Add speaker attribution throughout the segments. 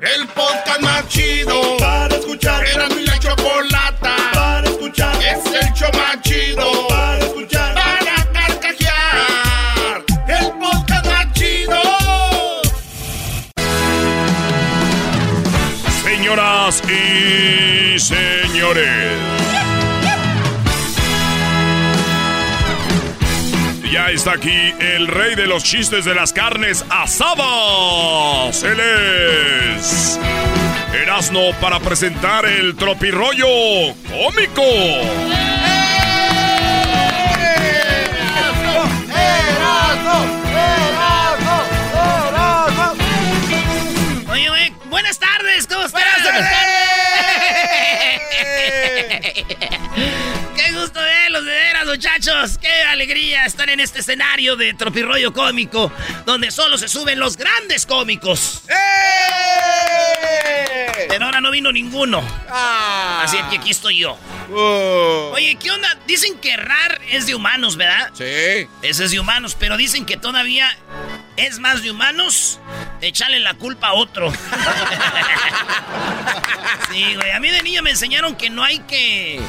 Speaker 1: El podcast más chido para escuchar. Era mi la chocolata para escuchar. Es el show más chido para escuchar. Para carcajear. El podcast más chido.
Speaker 2: Señoras y señores. Ya está aquí el rey de los chistes de las carnes asadas. Él es Erasno para presentar el tropirollo cómico.
Speaker 3: Oye, güey, buenas tardes, ¿cómo estás? Muchachos. Qué alegría estar en este escenario de tropirroyo cómico, donde solo se suben los grandes cómicos. Pero ahora no vino ninguno. Así que aquí estoy yo. Oye, ¿qué onda? Dicen que RAR es de humanos, ¿verdad?
Speaker 1: Sí.
Speaker 3: Ese es de humanos, pero dicen que todavía es más de humanos echarle la culpa a otro. sí, güey. A mí de niño me enseñaron que no hay que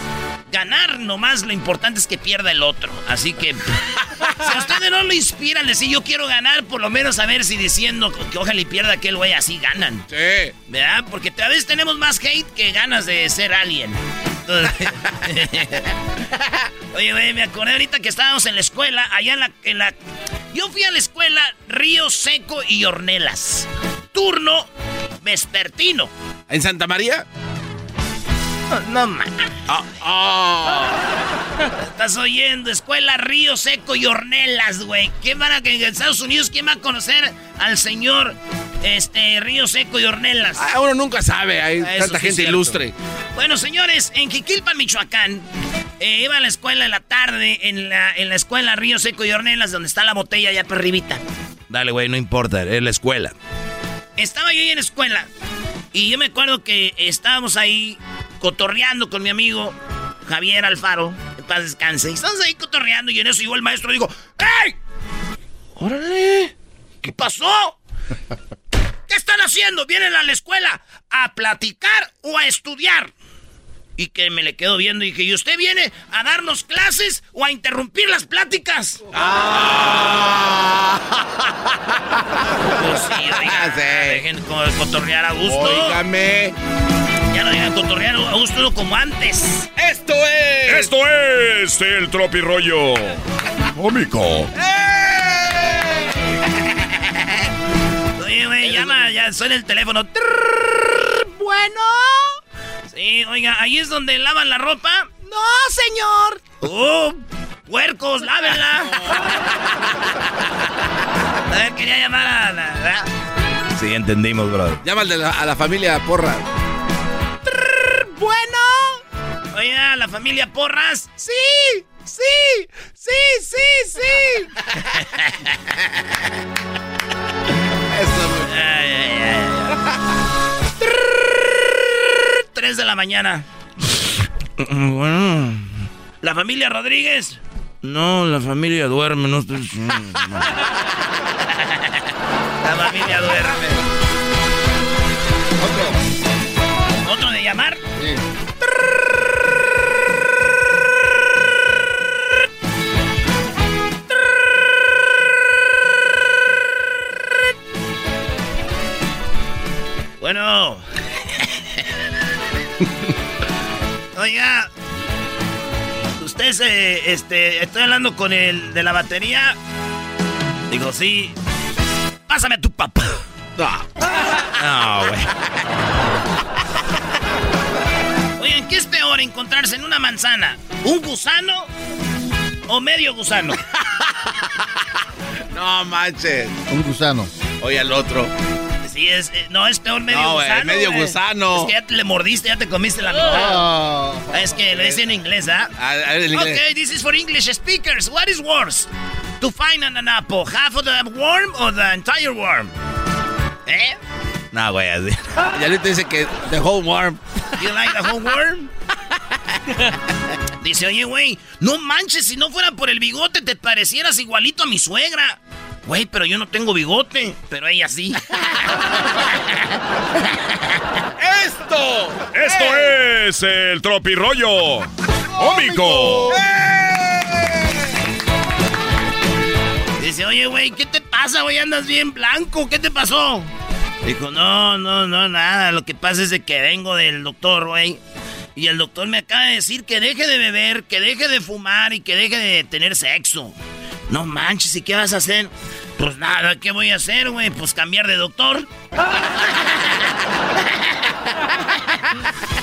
Speaker 3: ganar, nomás lo importante es que pierda el otro. Así que, si a ustedes no lo inspiran, decir yo quiero ganar, por lo menos a ver si diciendo que ojalá y pierda aquel güey, así ganan.
Speaker 1: Sí.
Speaker 3: ¿Verdad? Porque a veces tenemos más hate que ganas de ser alien. Oye, güey, me acordé ahorita que estábamos en la escuela, allá en la, en la... Yo fui a la escuela Río Seco y Hornelas. Turno vespertino.
Speaker 1: ¿En Santa María?
Speaker 3: No, no
Speaker 1: ah.
Speaker 3: Estás oyendo, escuela Río Seco y Hornelas, güey. ¿Qué van a que en Estados Unidos quién va a conocer al señor este Río Seco y Hornelas?
Speaker 1: Ah, uno nunca sabe, hay
Speaker 3: Eso
Speaker 1: tanta
Speaker 3: sí
Speaker 1: gente ilustre.
Speaker 3: Bueno, señores, en Jiquilpan, Michoacán, eh, iba a la escuela en la tarde, en la, en la escuela Río Seco y Hornelas, donde está la botella allá para arribita.
Speaker 1: Dale, güey, no importa, es la escuela.
Speaker 3: Estaba yo ahí en la escuela y yo me acuerdo que estábamos ahí cotorreando con mi amigo Javier Alfaro, en paz descanse. Y estamos ahí cotorreando y en eso llegó el maestro y digo, ¡Ey! ¡Órale! ¿Qué pasó? ¿Qué están haciendo? ¿Vienen a la escuela a platicar o a estudiar? Y que me le quedo viendo y dije, ¿y usted viene a darnos clases o a interrumpir las pláticas? Pues sí, oiga,
Speaker 1: Ah, Sí.
Speaker 3: dejen co- cotorrear a gusto.
Speaker 1: Óigame.
Speaker 3: Ya no dejan cotorrear a gusto como antes.
Speaker 1: Esto es.
Speaker 2: Esto es el tropirollo cómico.
Speaker 3: Oye, güey, llama, ya suena el teléfono. Bueno. Sí, oiga, ahí es donde lavan la ropa. No, señor. Oh, puercos, lávenla. A ver, quería llamar a la...
Speaker 1: Sí, entendimos, brother. Llama al de la- a la familia Porra.
Speaker 3: Bueno. Oiga, la familia Porras. Sí, sí, sí, sí, sí.
Speaker 1: Eso,
Speaker 3: Ay, ay, ay, ay. Trrr, Tres de la mañana. Bueno. ¿La familia Rodríguez? No, la familia duerme, no estoy... La familia duerme. ¿Otro? ¿Otro de llamar? Bueno. Oiga, usted se, este, estoy hablando con el de la batería. Digo, sí. Pásame a tu papá. No, güey. Oigan, ¿qué es peor encontrarse en una manzana? ¿Un gusano o medio gusano?
Speaker 4: no manches.
Speaker 5: Un gusano.
Speaker 4: Oye al otro.
Speaker 3: Sí, es, eh, no, es peor medio
Speaker 4: no,
Speaker 3: gusano.
Speaker 4: medio
Speaker 3: güey.
Speaker 4: gusano.
Speaker 3: Es que ya te le mordiste, ya te comiste la
Speaker 5: Oh.
Speaker 3: Es que lo dice en inglés, ¿ah?
Speaker 4: Ver, el inglés.
Speaker 3: Okay, this is for English speakers. What is worse? To find an apple, half of the worm or the entire worm? ¿Eh?
Speaker 4: No, güey, así. Ya le dice que the whole worm.
Speaker 3: You like the whole worm? Dice, oye, güey, no manches, si no fuera por el bigote te parecieras igualito a mi suegra. Güey, pero yo no tengo bigote, pero ella sí.
Speaker 4: ¡Esto!
Speaker 2: Esto es el tropirollo cómico.
Speaker 3: Dice, oye, güey, ¿qué te pasa, güey? Andas bien blanco, ¿qué te pasó? Dijo, no, no, no, nada. Lo que pasa es de que vengo del doctor, güey. Y el doctor me acaba de decir que deje de beber, que deje de fumar y que deje de tener sexo. No manches, ¿y qué vas a hacer? Pues nada, ¿qué voy a hacer, güey? Pues cambiar de doctor.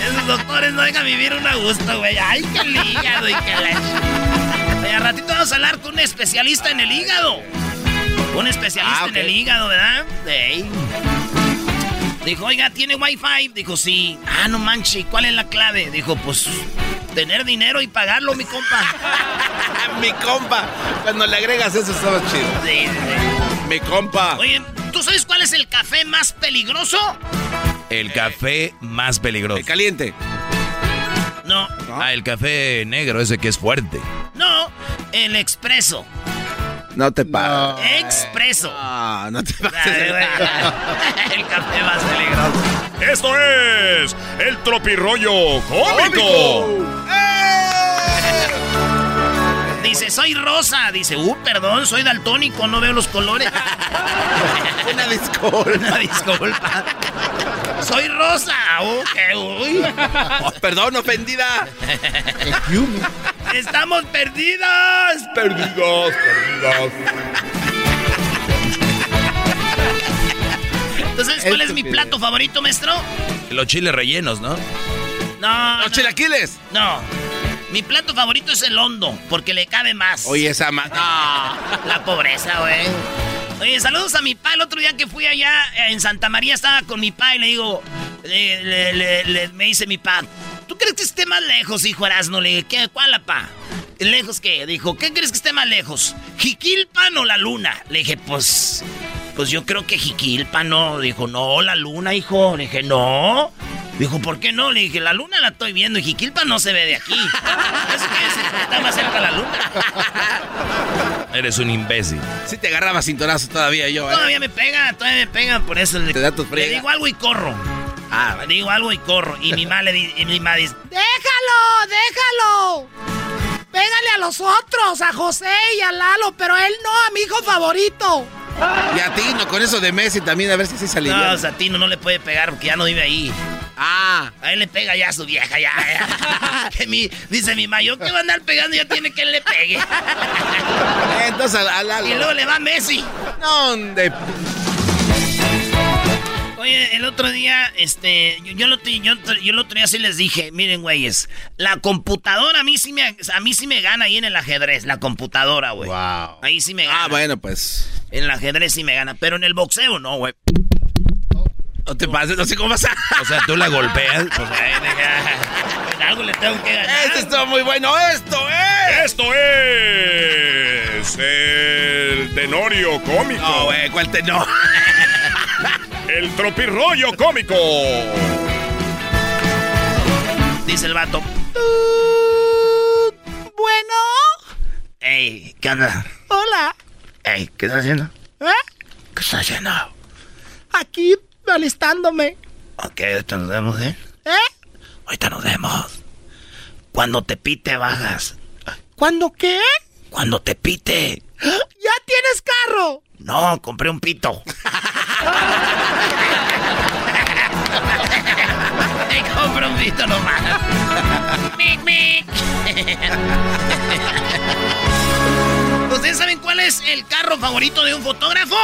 Speaker 3: Esos doctores no dejan vivir un a gusto, güey. Ay, qué el hígado y qué. Oye, al ratito vamos a hablar con un especialista en el hígado. Un especialista
Speaker 4: Ah,
Speaker 3: en el hígado, ¿verdad? Dijo, oiga, ¿tiene wifi? Dijo, sí. Ah, no manches, ¿y ¿cuál es la clave? Dijo, pues, tener dinero y pagarlo, mi compa.
Speaker 4: Mi compa. Cuando le agregas eso, estaba chido.
Speaker 3: Sí, sí, sí.
Speaker 4: Mi compa.
Speaker 3: Oye, ¿tú sabes cuál es el café más peligroso?
Speaker 6: El café más peligroso.
Speaker 4: El caliente.
Speaker 3: No,
Speaker 6: Ah, el café negro, ese que es fuerte.
Speaker 3: no, el expreso.
Speaker 4: No te pases.
Speaker 3: Expreso.
Speaker 4: No, no te pases.
Speaker 3: el café más peligroso.
Speaker 2: Esto es el tropirollo cómico.
Speaker 3: Dice, soy rosa. Dice, uh, perdón, soy daltónico, no veo los colores.
Speaker 4: Una disculpa.
Speaker 3: Una disculpa. Soy rosa. Ok, uy.
Speaker 4: Oh, perdón, ofendida.
Speaker 3: Estamos perdidas.
Speaker 2: Perdidos, perdidos.
Speaker 3: Entonces, ¿cuál es mi plato favorito, maestro?
Speaker 6: Los chiles rellenos, ¿no?
Speaker 3: No,
Speaker 4: Los
Speaker 3: no,
Speaker 4: chilaquiles.
Speaker 3: no. Mi plato favorito es el hondo, porque le cabe más.
Speaker 4: Oye, esa ma... No.
Speaker 3: La pobreza, güey. Oye, saludos a mi pa. El otro día que fui allá eh, en Santa María estaba con mi pa y le digo, le- le- me dice mi pa, ¿tú crees que esté más lejos, hijo Erasmo? Le dije, ¿qué? ¿Cuál, pa? ¿Lejos qué? Dijo, ¿qué crees que esté más lejos? ¿Jiquilpan o la luna? Le dije, pues, pues yo creo que Jiquilpan, ¿no? Dijo, no, la luna, hijo. Le dije, no. Dijo, ¿por qué no? Le dije, la luna la estoy viendo y Jiquilpan no se ve de aquí. Eso quiere decir que está más cerca la luna.
Speaker 6: Eres un imbécil.
Speaker 4: Sí te agarraba cintorazo todavía yo, ¿eh?
Speaker 3: Todavía me pega, todavía me pega, por eso le,
Speaker 4: Te da tu
Speaker 3: le digo algo y corro.
Speaker 4: Ah,
Speaker 3: Le digo algo y corro. Y mi mamá le di- y mi mamá dice,
Speaker 7: ¡Déjalo! ¡Déjalo! Pégale a los otros, a José y a Lalo, pero él no, a mi hijo favorito.
Speaker 4: y a ti, no, con eso de Messi también, a ver si se salió.
Speaker 3: no, Satino no le puede pegar porque ya no vive ahí.
Speaker 4: Ah,
Speaker 3: A él le pega ya a su vieja, ya. ya. Que mi, dice mi mamá, yo que va a andar pegando ya tiene que él le pegue.
Speaker 4: entonces al, al, al-
Speaker 3: Y luego le va Messi.
Speaker 4: ¿Dónde?
Speaker 3: Oye, el otro día, este, yo, yo, lo, yo, yo el otro día sí les dije, miren, güeyes, la computadora a mí sí me, a mí sí me gana ahí en el ajedrez, la computadora, güey.
Speaker 5: Wow.
Speaker 3: Ahí sí me gana.
Speaker 4: Ah, bueno, pues.
Speaker 3: En el ajedrez sí me gana, pero en el boxeo no, güey.
Speaker 4: No te pases, no sé cómo pasa.
Speaker 6: O sea, tú la golpeas.
Speaker 3: Pues algo le tengo que ganar.
Speaker 4: Este estuvo muy bueno. Esto es.
Speaker 2: Esto es el tenorio cómico.
Speaker 4: No, güey, ¿cuál te no?
Speaker 2: El tropirollo cómico.
Speaker 3: Dice el vato.
Speaker 7: Bueno,
Speaker 3: Ey, ¿qué onda?
Speaker 7: hola.
Speaker 3: Ey, ¿qué estás haciendo?
Speaker 7: ¿Eh?
Speaker 3: ¿Qué estás haciendo?
Speaker 7: Aquí alistándome.
Speaker 3: Ok, ahorita nos vemos, ¿eh?
Speaker 7: ¿Eh?
Speaker 3: Ahorita nos vemos. Cuando te pite, bajas.
Speaker 7: ¿Cuándo qué?
Speaker 3: Cuando te pite.
Speaker 7: ¡Ya tienes carro!
Speaker 3: No, compré un pito. Hijo compra un pito nomás. mic, mic. ¿Ustedes saben cuál es el carro favorito de un fotógrafo?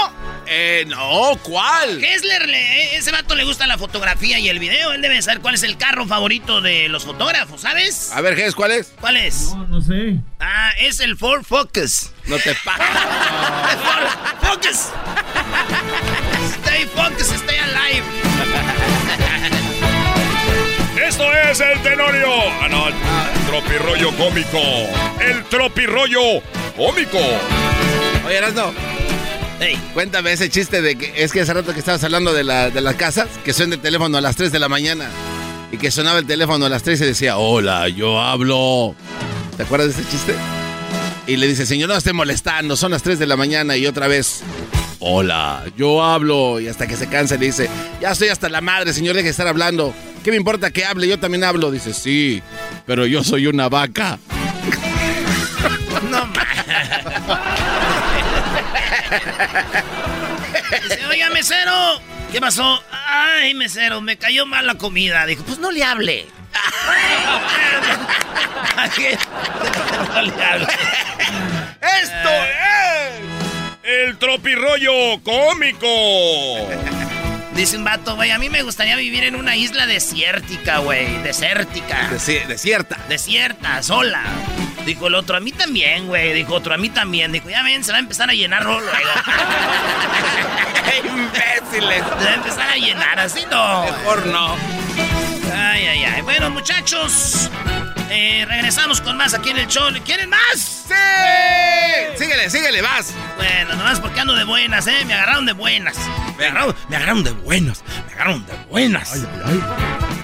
Speaker 4: Eh, no, ¿cuál?
Speaker 3: Kessler, le, ese vato le gusta la fotografía y el video. Él debe saber cuál es el carro favorito de los fotógrafos, ¿sabes?
Speaker 4: A ver, Gess, ¿cuál es?
Speaker 3: ¿Cuál es?
Speaker 8: No, no sé.
Speaker 3: Ah, es el Ford Focus.
Speaker 4: No te pases.
Speaker 3: Ford Focus. Stay focused, stay alive.
Speaker 2: Esto es el Tenorio. Ah, no, el tropirollo cómico. El tropirollo cómico.
Speaker 4: Oye, Erasno,
Speaker 3: Hey,
Speaker 4: cuéntame ese chiste de que es que hace rato que estabas hablando de, de las casas, que suena el teléfono a las 3 de la mañana. Y que sonaba el teléfono a las 3 y decía, hola, yo hablo. ¿Te acuerdas de ese chiste? Y le dice, señor, no esté molestando, son las 3 de la mañana y otra vez, hola, yo hablo. Y hasta que se cansa le dice, ya estoy hasta la madre, señor, deje de estar hablando. ¿Qué me importa que hable? Yo también hablo. Dice, sí, pero yo soy una vaca.
Speaker 3: Dice, oiga, mesero. ¿Qué pasó? Ay, mesero, me cayó mal la comida. Dijo, pues no le hable. no le hable.
Speaker 2: ¡Esto es el tropirollo cómico!
Speaker 3: Dice un vato, güey, a mí me gustaría vivir en una isla desértica, güey. Desértica.
Speaker 4: Desi- desierta.
Speaker 3: Desierta, sola. Dijo el otro, a mí también, güey. Dijo otro, a mí también. Dijo, ya ven, se va a empezar a llenar luego.
Speaker 4: ¡Imbéciles!
Speaker 3: Se va a empezar a llenar, así no.
Speaker 4: Mejor no.
Speaker 3: Ay, ay, ay. Bueno, muchachos, eh, regresamos con más aquí en el show. ¿Quieren más?
Speaker 4: ¡Sí! Síguele, síguele, vas.
Speaker 3: Bueno, nomás porque ando de buenas, ¿eh? Me agarraron de buenas. Me agarraron, me agarraron de buenas. Me agarraron de buenas.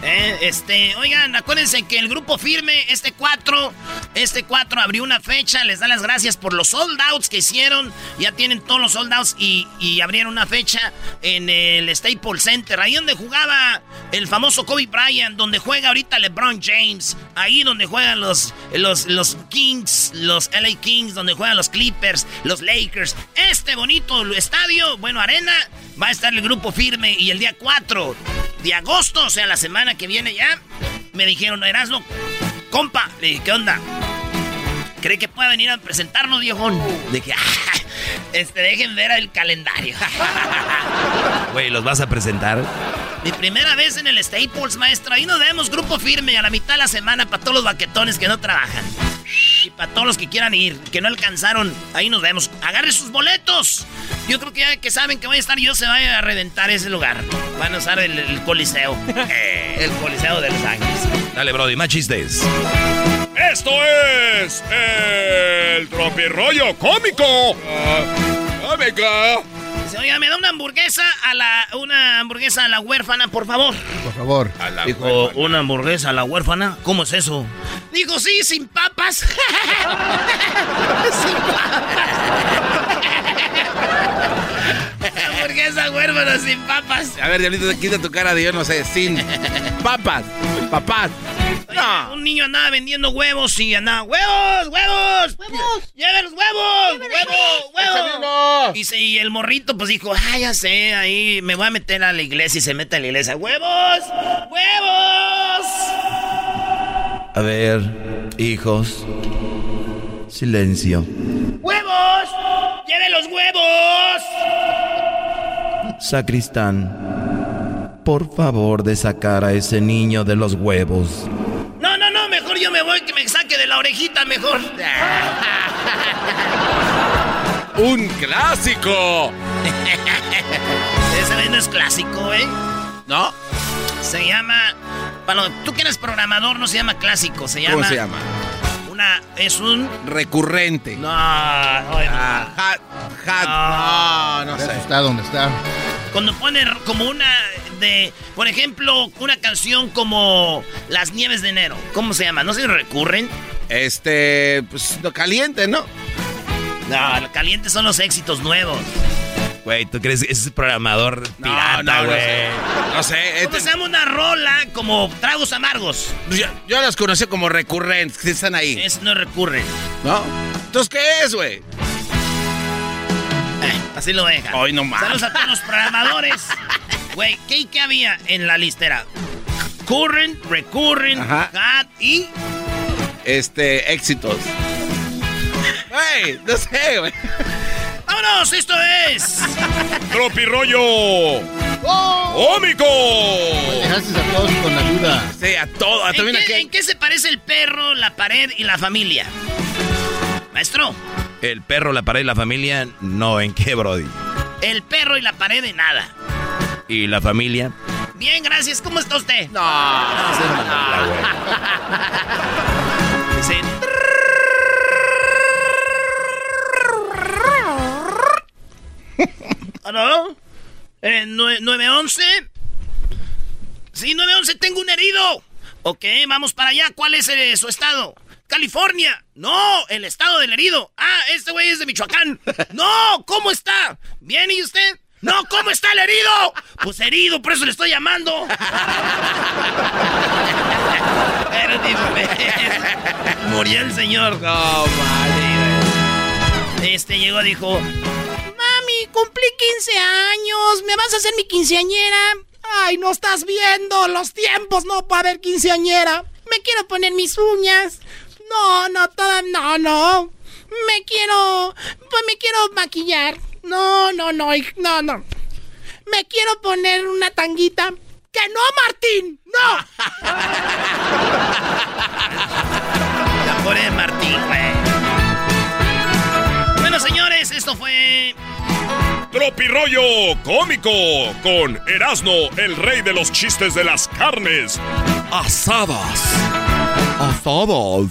Speaker 3: Eh, este, oigan, acuérdense que el grupo firme, este 4, este 4 abrió una fecha, les da las gracias por los sold outs que hicieron, ya tienen todos los sold outs y, y abrieron una fecha en el Staples Center, ahí donde jugaba el famoso Kobe Bryant, donde juega ahorita LeBron James, ahí donde juegan los, los, los Kings, los LA Kings, donde juegan los Clippers, los Lakers, este bonito estadio, bueno, arena, va a estar el grupo firme y el día 4 de agosto, o sea, la semana que viene ya, me dijeron, Erasmo, compa, le dije, ¿qué onda? ¿Cree que pueda venir a presentarnos, viejón? De que, este, dejen ver el calendario.
Speaker 6: Güey, ¿los vas a presentar?
Speaker 3: Mi primera vez en el Staples, maestro. Ahí nos vemos grupo firme a la mitad de la semana para todos los baquetones que no trabajan. Y para todos los que quieran ir, que no alcanzaron, ahí nos vemos. Agarre sus boletos. Yo creo que ya que saben que voy a estar yo, se va a reventar ese lugar. Van a usar el, el coliseo. el coliseo de Los Ángeles.
Speaker 6: Dale, Brody, más chistes.
Speaker 2: Esto es el tropirollo cómico. Cómico.
Speaker 3: Dice, oiga, me da una hamburguesa a la, una hamburguesa a la huérfana, por favor.
Speaker 5: Por favor.
Speaker 3: Dijo, ¿una hamburguesa a la huérfana? ¿Cómo es eso? Dijo, sí, sin papas. sin papas. Hamburguesa huérfana sin papas.
Speaker 4: A ver, Diablito, quita tu cara de yo no sé, sin papas, papás.
Speaker 3: Oye, Un niño andaba vendiendo huevos y andaba, ¡huevos, huevos! ¡Huevos! ¡Lleve los huevos! ¡Huevos, huevos! Y, se- y el morrito pues dijo, ah, ya sé, ahí me voy a meter a la iglesia y se mete a la iglesia. ¡Huevos! ¡Huevos!
Speaker 6: A ver, hijos. Silencio.
Speaker 3: ¡Huevos! ¡Lleve los huevos!
Speaker 6: Sacristán, por favor de sacar a ese niño de los huevos.
Speaker 3: No, no, no, mejor yo me voy que me saque de la orejita, mejor.
Speaker 4: ¡Un clásico!
Speaker 3: Ese no es clásico, ¿eh?
Speaker 4: ¿No?
Speaker 3: Se llama. Bueno, tú que eres programador, no se llama clásico, se llama.
Speaker 4: ¿Cómo se llama?
Speaker 3: Una. Es un.
Speaker 4: Recurrente.
Speaker 3: No, no,
Speaker 4: Ah, hat, hat. No, no
Speaker 5: ¿Dónde
Speaker 4: sé.
Speaker 5: está? ¿Dónde está?
Speaker 3: Cuando pone como una de. Por ejemplo, una canción como Las Nieves de Enero. ¿Cómo se llama? ¿No se recurren?
Speaker 4: Este, pues, lo caliente, ¿no?
Speaker 3: No, lo caliente son los éxitos nuevos.
Speaker 6: Güey, ¿tú crees que es programador pirata,
Speaker 4: no, no
Speaker 6: güey?
Speaker 4: sé. No sé.
Speaker 3: ¿Cómo
Speaker 4: este-
Speaker 3: una rola como Tragos Amargos?
Speaker 4: yo, yo las conocí como recurrentes, que están ahí.
Speaker 3: Es no recurre.
Speaker 4: ¿No? Entonces, ¿qué es, güey?
Speaker 3: Eh, así lo dejan.
Speaker 4: Hoy no más.
Speaker 3: Saludos a todos los programadores. Güey, ¿qué, ¿qué había en la listera? current, recurrent, got y...
Speaker 4: Este, éxitos. Güey, no sé, güey.
Speaker 3: ¡Vámonos! ¡Esto es...
Speaker 2: Tropirollo cómico.
Speaker 5: Dejaste a todos con ayuda.
Speaker 4: Sí, a todo. a
Speaker 3: ¿En qué- en qué se parece el perro, la pared y la familia? Maestro,
Speaker 6: El perro, la pared y la familia, no, ¿en qué, Brody?
Speaker 3: el perro y la pared de nada.
Speaker 6: ¿Y la familia?
Speaker 3: Bien, gracias. ¿Cómo está usted?
Speaker 4: No,
Speaker 3: Dice, ¿Aló? Eh, nue- 911. Sí, 911, tengo un herido. Ok, vamos para allá. ¿Cuál es eh, su estado? California. No, el estado del herido. Ah, este güey es de Michoacán. No, ¿cómo está? ¿Bien y usted? No, ¿cómo está el herido? Pues herido, por eso le estoy llamando. Pero dime, Murió el señor.
Speaker 4: no, madre.
Speaker 3: Este llegó, dijo,
Speaker 7: cumplí 15 años. ¿Me vas a hacer mi quinceañera? Ay, no estás viendo los tiempos. No a haber quinceañera. Me quiero poner mis uñas. No, no, toda, no, no. Me quiero, pues me quiero maquillar. No, no, no, no, no. Me quiero poner una tanguita. Que no, Martín, no.
Speaker 3: la pobre Martín, güey. Bueno, señores, esto fue...
Speaker 2: Tropirollo cómico con Erasmo, el rey de los chistes de las carnes asadas. Asadas.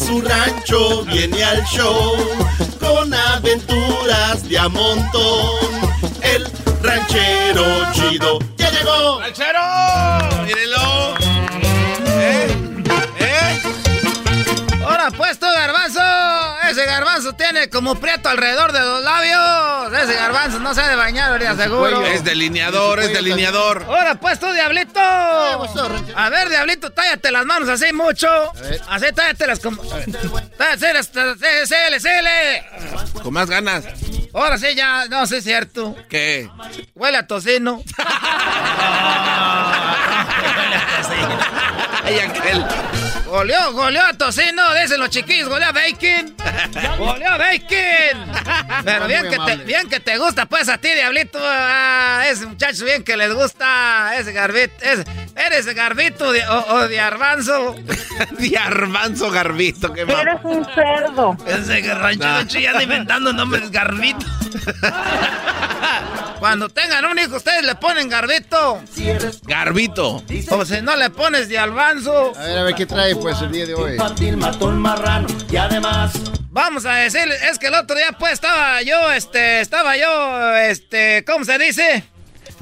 Speaker 1: Su rancho viene al show. Con aventuras de a montón. El ranchero chido ya llegó.
Speaker 4: ¡Ranchero!
Speaker 3: Ese garbanzo tiene como prieto alrededor de los labios. Ese garbanzo no se ha de bañar, ¿verdad? Seguro.
Speaker 4: Es delineador, es delineador.
Speaker 3: Ahora pues tú, diablito. A ver, diablito, tállate las manos así mucho. Así tállatelas como. Tállatelas.
Speaker 4: Con más ganas.
Speaker 3: Ahora sí, ya, no sé, es cierto.
Speaker 4: ¿Qué?
Speaker 3: Huele a tocino.
Speaker 4: Ay, aquel.
Speaker 9: Goleó, goleó a Tocino, dicen los chiquillos, goleó a Bacon. goleó a Bacon. Pero bien que, te, bien que te gusta, pues, a ti, Diablito. A ese muchacho bien que les gusta ese garbito. eres garbito o, de arbanzo.
Speaker 4: de arbanzo, garbito, qué
Speaker 10: Eres un cerdo.
Speaker 9: Ese rancho de ya inventando nombres garbito. Cuando tengan un hijo, ustedes le ponen garbito.
Speaker 4: Garbito.
Speaker 9: O si no le pones de albanzo.
Speaker 5: A ver, a ver qué trae pues el día de hoy.
Speaker 11: y además.
Speaker 9: Vamos a decir, es que el otro día pues estaba yo, este, estaba yo, este, ¿cómo se dice?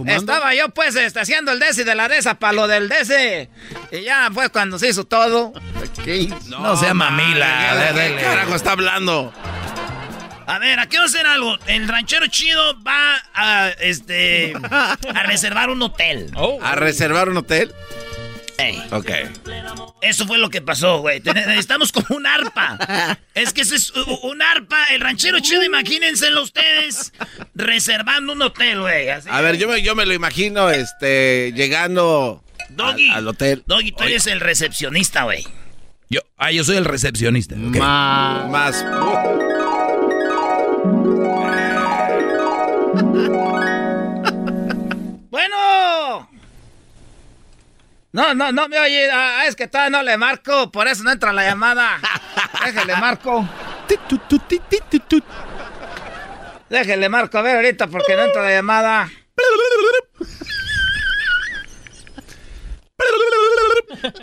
Speaker 9: Estaba yo pues este, haciendo el desi de la desa para lo del desi. Y ya fue cuando se hizo todo.
Speaker 4: ¿Qué?
Speaker 9: No, sea mamila.
Speaker 4: ¿Qué carajo está hablando?
Speaker 9: A ver, aquí vamos a hacer algo. El ranchero chido va a, este, a reservar un hotel.
Speaker 4: Oh. ¿A reservar un hotel?
Speaker 9: Ey.
Speaker 4: Ok.
Speaker 9: Eso fue lo que pasó, güey. Necesitamos como un arpa. Es que ese es un arpa. El ranchero chido, imagínenselo ustedes reservando un hotel, güey.
Speaker 4: A ver, yo me, yo me lo imagino, este, llegando al, hotel.
Speaker 9: Doggy, tú eres el recepcionista, güey.
Speaker 12: Yo, ah, yo soy el recepcionista.
Speaker 4: Más. Más.
Speaker 9: Bueno. No, no, no me oye. Ah, es que todavía no le marco, por eso no entra la llamada. Déjale marco. Déjale marco, a ver ahorita porque no entra la llamada.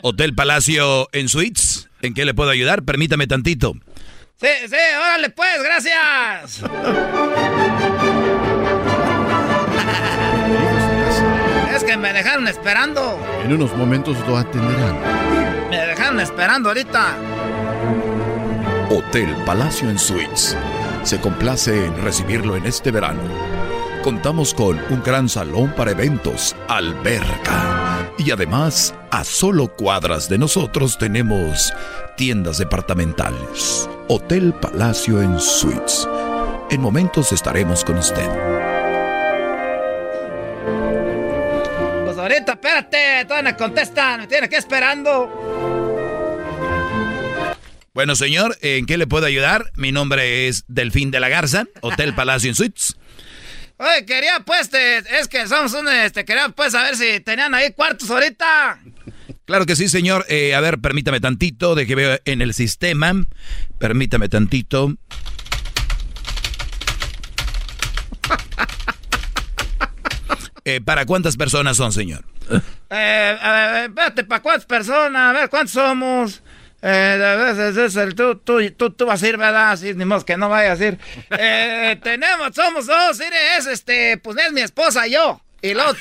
Speaker 12: Hotel Palacio en Suites. ¿En qué le puedo ayudar? Permítame tantito.
Speaker 9: Sí, sí, órale pues, gracias. Que me dejaron esperando.
Speaker 5: En unos momentos lo atenderán.
Speaker 9: Me dejaron esperando ahorita.
Speaker 13: Hotel Palacio en Suites. Se complace en recibirlo en este verano. Contamos con un gran salón para eventos, alberca. Y además, a solo cuadras de nosotros tenemos tiendas departamentales. Hotel Palacio en Suites. En momentos estaremos con usted.
Speaker 9: Ahorita, espérate, todavía me contestan, me tiene que esperando.
Speaker 12: Bueno, señor, ¿en qué le puedo ayudar? Mi nombre es Delfín de la Garza, Hotel Palacio en Suites.
Speaker 9: Oye, quería pues, es que somos un, este, quería pues saber si tenían ahí cuartos ahorita.
Speaker 12: Claro que sí, señor. Eh, a ver, permítame tantito, de que veo en el sistema. Permítame tantito. Eh, ¿Para cuántas personas son, señor?
Speaker 9: Eh, espérate, ¿para cuántas personas? A ver, ¿cuántos somos? Eh, tú, tú, tú, tú, vas a ir, ¿verdad? Así, ni modo que no vaya a ir. Eh, tenemos, somos dos, es este, pues es mi esposa y yo. Y luego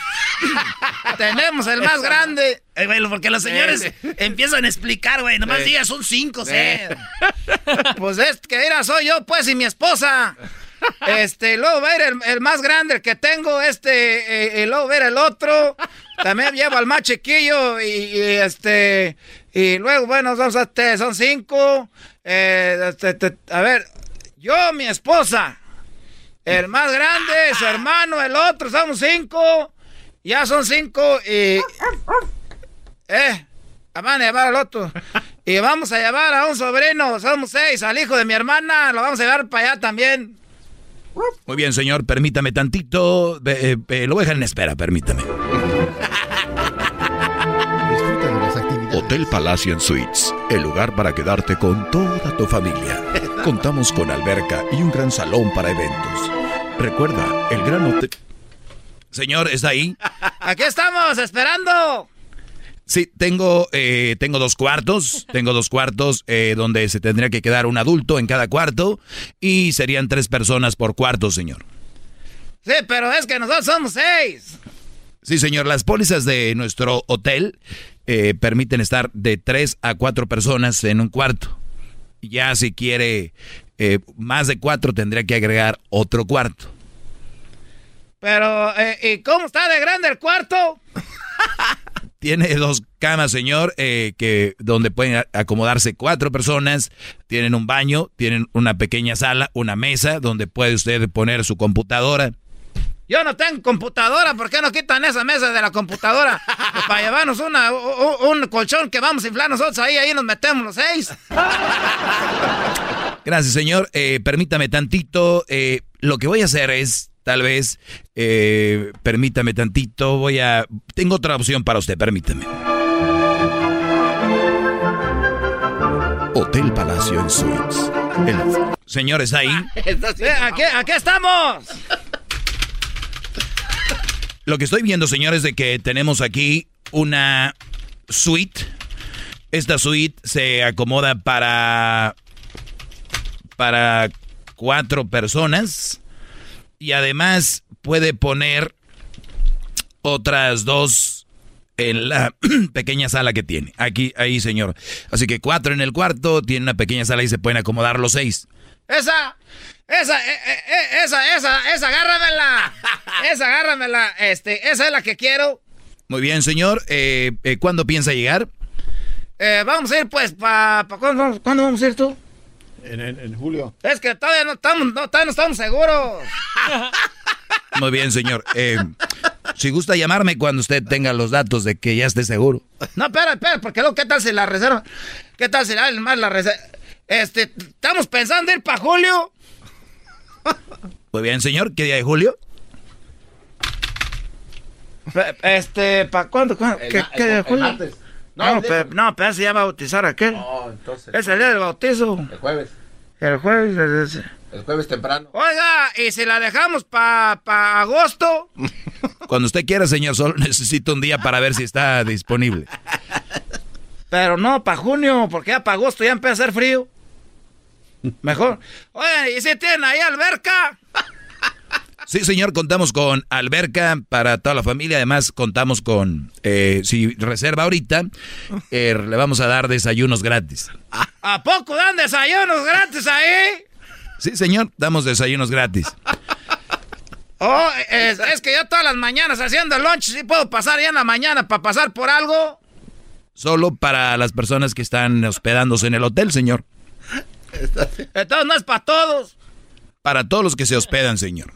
Speaker 9: tenemos el más grande. Eh, porque los señores empiezan a explicar, güey. Nomás digas, son cinco, ¿eh? pues es que era, soy yo, pues, y mi esposa. Este, luego va a ir el, más grande, el que tengo, este, y luego ver el otro. También llevo al más chiquillo y, este, y luego, bueno, son, este, son cinco. Eh, este, a ver, yo, mi esposa, el más grande, su hermano, el otro, somos cinco. Ya son cinco y... Eh, van a llevar al otro. Y vamos a llevar a un sobrino, somos seis, al hijo de mi hermana, lo vamos a llevar para allá también.
Speaker 12: Muy bien, señor, permítame tantito. Eh, eh, lo voy a dejar en espera, permítame.
Speaker 13: Hotel Palacio en Suites, el lugar para quedarte con toda tu familia. Contamos con alberca y un gran salón para eventos. Recuerda, el gran hotel...
Speaker 12: Señor, ¿está ahí?
Speaker 9: Aquí estamos, esperando.
Speaker 12: Sí, tengo, eh, tengo dos cuartos, tengo dos cuartos eh, donde se tendría que quedar un adulto en cada cuarto y serían tres personas por cuarto, señor.
Speaker 9: Sí, pero es que nosotros somos seis.
Speaker 12: Sí, señor, las pólizas de nuestro hotel eh, permiten estar de tres a cuatro personas en un cuarto. Ya si quiere eh, más de cuatro tendría que agregar otro cuarto.
Speaker 9: Pero, eh, ¿y cómo está de grande el cuarto?
Speaker 12: Tiene dos camas, señor, que donde pueden acomodarse cuatro personas. Tienen un baño, tienen una pequeña sala, una mesa donde puede usted poner su computadora.
Speaker 9: Yo no tengo computadora, ¿por qué no quitan esa mesa de la computadora? Pues para llevarnos una, un, colchón que vamos a inflar nosotros ahí, ahí nos metemos los seis.
Speaker 12: Gracias, señor. Eh, permítame tantito. Eh, lo que voy a hacer es, tal vez, eh, permítame tantito, voy a... Tengo otra opción para usted, permítame.
Speaker 13: Hotel Palacio en Suites.
Speaker 12: El... Señores, ahí.
Speaker 9: aquí, aquí estamos.
Speaker 12: Lo que estoy viendo, señores, de que tenemos aquí una suite. Esta suite se acomoda para para cuatro personas y además puede poner otras dos en la pequeña sala que tiene. Aquí, ahí, señor. Así que cuatro en el cuarto, tiene una pequeña sala y se pueden acomodar los seis.
Speaker 9: Esa, esa, eh, eh, eh, esa, esa, esa, agárramela. Esa, agárramela. Este, esa es la que quiero.
Speaker 12: Muy bien, señor. Eh, ¿Cuándo piensa llegar?
Speaker 9: vamos a ir, pues, para... Pa, ¿cuándo, vamos a ir tú?
Speaker 5: En, julio.
Speaker 9: Es que todavía no estamos, no, todavía no estamos seguros.
Speaker 12: Muy bien, señor. si gusta llamarme cuando usted tenga los datos de que ya esté seguro.
Speaker 9: No, espera, espera, porque luego, ¿qué tal si la reserva? ¿Qué tal si la, más la reserva? Este, estamos pensando ir para julio.
Speaker 12: Muy bien, señor. ¿Qué día de julio?
Speaker 9: Este, ¿para cuándo? ¿Qué, día de julio? No, pero, no, pero se llama bautizar aquel. No, entonces. Es el día del bautizo.
Speaker 4: El jueves.
Speaker 9: El jueves.
Speaker 4: El jueves temprano.
Speaker 9: Oiga, ¿y si la dejamos para pa agosto?
Speaker 12: Cuando usted quiera, señor, solo necesito un día para ver si está disponible.
Speaker 9: Pero no, para junio, porque ya para agosto ya empieza a hacer frío. Mejor. Oye, ¿y si tienen ahí alberca?
Speaker 12: Sí, señor, contamos con alberca para toda la familia. Además, contamos con, eh, si reserva ahorita, eh, le vamos a dar desayunos gratis.
Speaker 9: ¿A poco dan desayunos gratis ahí?
Speaker 12: Sí, señor, damos desayunos gratis.
Speaker 9: Oh, es, es que yo todas las mañanas haciendo lunch, ¿sí puedo pasar ya en la mañana para pasar por algo?
Speaker 12: Solo para las personas que están hospedándose en el hotel, señor.
Speaker 9: Entonces no es para todos.
Speaker 12: Para todos los que se hospedan, señor.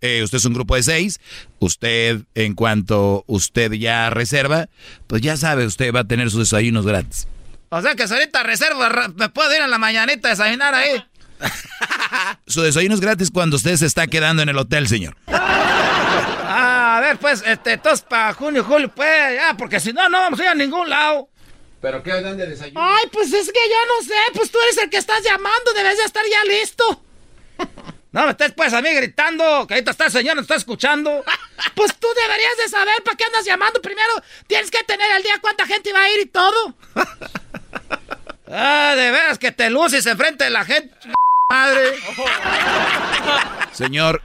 Speaker 12: Eh, usted es un grupo de seis. Usted, en cuanto usted ya reserva, pues ya sabe, usted va a tener sus desayunos gratis.
Speaker 9: O sea que si ahorita reserva, me puedo ir a la mañanita a desayunar ahí.
Speaker 12: Su desayuno es gratis cuando usted se está quedando en el hotel, señor.
Speaker 9: Ah, a ver, pues, este, entonces para junio, julio, pues, ya, porque si no, no vamos a ir a ningún lado.
Speaker 4: ¿Pero qué dan de desayuno?
Speaker 7: Ay, pues es que yo no sé, pues tú eres el que estás llamando, debes de estar ya listo.
Speaker 9: No me estés pues a mí gritando, que ahorita está el señor, no está escuchando.
Speaker 7: Pues tú deberías de saber para qué andas llamando. Primero tienes que tener el día cuánta gente va a ir y todo.
Speaker 9: ah, de veras que te luces enfrente de la gente, madre.
Speaker 12: Señor.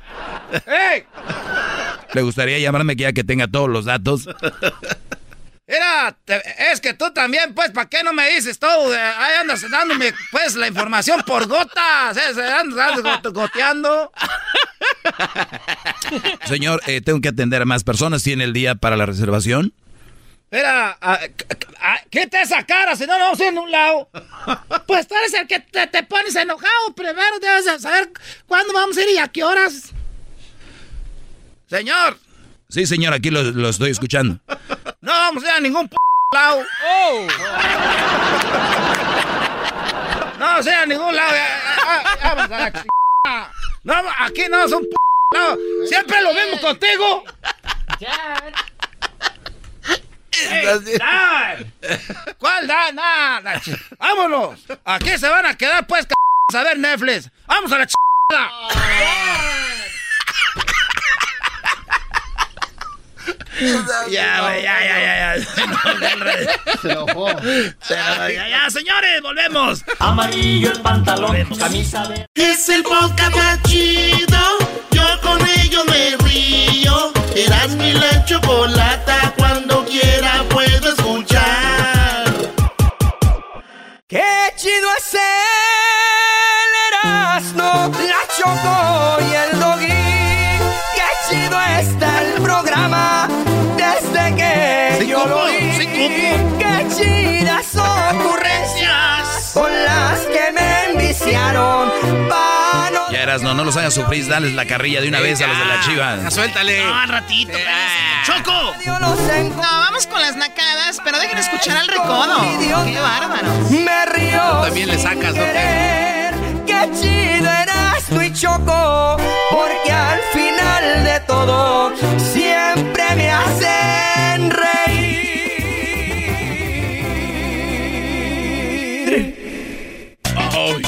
Speaker 12: ¡Ey! ¿Le gustaría llamarme que ya que tenga todos los datos?
Speaker 9: Mira, es que tú también, pues, ¿para qué no me dices todo? Ahí andas dándome, pues, la información por gotas. ¿eh? Andas, goteando.
Speaker 12: Señor, eh, tengo que atender a más personas. ¿Tiene el día para la reservación?
Speaker 9: Mira, quita esa cara, si no, no vamos a ir en un lado.
Speaker 7: Pues tú eres el que te, pones enojado. Primero debes saber cuándo vamos a ir y a qué horas.
Speaker 9: Señor.
Speaker 12: Sí, señor, aquí lo, lo estoy escuchando.
Speaker 9: No vamos a ir a ningún p lado. Oh. No vamos a ir a ningún lado. Vamos a la No, aquí no es un p lado. Siempre lo mismo contigo. ¿Cuál da? Nada. Vámonos. Aquí se van a quedar pues a ver Netflix. Vamos a la ch ya, ya, ya, ya, ya. Se enojó. Ya, ya, señores, volvemos.
Speaker 14: Amarillo el pantalón, camisa de...
Speaker 1: Es el podcast más chido. Yo con ello me río. Eras mi la chocolata. Cuando quiera puedo escuchar.
Speaker 15: Qué chido es el Erasmo, la Choco
Speaker 12: Erasno, no los hagas sufrir, dales la carrilla de una vez a los de la chiva.
Speaker 4: Suéltale.
Speaker 3: No, ratito,
Speaker 4: Eh,
Speaker 3: espérate. ¡Choco!
Speaker 16: No, vamos con las nacadas, pero dejen escuchar al recodo. ¡Qué bárbaro!
Speaker 14: Me río.
Speaker 4: También le sacas, ¿no?
Speaker 14: Qué chido eras tú y Choco, porque al final de todo siempre me hacen reír.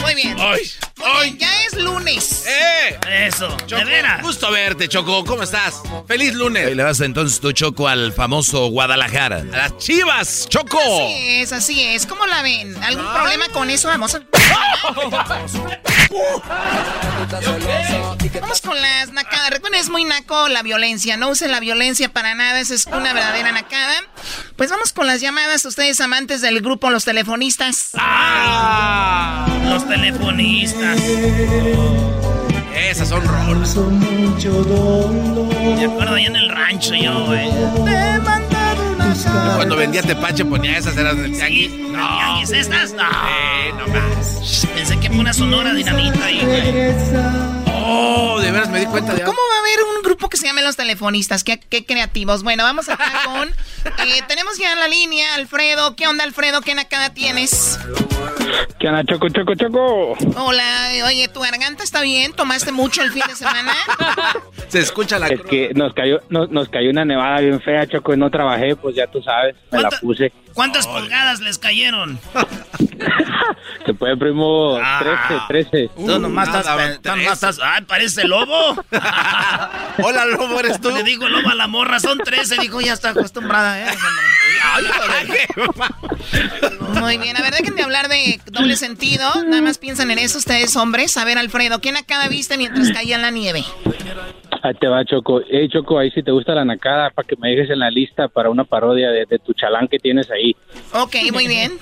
Speaker 16: Muy bien.
Speaker 4: Ay,
Speaker 16: Muy bien, ya lunes.
Speaker 4: ¡Eh!
Speaker 3: Eso,
Speaker 4: Choco,
Speaker 3: de veras.
Speaker 4: gusto verte, Choco. ¿Cómo estás? ¡Feliz lunes!
Speaker 12: Y le vas entonces tu choco al famoso Guadalajara.
Speaker 4: A las chivas, Choco.
Speaker 16: Así es, así es. ¿Cómo la ven? ¿Algún problema con eso? Vamos a... Vamos con las nacadas. Recuerden, es muy naco la violencia. No usen la violencia para nada. Esa es una verdadera nacada. Pues vamos con las llamadas. Ustedes amantes del grupo Los Telefonistas.
Speaker 3: Ah, los telefonistas.
Speaker 4: Esas son rolas.
Speaker 3: Me acuerdo ahí en el rancho yo, güey.
Speaker 4: Cuando vendía tepache ponía esas, eran del tianguis.
Speaker 3: No. ¿Tianguis estas? No.
Speaker 4: Eh, no más.
Speaker 3: Pensé que fue una sonora dinamita ahí, güey.
Speaker 4: Oh, de veras me di cuenta de
Speaker 16: ¿Cómo haber un grupo que se llame Los Telefonistas? Qué, qué creativos. Bueno, vamos acá con... eh, tenemos ya en la línea Alfredo. ¿Qué onda, Alfredo? ¿Qué nacada tienes?
Speaker 17: ¿Qué onda, Choco, Choco, Choco?
Speaker 16: Hola, oye, ¿tu garganta está bien? ¿Tomaste mucho el fin de semana?
Speaker 4: Se escucha la
Speaker 17: Es que nos cayó, nos, nos cayó una nevada bien fea, Choco, y no trabajé, pues ya tú sabes, me la
Speaker 3: ¿Cuánta-
Speaker 17: puse.
Speaker 3: ¿Cuántas pulgadas les cayeron?
Speaker 17: Se puede, primo,
Speaker 3: Ah.
Speaker 17: 13, 13.
Speaker 3: Tú nomás
Speaker 4: nada,
Speaker 3: estás, tú nomás
Speaker 4: tres.
Speaker 3: estás- Ay, parece lobo.
Speaker 4: Hola, lobo, ¿eres tú?
Speaker 3: Le digo lobo a la morra, son 13. Dijo, ya está acostumbrada, ¿eh?
Speaker 16: Muy bien, a ver, déjenme hablar de doble sentido. Nada más piensan en eso ustedes, hombres. A ver, Alfredo, ¿qué nacada viste mientras caía la nieve?
Speaker 17: Ahí te va, Choco. Hey, Choco, ahí si te gusta la nacada, para que me dejes en la lista para una parodia de, de tu chalán que tienes ahí.
Speaker 16: Ok, muy bien.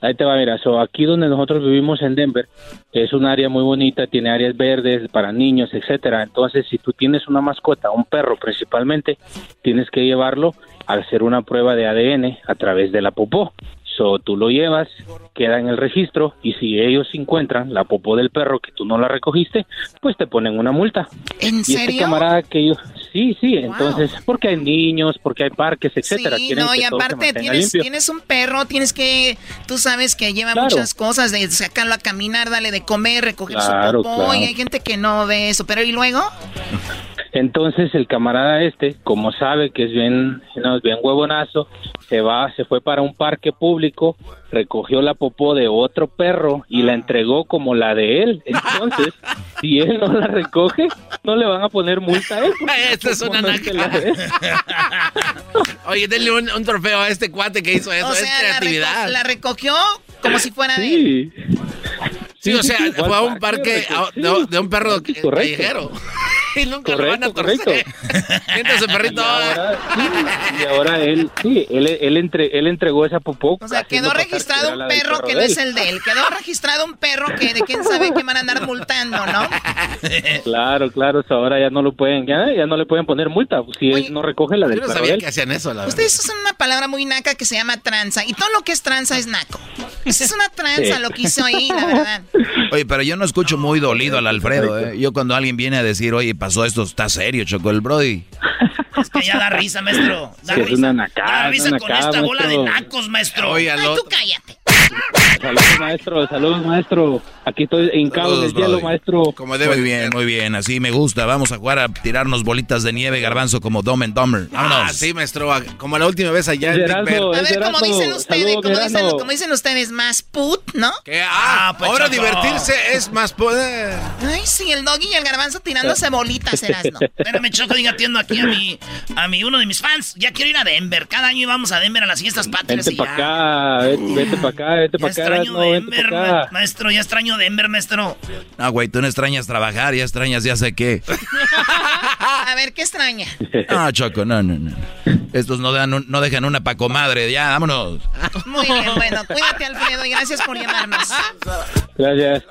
Speaker 17: Ahí te va, mira, so, aquí donde nosotros vivimos en Denver es un área muy bonita, tiene áreas verdes para niños, etcétera. Entonces, si tú tienes una mascota, un perro principalmente, tienes que llevarlo a hacer una prueba de ADN a través de la popó. So, tú lo llevas, queda en el registro y si ellos encuentran la popó del perro que tú no la recogiste, pues te ponen una multa.
Speaker 16: ¿En
Speaker 17: Y este
Speaker 16: serio?
Speaker 17: camarada que yo, sí, sí, entonces, porque hay niños, porque hay parques, etcétera.
Speaker 16: Sí, no, y aparte tienes, un perro, tienes que, tú sabes que lleva
Speaker 17: Claro.
Speaker 16: muchas cosas, de sacarlo a caminar, darle de comer, recoger
Speaker 17: Claro,
Speaker 16: su popó,
Speaker 17: claro.
Speaker 16: y hay gente que no ve eso, pero ¿y luego?
Speaker 17: Entonces el camarada este, como sabe que es bien, no, es bien huevonazo, se va, se fue para un parque público, recogió la popó de otro perro y la entregó como la de él. Entonces, si él no la recoge, no le van a poner multa a él.
Speaker 4: Esta es una
Speaker 17: no es de la de él.
Speaker 4: Oye, denle un, un trofeo a este cuate que hizo eso.
Speaker 16: o
Speaker 4: es
Speaker 16: sea, la,
Speaker 4: creatividad.
Speaker 16: reco- la recogió como si fuera de él.
Speaker 17: Sí.
Speaker 4: Sí, o sea,
Speaker 17: sí,
Speaker 4: fue a un parque de, de un perro
Speaker 17: correcto.
Speaker 4: callejero. Y nunca lo van a torcer. ese perrito.
Speaker 17: Y ahora, sí, y ahora él, sí, él, él, entre- él entregó esa popó.
Speaker 16: O sea, quedó
Speaker 17: que
Speaker 16: registrado un perro que no es el de él. Quedó registrado un perro que de quién sabe qué van a andar multando, ¿no?
Speaker 17: Claro, claro, so ahora ya no lo pueden, ya, ya no le pueden poner multa si
Speaker 16: Oye,
Speaker 17: él no recoge la del
Speaker 4: Yo no
Speaker 17: perro
Speaker 4: sabía
Speaker 17: de él.
Speaker 4: que hacían eso, la verdad.
Speaker 16: Ustedes usan una palabra muy naca que se llama tranza. Y todo lo que es tranza es naco. Esa es una tranza
Speaker 12: Sí.
Speaker 16: lo que hizo ahí, la verdad.
Speaker 12: Oye, pero yo no escucho muy dolido al Alfredo, ¿eh? Yo cuando alguien viene a decir, oye, pasó esto, está serio, Choco el Brody.
Speaker 3: Es que ya da risa, maestro. Da
Speaker 17: Sí, es
Speaker 3: risa.
Speaker 17: una nacada,
Speaker 3: da
Speaker 17: es
Speaker 3: risa
Speaker 17: una
Speaker 3: con
Speaker 17: nacada,
Speaker 3: esta bola de
Speaker 17: maestro.
Speaker 3: nacos, maestro.
Speaker 4: Oye,
Speaker 16: Ay, tú cállate.
Speaker 17: Saludos, maestro, saludos, maestro. Aquí estoy hincado en el
Speaker 12: Saludos,
Speaker 17: hielo,
Speaker 12: Brody.
Speaker 17: maestro.
Speaker 4: Como debe
Speaker 12: Muy bien, muy bien, así me gusta. Vamos a jugar a tirarnos bolitas de nieve, garbanzo, como Dumb and Dumber. Vámonos.
Speaker 4: Ah, sí, maestro. Como la última vez allá en Big
Speaker 17: Gerardo,
Speaker 4: Bear.
Speaker 16: A ver, como dicen ustedes, como dicen, como dicen ustedes, más put, ¿no?
Speaker 4: Que, ah,
Speaker 3: Ah, pues,
Speaker 4: ahora divertirse es más poder.
Speaker 16: Ay, sí, el doggy y el garbanzo tirándose bolitas, Erasno.
Speaker 3: Espérame, Choco, diga, atiendo aquí a mi, a mi, uno de mis fans. Ya quiero ir a Denver. Cada año íbamos a Denver a las fiestas patrias.
Speaker 17: Vente
Speaker 3: y
Speaker 17: para
Speaker 3: ya.
Speaker 17: acá, vete, vete para acá, vete
Speaker 3: Ya
Speaker 17: para acá,
Speaker 3: extraño
Speaker 17: no, vente
Speaker 3: Denver,
Speaker 17: para
Speaker 3: ma-
Speaker 17: acá.
Speaker 3: maestro. Ya extraño Denver, maestro.
Speaker 12: No, güey, tú no extrañas trabajar, ya extrañas ya sé qué.
Speaker 16: A ver, ¿qué extraña?
Speaker 12: No, Choco, no, no, no. Estos no, dan un- no dejan una pa' comadre, ya, vámonos.
Speaker 16: Muy bien, bueno, cuídate, Alfredo, y gracias por llamarnos.
Speaker 17: Gracias.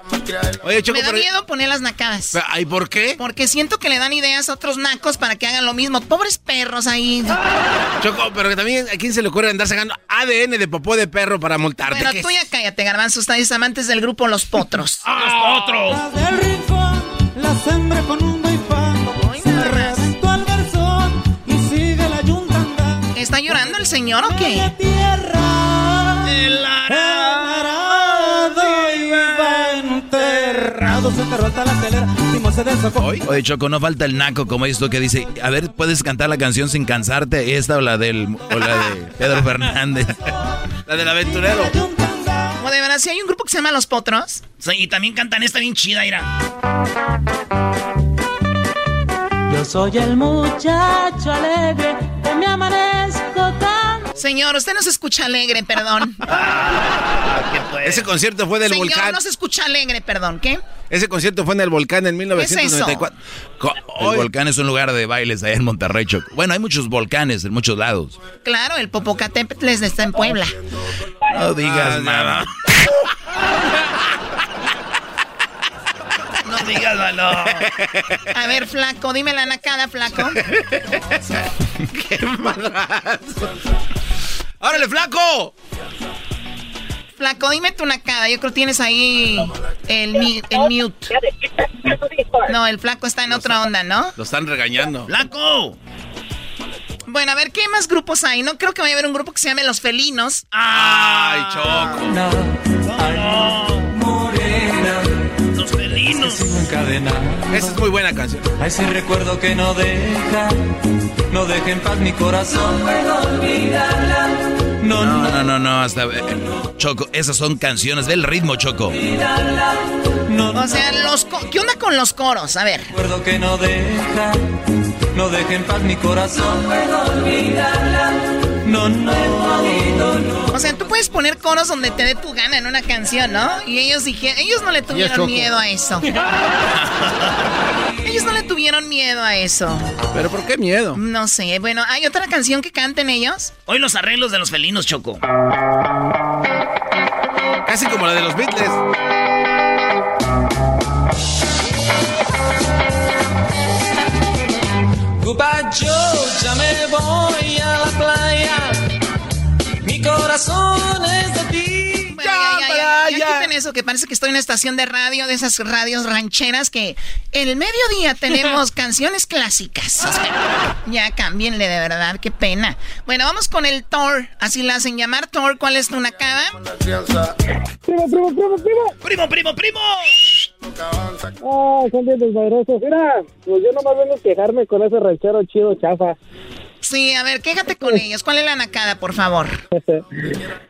Speaker 4: Oye, Choco,
Speaker 16: Me da
Speaker 4: pero-
Speaker 16: miedo poner las nacadas.
Speaker 4: ¿Ay, por qué?
Speaker 16: Porque siento que le dan ideas a otros nacos para que hagan lo mismo. Pobres perros ahí.
Speaker 4: Choco, pero que también a quién se le ocurre andar sacando ADN de popó de perro para multarte.
Speaker 16: Bueno,
Speaker 4: ¿Qué
Speaker 16: tú
Speaker 4: es?
Speaker 16: ya cállate, garbanzo. Ustedes amantes del grupo Los Potros.
Speaker 3: ¡Los otros!
Speaker 14: Del rincón
Speaker 17: con un bifando. Se reventó el garzón y sigue la yunta andando.
Speaker 16: ¿Está llorando el señor o qué?
Speaker 17: Tierra. El arado iba enterrado. Se enterró hasta la telera. Se.
Speaker 12: Oye, Choco, no falta el naco como esto que dice, a ver, ¿puedes cantar la canción sin cansarte? Esta o la del o la de Pedro Fernández.
Speaker 4: La del aventurero.
Speaker 16: O de verdad, si hay un grupo que se llama Los Potros.
Speaker 3: Sí, y también cantan esta bien chida, mira.
Speaker 17: Yo soy el muchacho alegre que me tan.
Speaker 16: Señor, usted no se escucha alegre, perdón.
Speaker 4: Ese concierto fue del
Speaker 16: Señor,
Speaker 4: volcán.
Speaker 16: no se escucha alegre, perdón. ¿Qué?
Speaker 4: Ese concierto fue en el volcán en 1994. Co-
Speaker 12: El volcán es un lugar de bailes allá en Monterrey. Bueno, hay muchos volcanes en muchos lados.
Speaker 16: Claro, el Popocatépetl está en Puebla.
Speaker 12: No digas
Speaker 4: Ah,
Speaker 12: nada.
Speaker 3: No digas, no.
Speaker 16: A ver, flaco, dime la nacada, flaco.
Speaker 4: ¡Qué madrazo! ¡Órale, flaco!
Speaker 16: Flaco, dime tu nacada. Yo creo que tienes ahí el, mi- el mute. No, el flaco está en otra onda, ¿no?
Speaker 4: Lo están regañando.
Speaker 3: ¡Flaco!
Speaker 16: Bueno, a ver, ¿qué más grupos hay? No creo que vaya a haber un grupo que se llame Los Felinos.
Speaker 4: ¡Ay, Choco!
Speaker 17: Morena.
Speaker 3: Los felinos.
Speaker 4: Esa es muy buena canción.
Speaker 17: A ese recuerdo que no deja, no deja en paz mi corazón. No puedo olvidarla. No,
Speaker 12: No,
Speaker 17: no,
Speaker 12: no, no, no, hasta... eh, Choco, esas son canciones, ve el ritmo, Choco.
Speaker 17: no,
Speaker 16: O sea, los ¿qué onda con los coros? A ver.
Speaker 17: recuerdo que no deja, no deja en paz mi corazón. No puedo olvidarla. No, no, no.
Speaker 16: O sea, tú puedes poner coros donde te dé tu gana en una canción, ¿no? Y ellos dijeron, ellos no le tuvieron miedo a eso. ellos no le tuvieron miedo a eso.
Speaker 4: ¿Pero por qué miedo?
Speaker 16: No sé. Bueno, ¿hay otra canción que canten ellos?
Speaker 3: Hoy los arreglos de los felinos, Choco.
Speaker 4: Casi como la de los Beatles.
Speaker 17: Goodbye Joe, ya me voy a la playa. Mi corazón es de ti.
Speaker 16: Ya, ya, quiten eso, que parece que estoy en una estación de radio, de esas radios rancheras que en el mediodía tenemos canciones clásicas. O sea, ya cámbienle de verdad, qué pena. Bueno, vamos con el Thor, así la hacen llamar Thor. ¿Cuál es tu nacada?
Speaker 18: Primo, primo, primo, primo.
Speaker 3: ¡Primo, primo, primo!
Speaker 18: Ah, son bien desmadrosos. Mira, pues yo nomás vengo a quejarme con ese ranchero chido chafa.
Speaker 16: Sí, a ver, quéjate con ellos. ¿Cuál es la nacada, por favor?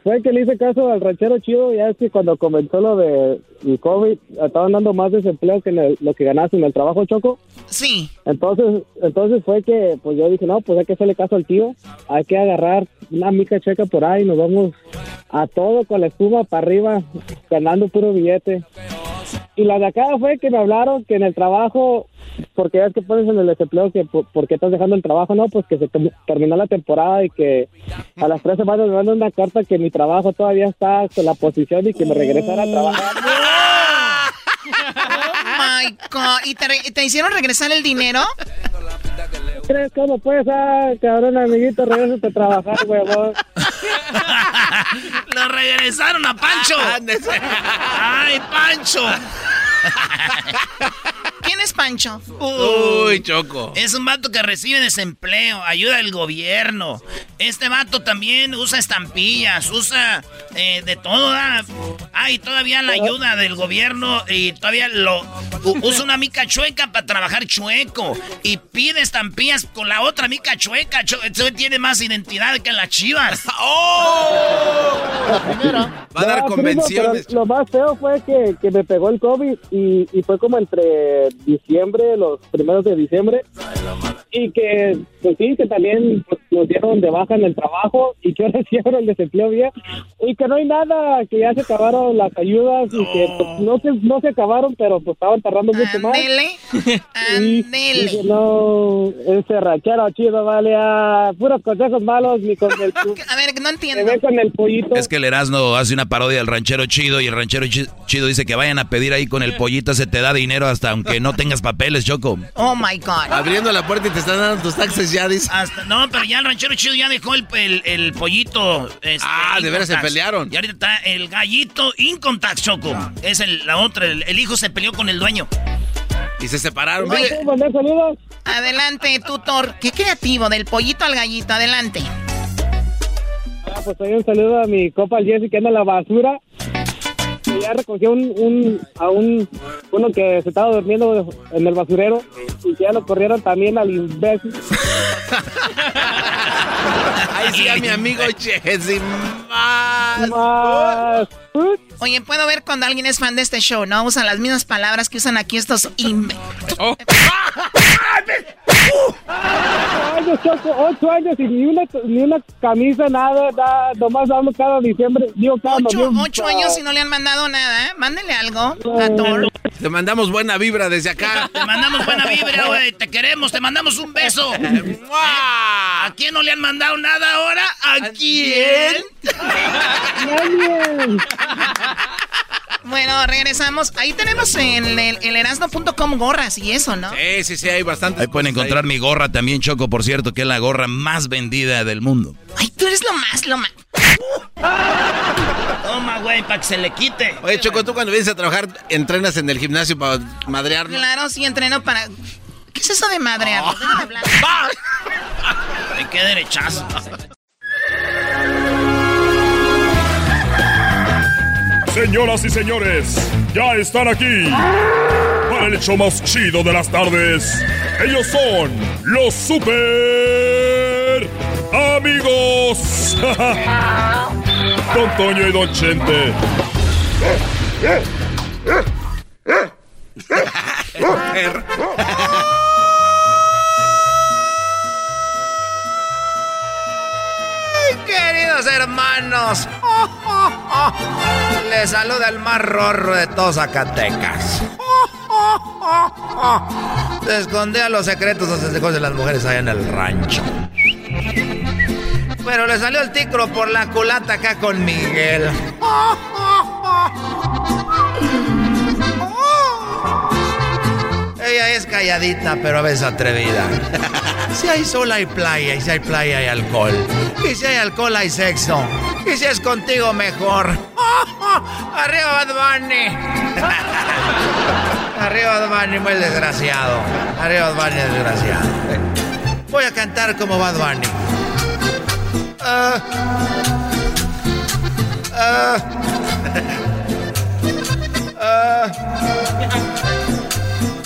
Speaker 18: Fue que le hice caso al ranchero chido, ya es que cuando comenzó lo de el COVID, estaban dando más desempleo que en el- lo que ganaste en el trabajo, Choco.
Speaker 16: Sí.
Speaker 18: Entonces, entonces fue que, pues yo dije, no, pues hay que hacerle caso al tío, hay que agarrar una mica checa por ahí, nos vamos a todo con la espuma para arriba, ganando puro billete. Y la de acá fue que me hablaron que en el trabajo, porque ya es que pones en el desempleo que por, porque estás dejando el trabajo, no, pues que se terminó la temporada y que a las tres semanas me mandan una carta que mi trabajo todavía está con la posición y que me regresara a trabajar.
Speaker 16: Oh my God. ¿Y te, te hicieron regresar el dinero?
Speaker 18: ¿Crees cómo pues, ah, cabrón, amiguito, regresate a trabajar, huevón?
Speaker 3: ¡Lo regresaron a Pancho! ¡Ay, Pancho!
Speaker 16: ¿Quién es Pancho?
Speaker 4: Uy, Choco.
Speaker 3: Es un vato que recibe desempleo, ayuda del gobierno. Este vato también usa estampillas, usa eh, de todo. Ah, y todavía la ayuda del gobierno y todavía lo usa una mica chueca para trabajar chueco. Y pide estampillas con la otra mica chueca. Ese tiene más identidad que las chivas.
Speaker 4: ¡Oh! Va a dar
Speaker 18: No,
Speaker 4: convenciones.
Speaker 18: lo más feo fue que, que me pegó el COVID y, y fue como entre diciembre, los primeros de diciembre. Y que, pues sí, que también pues, nos dieron de baja en el trabajo y que ahora ahora el desempleo bien. Y que no hay nada, que ya se acabaron las ayudas y que pues, no, se, no se acabaron, pero pues estaban tardando mucho más.
Speaker 16: Andele.
Speaker 18: Y
Speaker 16: Andele.
Speaker 18: dije, no, ese ranchero chido, vale, ah, puros consejos malos, ni con el...
Speaker 16: A ver, no entiendo.
Speaker 18: con el pollito.
Speaker 12: Es que el Erasmo hace una parodia del ranchero chido y el ranchero chi- chido dice que vayan a pedir ahí con el pollito, se te da dinero hasta aunque no tengas papeles, Choco.
Speaker 16: Oh my God.
Speaker 4: Abriendo la puerta y te están dando tus taxes ya, dice.
Speaker 3: Hasta- no, pero ya el ranchero chido ya dejó el, el, el pollito. este,
Speaker 4: Ah, de veras se pelearon.
Speaker 3: Y ahorita está el gallito income tax, Choco. Es el, la otra, el, el hijo se peleó con el dueño.
Speaker 4: Y se separaron.
Speaker 18: ¿Me puedo mandar saludos?
Speaker 16: Adelante, tutor. Qué creativo, del pollito al gallito. Adelante.
Speaker 18: Ah, pues doy un saludo a mi copa el Jesse que anda en la basura. Ya recogió un, un, a un, uno que se estaba durmiendo en el basurero y que ya lo corrieron también al imbécil.
Speaker 4: Ahí sí a mi amigo Jesse. Más.
Speaker 16: Oye, puedo ver cuando alguien es fan de este show, ¿no? Usan las mismas palabras que usan aquí estos imbe...
Speaker 18: Ocho años, Choco, ocho años y ni una, ni una camisa, nada, nada, nomás vamos cada diciembre, digo cada
Speaker 16: Ocho, ocho años y no le han mandado nada, ¿eh? Mándenle algo a Thor.
Speaker 4: Te mandamos buena vibra desde acá.
Speaker 3: Te mandamos buena vibra, güey. Te queremos, te mandamos un beso. ¿A quién no le han mandado nada ahora? ¿A quién?
Speaker 16: Bueno, regresamos. Ahí tenemos en el, el erasno.com gorras y eso, ¿no?
Speaker 4: Sí, sí, sí, hay bastante.
Speaker 19: Ahí pueden encontrar mi gorra también, Choco, por cierto, que es la gorra más vendida del mundo.
Speaker 16: Ay, tú eres lo más, lo más.
Speaker 3: Toma, güey, para que se le quite.
Speaker 4: Oye, Choco, tú cuando vienes a trabajar, entrenas en el gimnasio para madrearnos.
Speaker 16: Claro, sí entreno para... ¿Qué es eso de madrear?
Speaker 4: Oh.
Speaker 16: Déjame hablar.
Speaker 3: Ay, qué derechazo.
Speaker 2: Señoras y señores, ya están aquí para el hecho más chido de las tardes. Ellos son los super amigos. Don Toño y Don Chente.
Speaker 9: queridos hermanos, les saluda el más rorro de todos Zacatecas. Se escondía los secretos los hijos de las mujeres allá en el rancho. Pero le salió el ticro por la culata acá con Miguel. Ella es calladita, pero a veces atrevida. Si hay sol hay playa, y si hay playa hay alcohol. Y si hay alcohol hay sexo. Y si es contigo mejor. Arriba Bad Bunny. Arriba Bad Bunny, muy desgraciado. Arriba Bad Bunny, desgraciado. Voy a cantar como Bad Bunny. Ah.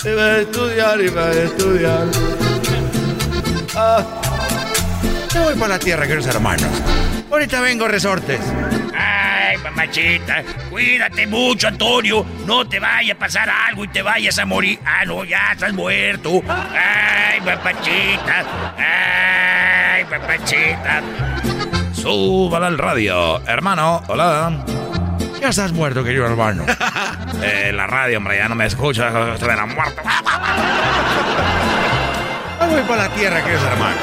Speaker 9: Iba a estudiar, iba a estudiar. Ah. Voy para la tierra, queridos hermanos. Ahorita vengo, resortes.
Speaker 3: Ay, mamachita, cuídate mucho, Antonio. No te vaya a pasar algo y te vayas a morir. Ah, no, ya estás muerto. Ay, papachita. Ay, papachita.
Speaker 19: Súbala al radio. Hermano, hola.
Speaker 9: Ya estás muerto, querido hermano.
Speaker 19: Eh, la radio, hombre, ya no me escucha. Estuviera muerto.
Speaker 9: Me voy para la tierra, queridos hermanos.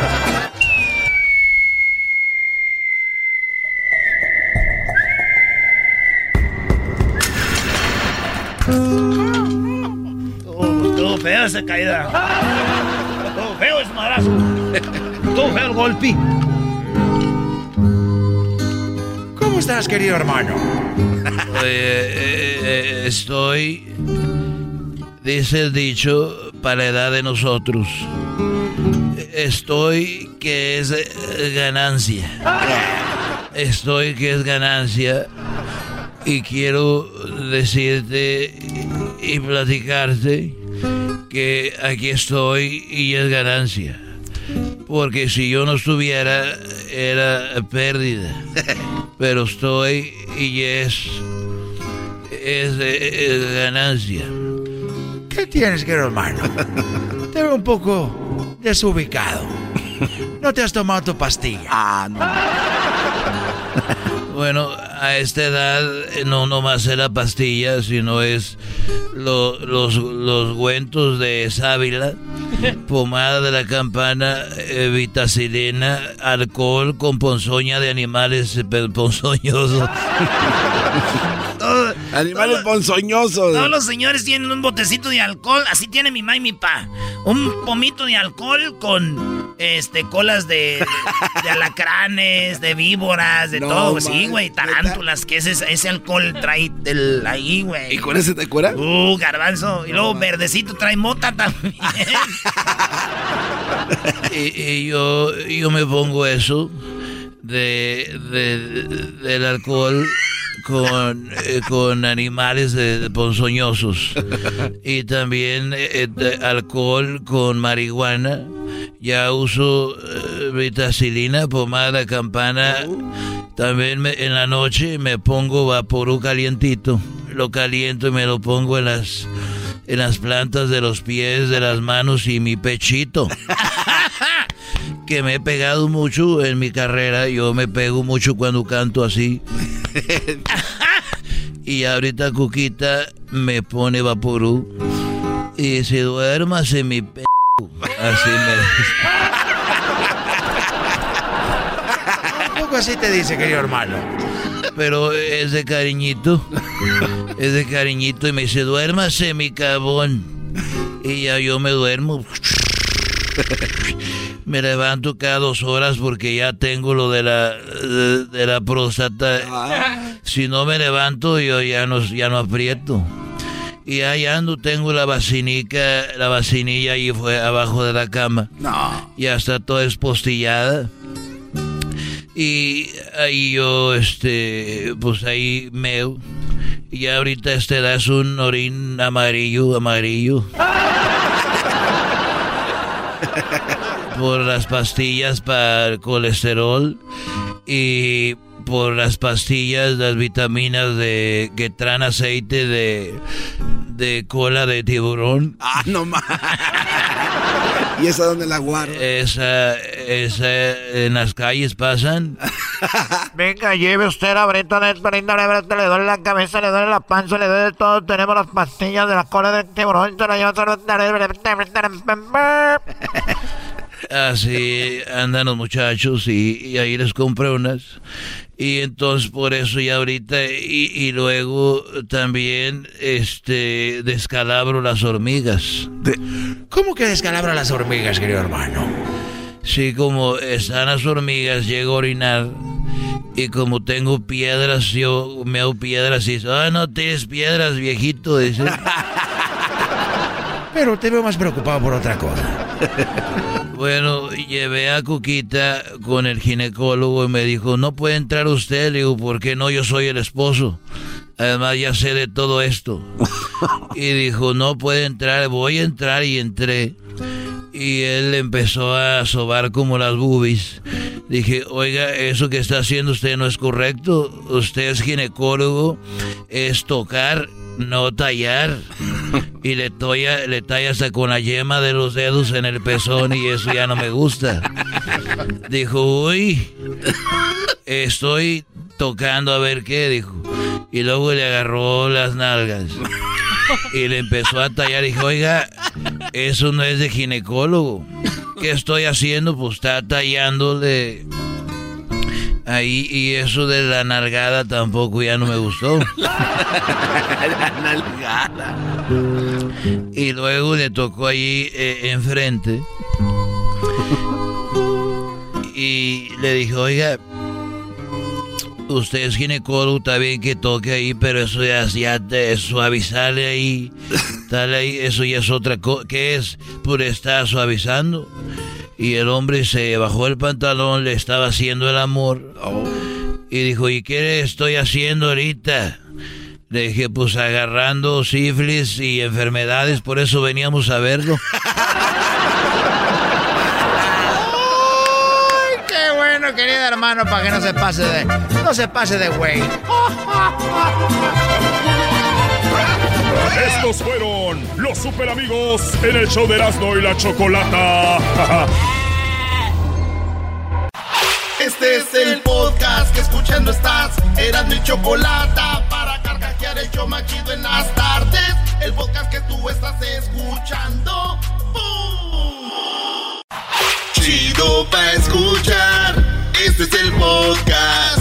Speaker 3: Estuvo feo esa caída. Estuvo feo ese madrazo. Estuvo feo el golpe.
Speaker 9: ¿Cómo estás, querido hermano?
Speaker 19: Eh, estoy, dice el dicho, para la edad de nosotros. Estoy que es eh, ganancia. Estoy que es ganancia. Y quiero decirte y platicarte que aquí estoy y es ganancia. Porque si yo no estuviera, era pérdida. Pero estoy y es, es, es ganancia.
Speaker 9: ¿Qué tienes, querido hermano? Te veo un poco desubicado. ¿No te has tomado tu pastilla?
Speaker 4: Ah, no.
Speaker 19: Bueno, a esta edad eh, no nomás es la pastilla, sino es lo- los, los güentos de sábila, pomada de la campana, eh, vitacilina, alcohol con ponzoña de animales eh, ponzoñosos. todo,
Speaker 4: Animales ponzoñosos.
Speaker 3: Todos los señores tienen un botecito de alcohol, así tiene mi ma y mi pa. Un pomito de alcohol con este colas de, de alacranes, de víboras, de
Speaker 4: No,
Speaker 3: todo.
Speaker 4: man,
Speaker 3: Sí, güey, tarántulas, que ese, ese alcohol trae el, ahí, güey.
Speaker 4: ¿Y con ese te cura?
Speaker 3: Uh, garbanzo. Y luego verdecito trae mota también.
Speaker 19: y, y yo, yo me pongo eso de, de- del alcohol con, eh, con animales de ponzoñosos y también eh, de alcohol con marihuana. Ya uso eh, vitacilina, pomada, campana. También me- en la noche me pongo vaporú calientito. Lo caliento y me lo pongo en las en las plantas de los pies, de las manos y mi pechito. que me he pegado mucho en mi carrera. Yo me pego mucho cuando canto así. y ahorita Cuquita me pone vaporú. Y dice, duérmase mi p... Así
Speaker 9: Un poco así te dice, querido hermano.
Speaker 19: me... Pero es de cariñito. Es de cariñito y me dice, duérmase mi cabón. Y ya yo me duermo. Me levanto cada dos horas porque ya tengo lo de la de, de la próstata. Si no me levanto yo ya no ya no aprieto. Y ahí ando, tengo la vacinica, la vacinilla ahí fue abajo de la cama.
Speaker 4: No.
Speaker 19: Ya está toda espostillada. Y ahí yo, este, pues ahí meo. Y ahorita este das un orín amarillo, amarillo. por las pastillas para el colesterol y por las pastillas, las vitaminas de que traen aceite de, de cola de tiburón.
Speaker 4: Ah, no más. ¿Y esa dónde la guardo?
Speaker 19: Esa, esa en las calles pasan.
Speaker 9: Venga, lleve usted de esperina, le duele la cabeza, le duele la panza, le duele todo. Tenemos las pastillas de la cola de tiburón. se la lleva a-
Speaker 19: Así andan los muchachos y, y ahí les compré unas. Y entonces por eso ya ahorita y, y luego también este descalabro las hormigas.
Speaker 9: ¿Cómo que descalabra las hormigas, querido hermano?
Speaker 19: Sí, como están las hormigas, llego a orinar y como tengo piedras, yo me hago piedras y dice, ah, no tienes piedras, viejito, dice.
Speaker 9: Pero te veo más preocupado por otra cosa.
Speaker 19: Bueno, llevé a Cuquita con el ginecólogo y me dijo, no puede entrar usted. Le digo, ¿por qué no? Yo soy el esposo. Además, ya sé de todo esto. Y dijo, no puede entrar, voy a entrar y entré. Y él empezó a sobar como las boobies. Dije, oiga, eso que está haciendo usted no es correcto. Usted es ginecólogo, es tocar, no tallar. Y le, toya, le talla hasta con la yema de los dedos en el pezón y eso ya no me gusta. Dijo, uy, estoy tocando a ver qué, dijo. Y luego le agarró las nalgas. Y le empezó a tallar. Dijo, oiga, eso no es de ginecólogo. ¿Qué estoy haciendo? Pues está tallándole ahí. Y eso de la nalgada tampoco ya no me gustó.
Speaker 4: la nalgada.
Speaker 19: Y luego le tocó ahí eh, enfrente. Y le dijo, oiga, usted es ginecólogo, está bien que toque ahí, pero eso ya, ya te suavizarle ahí, dale ahí, eso ya es otra cosa. ¿Qué es? Pues está suavizando. Y el hombre se bajó el pantalón, le estaba haciendo el amor. Y dijo, ¿y qué estoy haciendo ahorita? Le dije, pues agarrando sífilis y enfermedades, por eso veníamos a verlo.
Speaker 9: ¡Ay, qué bueno, querido hermano, para que no se pase de... No se pase de güey.
Speaker 2: Estos fueron los super amigos en el show de Erasmo y la Chocolata.
Speaker 1: Este es el podcast que escuchando estás. Eran mi chocolate para carcajear el show más chido en las tardes. El podcast que tú estás escuchando. ¡Bum! Chido pa' escuchar. Este es el podcast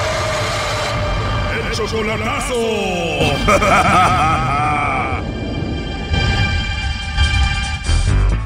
Speaker 2: Chocolatazo.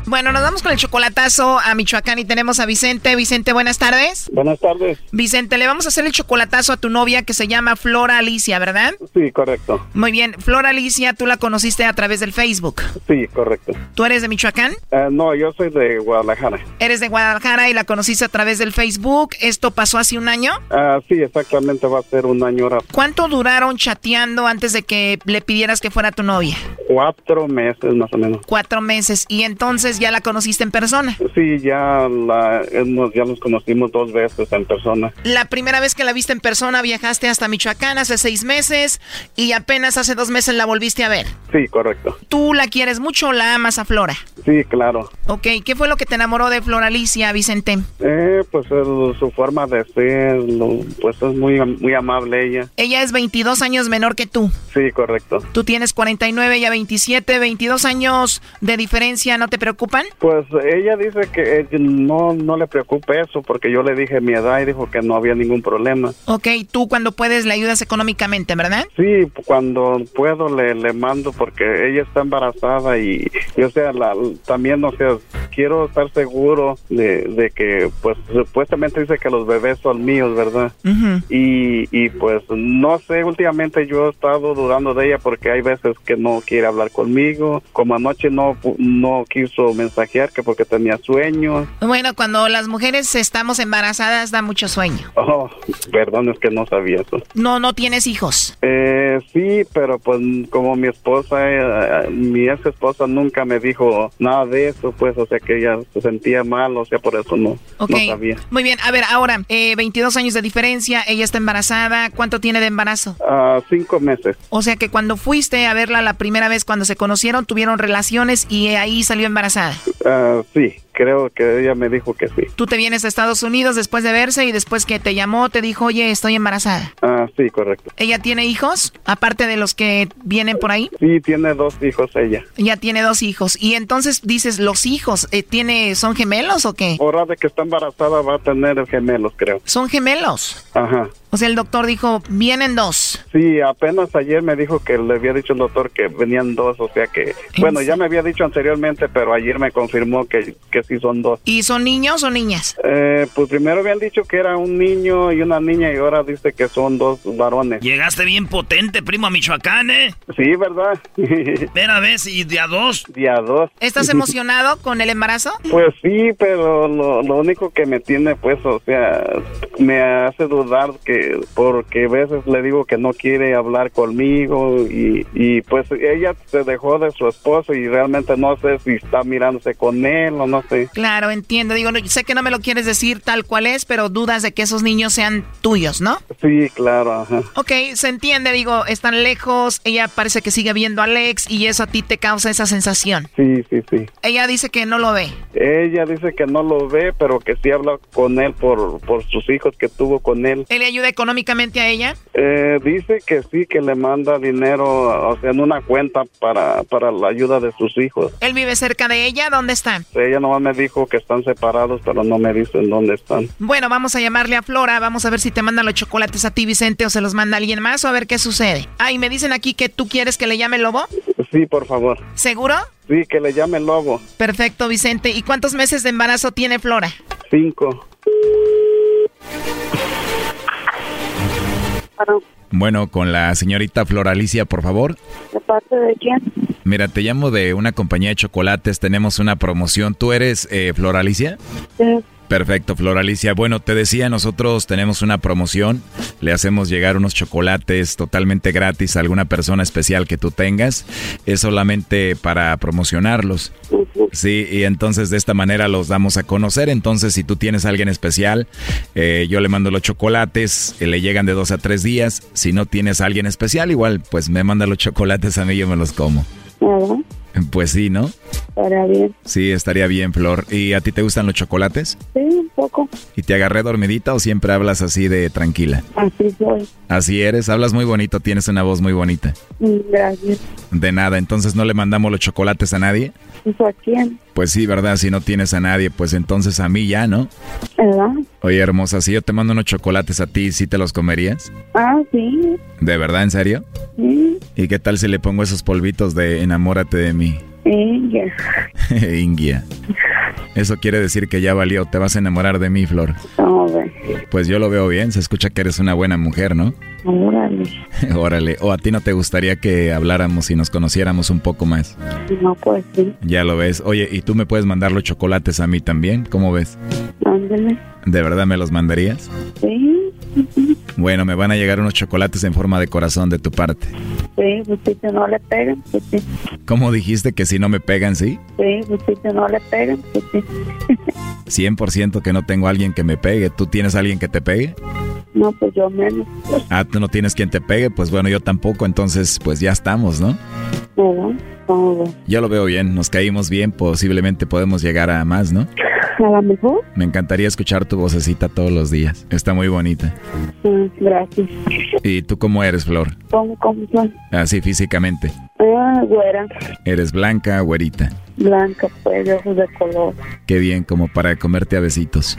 Speaker 16: Bueno, nos vamos con el chocolatazo a Michoacán y tenemos a Vicente. Vicente, buenas tardes.
Speaker 20: Buenas tardes.
Speaker 16: Vicente, le vamos a hacer el chocolatazo a tu novia que se llama Flora Alicia, ¿verdad?
Speaker 20: Sí, correcto.
Speaker 16: Muy bien. Flora Alicia, tú la conociste a través del Facebook.
Speaker 20: Sí, correcto.
Speaker 16: ¿Tú eres de Michoacán?
Speaker 20: Eh, no, yo soy de Guadalajara.
Speaker 16: Eres de Guadalajara y la conociste a través del Facebook. ¿Esto pasó hace un año?
Speaker 20: Ah, sí, exactamente, va a ser un año ahora.
Speaker 16: ¿Cuánto duraron chateando antes de que le pidieras que fuera tu novia?
Speaker 20: Cuatro meses más o menos.
Speaker 16: Cuatro meses. Y entonces ya la conociste en persona.
Speaker 20: Sí, ya, la, ya nos conocimos dos veces en persona.
Speaker 16: La primera vez que la viste en persona viajaste hasta Michoacán hace seis meses y apenas hace dos meses la volviste a ver.
Speaker 20: Sí, correcto.
Speaker 16: ¿Tú la quieres mucho o la amas a Flora?
Speaker 20: Sí, claro.
Speaker 16: Ok, ¿qué fue lo que te enamoró de Flora Alicia, Vicente?
Speaker 20: Eh, pues el- su forma de ser, lo- pues es muy, muy amable ella.
Speaker 16: Ella es 22 años menor que tú.
Speaker 20: Sí, correcto.
Speaker 16: Tú tienes 49, ella 27, 22 años de diferencia, ¿no te preocupan?
Speaker 20: Pues ella dice que eh, no, no le preocupe eso porque yo le dije mi edad y dijo que no había ningún problema.
Speaker 16: Ok, tú cuando puedes le ayudas económicamente, ¿verdad?
Speaker 20: Sí, cuando puedo le, le mando porque ella está embarazada y, y, o sea, la, también, o sea, quiero estar seguro de, de que, pues, supuestamente dice que los bebés son míos, ¿verdad? Y, y pues, no sé, últimamente yo he estado dudando de ella porque hay veces que no quiere hablar conmigo, como anoche no, no quiso mensajear que porque tenía sueño.
Speaker 16: Bueno, cuando las mujeres estamos embarazadas da mucho sueño.
Speaker 20: Oh, perdón, es que no sabía eso.
Speaker 16: No, no tienes hijos.
Speaker 20: Eh, sí, pero pues como mi esposa, eh, mi ex esposa nunca me dijo nada de eso, pues, o sea que ella se sentía mal, o sea, por eso no, no sabía.
Speaker 16: Muy bien, a ver, ahora, eh, 22 años de diferencia, ella está embarazada, ¿cuánto tiene de embarazo?
Speaker 20: Ah, cinco meses.
Speaker 16: O sea que cuando fuiste a verla la primera vez cuando se conocieron, tuvieron relaciones y ahí salió embarazada.
Speaker 20: Ah, sí, creo que ella me dijo que sí.
Speaker 16: Tú te vienes a Estados Unidos después de verse y después que te llamó te dijo, oye, estoy embarazada.
Speaker 20: Ah, sí, correcto.
Speaker 16: ¿Ella tiene hijos? Aparte de los que vienen por ahí.
Speaker 20: Sí, tiene dos hijos ella.
Speaker 16: Ella tiene dos hijos. Y entonces dices, los hijos, eh, tiene, ¿son gemelos o qué?
Speaker 20: Ahora de que está embarazada va a tener gemelos, creo.
Speaker 16: Son gemelos.
Speaker 20: Ajá.
Speaker 16: O sea, el doctor dijo, vienen dos.
Speaker 20: Sí, apenas ayer me dijo que le había dicho el doctor que venían dos, o sea que, bueno, ya me había dicho anteriormente, pero ayer me confirmó que, que sí son dos.
Speaker 16: ¿Y son niños o niñas?
Speaker 20: Eh, pues primero habían dicho que era un niño y una niña y ahora dice que son dos varones.
Speaker 3: Llegaste bien potente, primo, a Michoacán, ¿eh?
Speaker 20: Sí, ¿verdad?
Speaker 3: Primera vez y de a dos.
Speaker 20: Día dos.
Speaker 16: ¿Estás emocionado con el embarazo?
Speaker 20: Pues sí, pero lo, lo único que me tiene, pues, o sea, me hace dudar que, porque a veces le digo que no quiere hablar conmigo y, y pues ella se dejó de su esposo y realmente no sé si está mirándose con él o no sé.
Speaker 16: Claro, entiendo. Digo, no- sé que no me lo quieres decir tal cual es, pero dudas de que esos niños sean tuyos, ¿no?
Speaker 20: Sí, claro, ajá.
Speaker 16: Ok, se entiende, digo, están lejos, ella parece que sigue viendo a Alex y eso a ti te causa esa sensación.
Speaker 20: Sí, sí, sí.
Speaker 16: Ella dice que no lo ve.
Speaker 20: Ella dice que no lo ve, pero que sí habla con él por, por sus hijos que tuvo con él.
Speaker 16: ¿Él le ayuda económicamente a ella?
Speaker 20: Eh, dice que sí, que le manda dinero, o sea, en una cuenta para, para la ayuda de sus hijos.
Speaker 16: ¿Él vive cerca de ella? ¿Dónde está?
Speaker 20: Ella nomás me dijo que están separados, pero no me dicen dónde están.
Speaker 16: Bueno, vamos a llamarle a Flora, vamos a ver si te manda los chocolates a ti, Vicente, o se los manda alguien más, o a ver qué sucede. Ah, y me dicen aquí que tú quieres que le llame Lobo.
Speaker 20: Sí, por favor.
Speaker 16: ¿Seguro?
Speaker 20: Sí, que le llame Lobo.
Speaker 16: Perfecto, Vicente. ¿Y cuántos meses de embarazo tiene Flora?
Speaker 20: Cinco.
Speaker 21: Bueno, con la señorita Floralicia, por favor.
Speaker 22: ¿De parte de quién?
Speaker 21: Mira, te llamo de una compañía de chocolates, tenemos una promoción. ¿Tú eres eh, Floralicia?
Speaker 22: Sí.
Speaker 21: Perfecto, Floralicia. Bueno, te decía, nosotros tenemos una promoción. Le hacemos llegar unos chocolates totalmente gratis a alguna persona especial que tú tengas. Es solamente para promocionarlos. Sí, y entonces de esta manera los damos a conocer. Entonces, si tú tienes a alguien especial, eh, yo le mando los chocolates, eh, le llegan de dos a tres días. Si no tienes a alguien especial, igual, pues me manda los chocolates a mí y yo me los como.
Speaker 22: ¿Verdad?
Speaker 21: Pues sí, ¿no?
Speaker 22: estaría bien.
Speaker 21: Sí, estaría bien, Flor. ¿Y a ti te gustan los chocolates?
Speaker 22: Sí, poco.
Speaker 21: ¿Y te agarré dormidita o siempre hablas así de tranquila?
Speaker 22: Así soy.
Speaker 21: Así eres, hablas muy bonito, tienes una voz muy bonita.
Speaker 22: Mm, Gracias.
Speaker 21: De nada, entonces no le mandamos los chocolates a nadie.
Speaker 22: ¿Eso a quién?
Speaker 21: Pues sí, ¿verdad? Si no tienes a nadie, pues entonces a mí ya, ¿no?
Speaker 22: ¿Verdad?
Speaker 21: Oye, hermosa, si yo te mando unos chocolates a ti, ¿sí te los comerías?
Speaker 22: Ah, sí.
Speaker 21: ¿De verdad, en serio?
Speaker 22: Sí.
Speaker 21: ¿Y qué tal si le pongo esos polvitos de enamórate de mí?
Speaker 22: Ya.
Speaker 21: Ingia. Eso quiere decir que ya valió, te vas a enamorar de mí, Flor. Pues yo lo veo bien, se escucha que eres una buena mujer, ¿no?
Speaker 22: Órale.
Speaker 21: Órale, o a ti no te gustaría que habláramos y nos conociéramos un poco más.
Speaker 22: No, pues sí.
Speaker 21: Ya lo ves. Oye, ¿y tú me puedes mandar los chocolates a mí también? ¿Cómo ves?
Speaker 22: Ándale.
Speaker 21: ¿De verdad me los mandarías?
Speaker 22: Sí.
Speaker 21: Bueno, me van a llegar unos chocolates en forma de corazón de tu parte.
Speaker 22: Sí, pues que no le pegan, pues sí.
Speaker 21: ¿Cómo dijiste que si no me pegan, sí?
Speaker 22: Sí, pues que no le pegan, pues sí.
Speaker 21: 100% que no tengo a alguien que me pegue. ¿Tú tienes a alguien que te pegue?
Speaker 22: No, pues yo menos.
Speaker 21: Ah, tú no tienes quien te pegue, pues bueno, yo tampoco, entonces pues ya estamos, ¿no?
Speaker 22: ¿Cómo ve?
Speaker 21: Yo lo veo bien, nos caímos bien, posiblemente podemos llegar a más, ¿no?
Speaker 22: A lo mejor.
Speaker 21: Me encantaría escuchar tu vocecita todos los días. Está muy bonita.
Speaker 22: Mm, gracias.
Speaker 21: ¿Y tú cómo eres, Flor?
Speaker 22: ¿Cómo, cómo son?
Speaker 21: Así físicamente.
Speaker 22: Ah, güera.
Speaker 21: ¿Eres blanca, güerita?
Speaker 22: Blanca, pues, de color.
Speaker 21: Qué bien, como para comerte a besitos.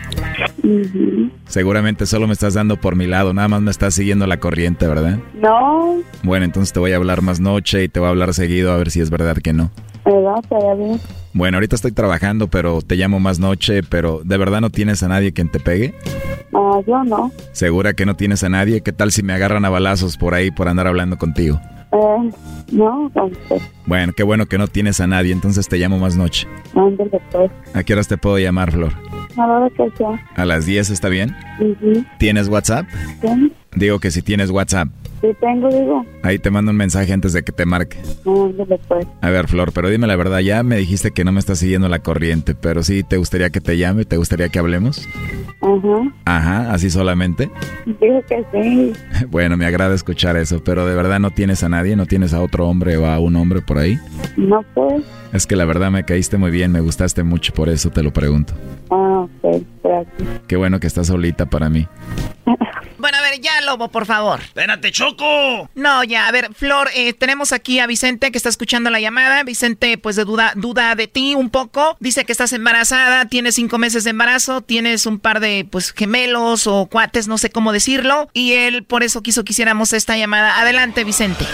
Speaker 21: Seguramente solo me estás dando por mi lado, nada más me estás siguiendo la corriente, ¿verdad?
Speaker 22: No,
Speaker 21: Bueno, entonces te voy a hablar más noche y te voy a hablar seguido a ver si es verdad que no.
Speaker 22: ¿verdad? Bien.
Speaker 21: Bueno, ahorita estoy trabajando, pero te llamo más noche, pero ¿de verdad no tienes a nadie quien te pegue?
Speaker 22: Ah, yo no.
Speaker 21: ¿Segura que no tienes a nadie? ¿Qué tal si me agarran a balazos por ahí por andar hablando contigo?
Speaker 22: Eh, no, entonces,
Speaker 21: Bueno, qué bueno que no tienes a nadie, entonces te llamo más noche.
Speaker 22: ándale, pues.
Speaker 21: ¿A qué horas te puedo llamar, Flor?
Speaker 22: A la hora que sea.
Speaker 21: ¿A las 10 está bien?
Speaker 22: Ujú.
Speaker 21: ¿Tienes WhatsApp?
Speaker 22: Sí,
Speaker 21: Digo que si tienes WhatsApp,
Speaker 22: sí tengo, digo.
Speaker 21: ahí te mando un mensaje antes de que te marque.
Speaker 22: Ándale, pues.
Speaker 21: A ver, Flor, pero dime la verdad, ya me dijiste que no me estás siguiendo la corriente, pero sí te gustaría que te llame, te gustaría que hablemos.
Speaker 22: Ajá.
Speaker 21: Ajá, así solamente.
Speaker 22: Dijo que sí.
Speaker 21: Bueno, me agrada escuchar eso, pero de verdad no tienes a nadie, no tienes a otro hombre o a un hombre por ahí.
Speaker 22: No, pues.
Speaker 21: Es que la verdad me caíste muy bien, me gustaste mucho, por eso te lo pregunto.
Speaker 22: Ah, ok, gracias.
Speaker 21: Qué bueno que estás solita para mí.
Speaker 16: A ver, ya, Lobo, por favor.
Speaker 3: Espérate, Choco.
Speaker 16: No, ya, a ver, Flor, eh, tenemos aquí a Vicente que está escuchando la llamada. Vicente, pues, de duda, duda de ti un poco. Dice que estás embarazada, tienes cinco meses de embarazo, tienes un par de, pues, gemelos o cuates, no sé cómo decirlo. Y él, por eso quiso que hiciéramos esta llamada. Adelante, Vicente.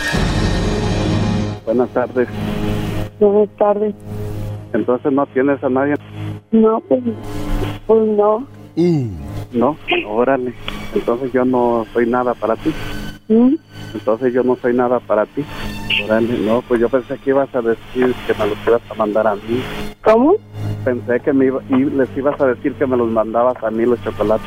Speaker 20: Buenas tardes.
Speaker 22: Buenas tardes.
Speaker 20: Entonces no tienes a nadie.
Speaker 22: No, pues, pues no.
Speaker 20: No, órale. Entonces yo no soy nada para ti.
Speaker 22: ¿Mm?
Speaker 20: Entonces yo no soy nada para ti. Órale, no, pues yo pensé que ibas a decir que me los ibas a mandar a mí.
Speaker 22: ¿Cómo?
Speaker 20: Pensé que me iba, y les ibas a decir que me los mandabas a mí los chocolates.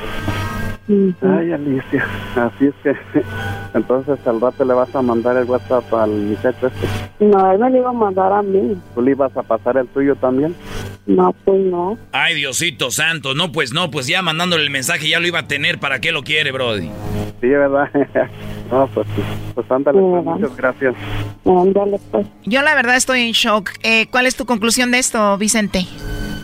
Speaker 20: Ay, Alicia, así es que entonces al rato le vas a mandar el WhatsApp al muchacho este.
Speaker 22: No, él me lo iba a mandar a mí.
Speaker 20: ¿Tú le ibas a pasar el tuyo también?
Speaker 22: No, pues no.
Speaker 3: Ay, Diosito santo. No, pues no, pues ya mandándole el mensaje ya lo iba a tener. ¿Para qué lo quiere, Brody?
Speaker 20: Sí, ¿verdad? no, pues, pues ándale, pues, muchas gracias.
Speaker 22: Ándale, pues.
Speaker 16: Yo, la verdad, estoy en shock. Eh, ¿Cuál es tu conclusión de esto, Vicente?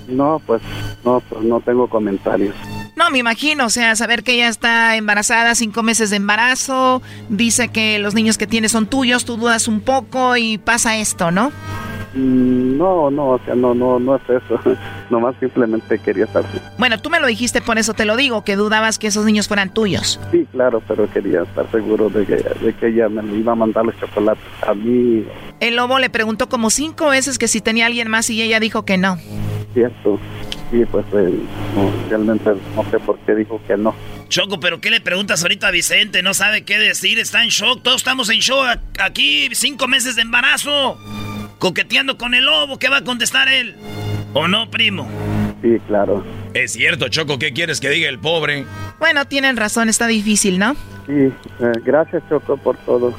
Speaker 20: No, pues, no, pues no tengo comentarios.
Speaker 16: No, me imagino, o sea, saber que ella está embarazada, cinco meses de embarazo, dice que los niños que tiene son tuyos, tú dudas un poco y pasa esto, ¿no?
Speaker 20: Mm, No, no, o sea, no, no, no es eso. Nomás simplemente quería saber.
Speaker 16: Bueno, tú me lo dijiste, por eso te lo digo, que dudabas que esos niños fueran tuyos.
Speaker 20: Sí, claro, pero quería estar seguro de que, de que ella me iba a mandar los chocolates a mí.
Speaker 16: El lobo le preguntó como cinco veces que si tenía alguien más y ella dijo que no.
Speaker 20: Cierto. Sí, pues eh, no, realmente no sé por qué dijo que no.
Speaker 3: Choco, ¿pero qué le preguntas ahorita a Vicente? No sabe qué decir, está en shock. Todos estamos en shock. Aquí, cinco meses de embarazo. Coqueteando con el lobo, ¿qué va a contestar él? ¿O no, primo?
Speaker 20: Sí, claro.
Speaker 3: Es cierto, Choco, ¿qué quieres que diga el pobre?
Speaker 16: Bueno, tienen razón, está difícil, ¿no?
Speaker 20: Sí, eh, gracias Choco por todo.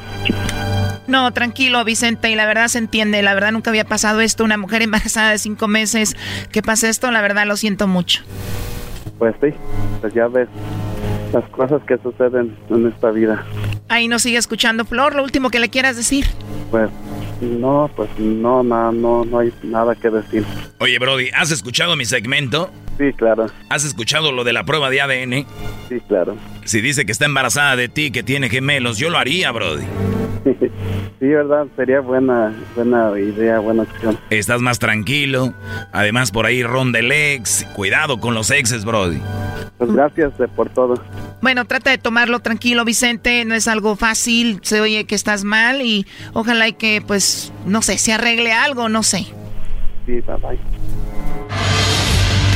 Speaker 16: No, tranquilo, Vicente, y la verdad se entiende, la verdad nunca había pasado esto, una mujer embarazada de cinco meses, que pase esto, la verdad lo siento mucho.
Speaker 20: Pues sí, pues ya ves las cosas que suceden en esta vida.
Speaker 16: Ahí nos sigue escuchando Flor, lo último que le quieras decir.
Speaker 20: Pues No, pues no, no, no, no hay nada que decir.
Speaker 12: Oye, Brody, ¿has escuchado mi segmento?
Speaker 20: Sí, claro.
Speaker 12: ¿Has escuchado lo de la prueba de ADN?
Speaker 20: Sí, claro.
Speaker 12: Si dice que está embarazada de ti, que tiene gemelos, yo lo haría, Brody.
Speaker 20: Sí, verdad, sería buena, buena idea, buena opción.
Speaker 12: Estás más tranquilo. Además, por ahí ronda el ex. Cuidado con los exes, Brody.
Speaker 20: Pues gracias eh, por todo.
Speaker 16: Bueno, trata de tomarlo tranquilo, Vicente. No es algo fácil. Se oye que estás mal y ojalá y que, pues, no sé, se arregle algo, no sé.
Speaker 20: Sí, bye bye.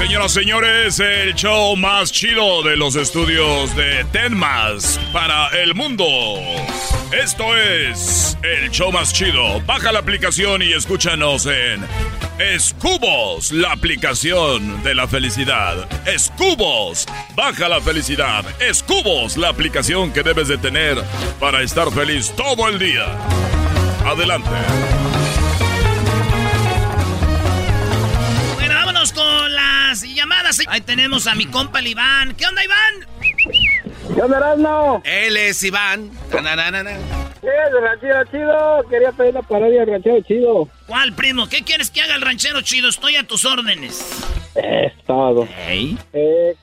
Speaker 2: Señoras, señores, el show más chido de los estudios de Tenmas para el mundo. Esto es el show más chido. Baja la aplicación y escúchanos en Escubos, la aplicación de la felicidad. Escubos, baja la felicidad. Escubos, la aplicación que debes de tener para estar feliz todo el día. Adelante.
Speaker 3: Ahí tenemos a mi compa el Iván. ¿Qué onda, Iván?
Speaker 18: ¿Qué onda, Erasmo?
Speaker 4: Él es Iván. Na, na, na.
Speaker 18: Sí, el ranchero chido. Quería pedir la parodia del ranchero chido.
Speaker 3: ¿Cuál, primo? ¿Qué quieres que haga el ranchero chido? Estoy a tus órdenes.
Speaker 18: Es todo. Eh,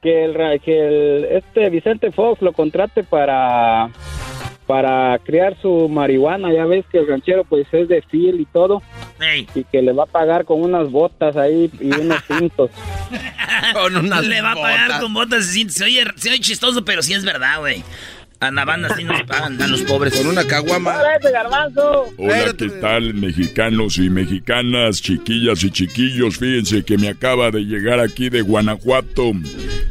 Speaker 18: que el, que el este Vicente Fox lo contrate para para criar su marihuana. Ya ves que el ranchero pues es de fil y todo.
Speaker 3: Hey.
Speaker 18: Y que le va a pagar con unas botas ahí y unos cintos.
Speaker 4: Con unas
Speaker 3: Le va a pagar con botas. Se, se oye, se oye chistoso, pero sí es verdad, güey. A la banda sí nos pagan, a los pobres.
Speaker 4: Con una caguama.
Speaker 2: Hola, ¿qué tal, mexicanos y mexicanas, chiquillas y chiquillos? Fíjense que me acaba de llegar aquí de Guanajuato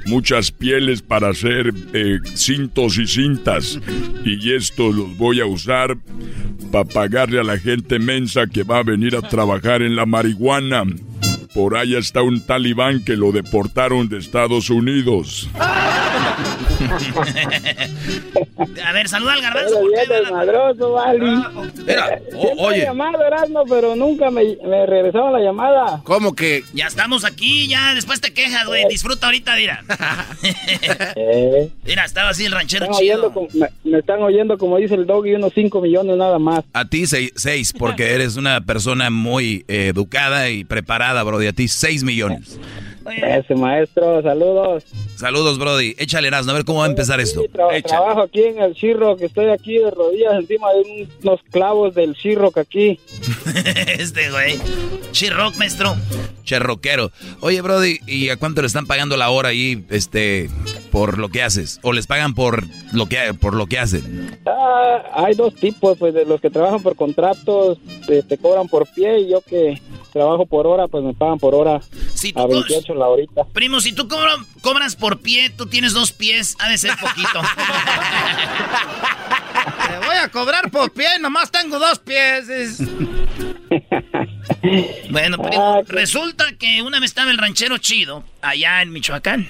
Speaker 2: muchas pieles para hacer eh, cintos y cintas. Y estos los voy a usar para pagarle a la gente mensa que va a venir a trabajar en la marihuana. Por allá está un talibán que lo deportaron de Estados Unidos.
Speaker 3: A ver, saluda al garbanzo.
Speaker 4: Mira,
Speaker 18: he
Speaker 4: oye,
Speaker 18: llamado, Erasmo, pero nunca me, me regresaron la llamada.
Speaker 4: ¿cómo que?
Speaker 3: Ya estamos aquí, ya después te quejas, güey. Disfruta ahorita, mira.
Speaker 18: Eh,
Speaker 3: Mira, estaba así el ranchero
Speaker 18: están
Speaker 3: chido.
Speaker 18: como- me, me están oyendo, como dice el doggy, unos 5 millones nada más.
Speaker 12: A ti seis, seis, porque eres una persona muy eh, educada y preparada, Brody. A ti seis millones.
Speaker 18: Ese maestro, saludos.
Speaker 12: Saludos, Brody. Échale Erasmo, a ver cómo va a empezar esto.
Speaker 18: Sí, tra- trabajo aquí en el Shirrock, estoy aquí de rodillas encima de un- unos clavos del Shirrock aquí.
Speaker 3: este, güey. Chirrock, maestro.
Speaker 12: Cherroquero. Oye, Brody, ¿y a cuánto le están pagando la hora ahí, este, por lo que haces? ¿O les pagan por lo que, por lo que hacen?
Speaker 18: Ah, hay dos tipos, pues de los que trabajan por contratos, te, te cobran por pie y yo que trabajo por hora, pues me pagan por hora
Speaker 3: Si
Speaker 18: a 28 la horita.
Speaker 3: Primo, si tú cobro- cobras por pie, tú tienes dos pies, ha de ser poquito.
Speaker 9: Te voy a cobrar por pie, nomás tengo dos pies. es-
Speaker 3: bueno, primo, resulta que una vez estaba el ranchero chido allá en Michoacán.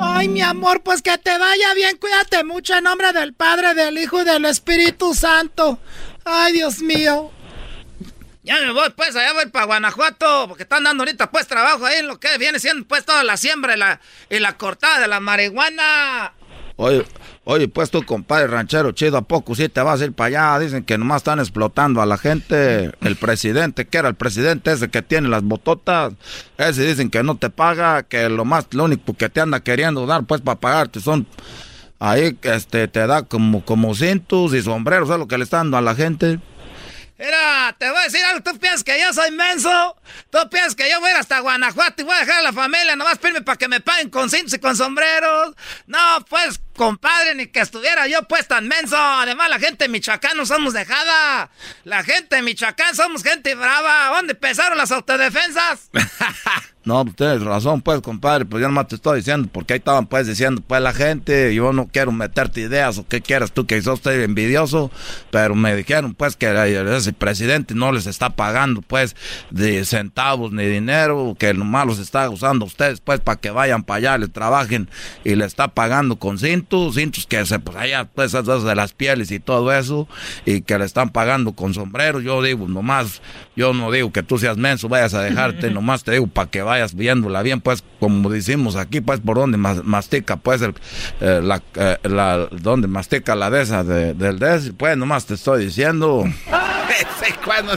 Speaker 7: Ay, mi amor, pues que te vaya bien, cuídate mucho en nombre del Padre, del Hijo y del Espíritu Santo. Ay, Dios mío.
Speaker 9: Ya me voy, pues, allá voy para Guanajuato, porque están dando ahorita, pues, trabajo ahí en lo que viene siendo, pues, toda la siembra y la, y la cortada de la marihuana.
Speaker 23: Oye, oye, pues tú, compadre ranchero chido, ¿a poco sí te vas a ir para allá? Dicen que nomás están explotando a la gente. El presidente, que era el presidente ese que tiene las bototas, ese dicen que no te paga, que lo más, lo único que te anda queriendo dar, pues, para pagarte son... Ahí, este, te da como, como cintos y sombreros, es lo que le están dando a la gente.
Speaker 9: Mira, te voy a decir algo, tú piensas que yo soy menso, tú piensas que yo voy a ir hasta Guanajuato y voy a dejar a la familia nomás pirme para que me paguen con cintos y con sombreros. No, pues, compadre, ni que estuviera yo pues tan menso. Además, la gente de Michoacán no somos dejada. La gente de Michoacán somos gente brava. ¿Dónde empezaron las autodefensas?
Speaker 23: No, tienes razón, pues, compadre. Pues yo nomás te estoy diciendo, porque ahí estaban, pues, diciendo, pues, la gente, yo no quiero meterte ideas o qué quieras tú, que sos usted envidioso, pero me dijeron, pues, que ese presidente no les está pagando, pues, de centavos ni dinero, que nomás los está usando ustedes, pues, para que vayan para allá, le trabajen y le está pagando con cintos, cintos que se, pues, allá, pues, esas de las pieles y todo eso, y que le están pagando con sombreros. Yo digo, nomás, yo no digo que tú seas menso, vayas a dejarte, nomás te digo para que vayas viéndola bien, pues, como decimos aquí, pues, por donde mastica, pues, el, eh, la, eh, la, donde mastica la de esa de, del des, pues, nomás te estoy diciendo.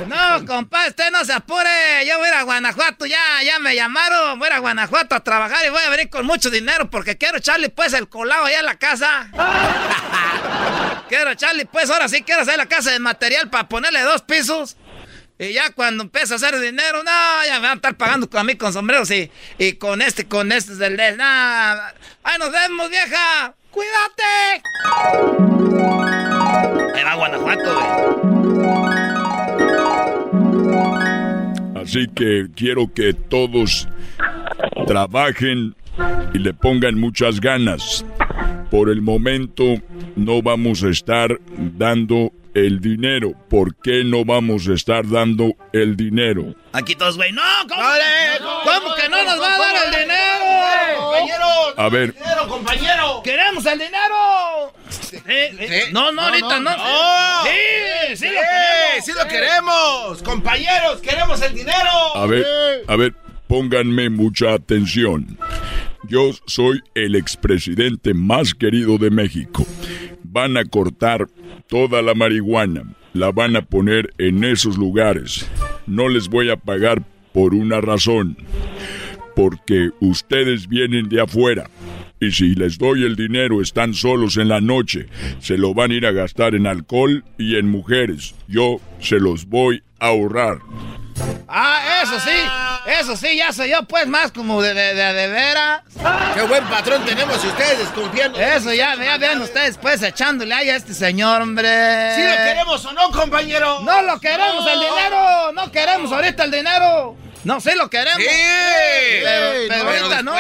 Speaker 9: No, compadre, usted no se apure. Yo voy a ir a Guanajuato, ya, ya me llamaron. Voy a ir a Guanajuato a trabajar y voy a venir con mucho dinero porque quiero echarle pues el colado allá a la casa. quiero echarle pues, ahora sí quiero hacer la casa de material para ponerle dos pisos. Y ya cuando empieza a hacer dinero, no, ya me van a estar pagando con a mí con sombreros y, y con este, con este del del. Nada. ¡Ay, nos vemos, vieja! ¡Cuídate! Era Guanajuato,
Speaker 2: güey. Así que quiero que todos trabajen y le pongan muchas ganas. Por el momento no vamos a estar dando el dinero. ¿Por qué no vamos a estar dando el dinero?
Speaker 9: Aquí todos, güey. No, ¿cómo, ¿cómo que no nos va a dar el dinero?
Speaker 2: Compañero. A ver.
Speaker 9: Dinero, compañero. Queremos el dinero. No, no, ahorita no. Sí, sí, lo queremos.
Speaker 4: Sí lo queremos. Compañeros, queremos el dinero.
Speaker 2: A ver, a ver, pónganme mucha atención. Yo soy el expresidente más querido de México. Van a cortar toda la marihuana. La van a poner en esos lugares. No les voy a pagar por una razón. Porque ustedes vienen de afuera. Y si les doy el dinero están solos en la noche. Se lo van a ir a gastar en alcohol y en mujeres. Yo se los voy a ahorrar.
Speaker 9: Ah, eso sí, eso sí, ya soy yo pues más como de, de, de, veras.
Speaker 4: Qué buen patrón tenemos y ustedes desconfiando.
Speaker 9: Eso ya, ya vean ustedes pues echándole ahí a este señor, hombre.
Speaker 4: ¿Sí lo queremos o no, compañero?
Speaker 9: No lo queremos el dinero, no queremos ahorita el dinero. No, sí lo queremos.
Speaker 4: Sí,
Speaker 9: pero, ahorita no.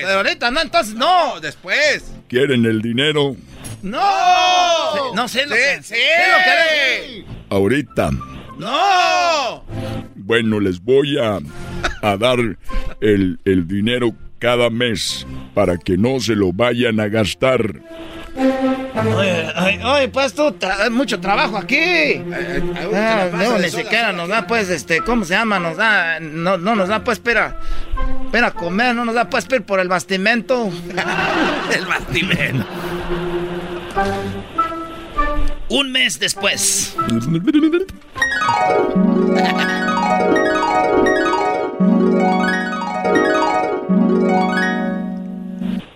Speaker 9: Pero ahorita no, entonces no.
Speaker 4: después.
Speaker 2: ¿Quieren el dinero?
Speaker 9: No. no sé lo que
Speaker 4: sí, lo queremos.
Speaker 2: Ahorita.
Speaker 4: ¡No!
Speaker 2: Bueno, les voy a, a dar el, el, dinero cada mes para que no se lo vayan a gastar.
Speaker 9: Oye, oye pues tú, tra mucho trabajo aquí. Ah, no, ni siquiera nos da, pues, este, ¿cómo se llama? Nos da, no, no nos da, pues, espera, espera comer, no nos da, pues, espera por el bastimento.
Speaker 4: el bastimento.
Speaker 9: Un mes después.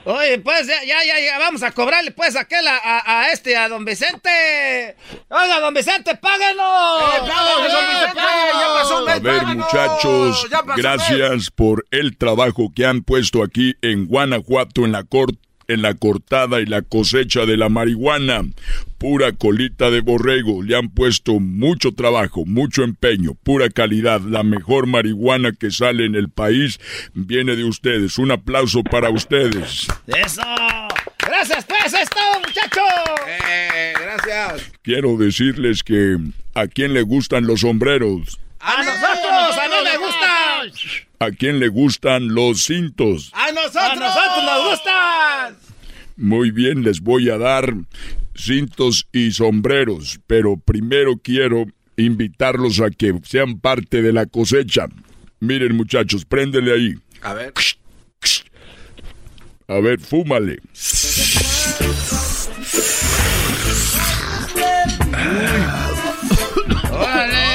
Speaker 9: Oye, pues ya, ya, ya, vamos a cobrarle pues aquel a, a, a este, a don Vicente. Oiga, don Vicente, páganos.
Speaker 4: Eh, páganos, don Vicente, ya pasó un mes,
Speaker 2: A ver,
Speaker 4: páganos.
Speaker 2: muchachos, gracias por el trabajo que han puesto aquí en Guanajuato en la corte en la cortada y la cosecha de la marihuana. Pura colita de borrego. Le han puesto mucho trabajo, mucho empeño, pura calidad. La mejor marihuana que sale en el país viene de ustedes. Un aplauso para ustedes.
Speaker 9: ¡Eso! ¡Gracias, pues! ¡Es todo, muchachos!
Speaker 4: Eh, gracias.
Speaker 2: Quiero decirles que a quién le gustan los sombreros.
Speaker 9: ¡A nosotros! ¡A mí me gustan!
Speaker 2: ¿A quién le gustan los cintos?
Speaker 4: ¡A nosotros!
Speaker 9: ¡A nosotros nos gustan!
Speaker 2: Muy bien, les voy a dar cintos y sombreros, pero primero quiero invitarlos a que sean parte de la cosecha. Miren muchachos, préndele ahí.
Speaker 4: A ver.
Speaker 2: A ver, fúmale.
Speaker 9: ¡Órale!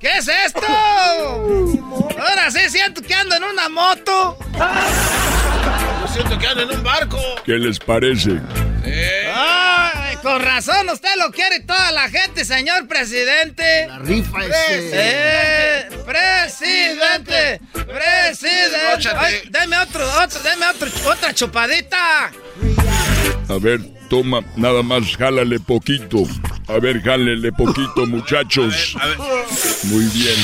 Speaker 9: ¿Qué es esto? Ahora sí siento que ando en una moto.
Speaker 4: En un barco.
Speaker 2: ¿Qué les parece?
Speaker 9: Ay, con razón, usted lo quiere toda la gente, señor presidente.
Speaker 4: La rifa
Speaker 9: Eh, presidente, presidente. Ay, deme otro, otro, deme otro, otra chupadita.
Speaker 2: A ver, toma, nada más, jálale poquito. A ver, jálele poquito, muchachos. Muy bien.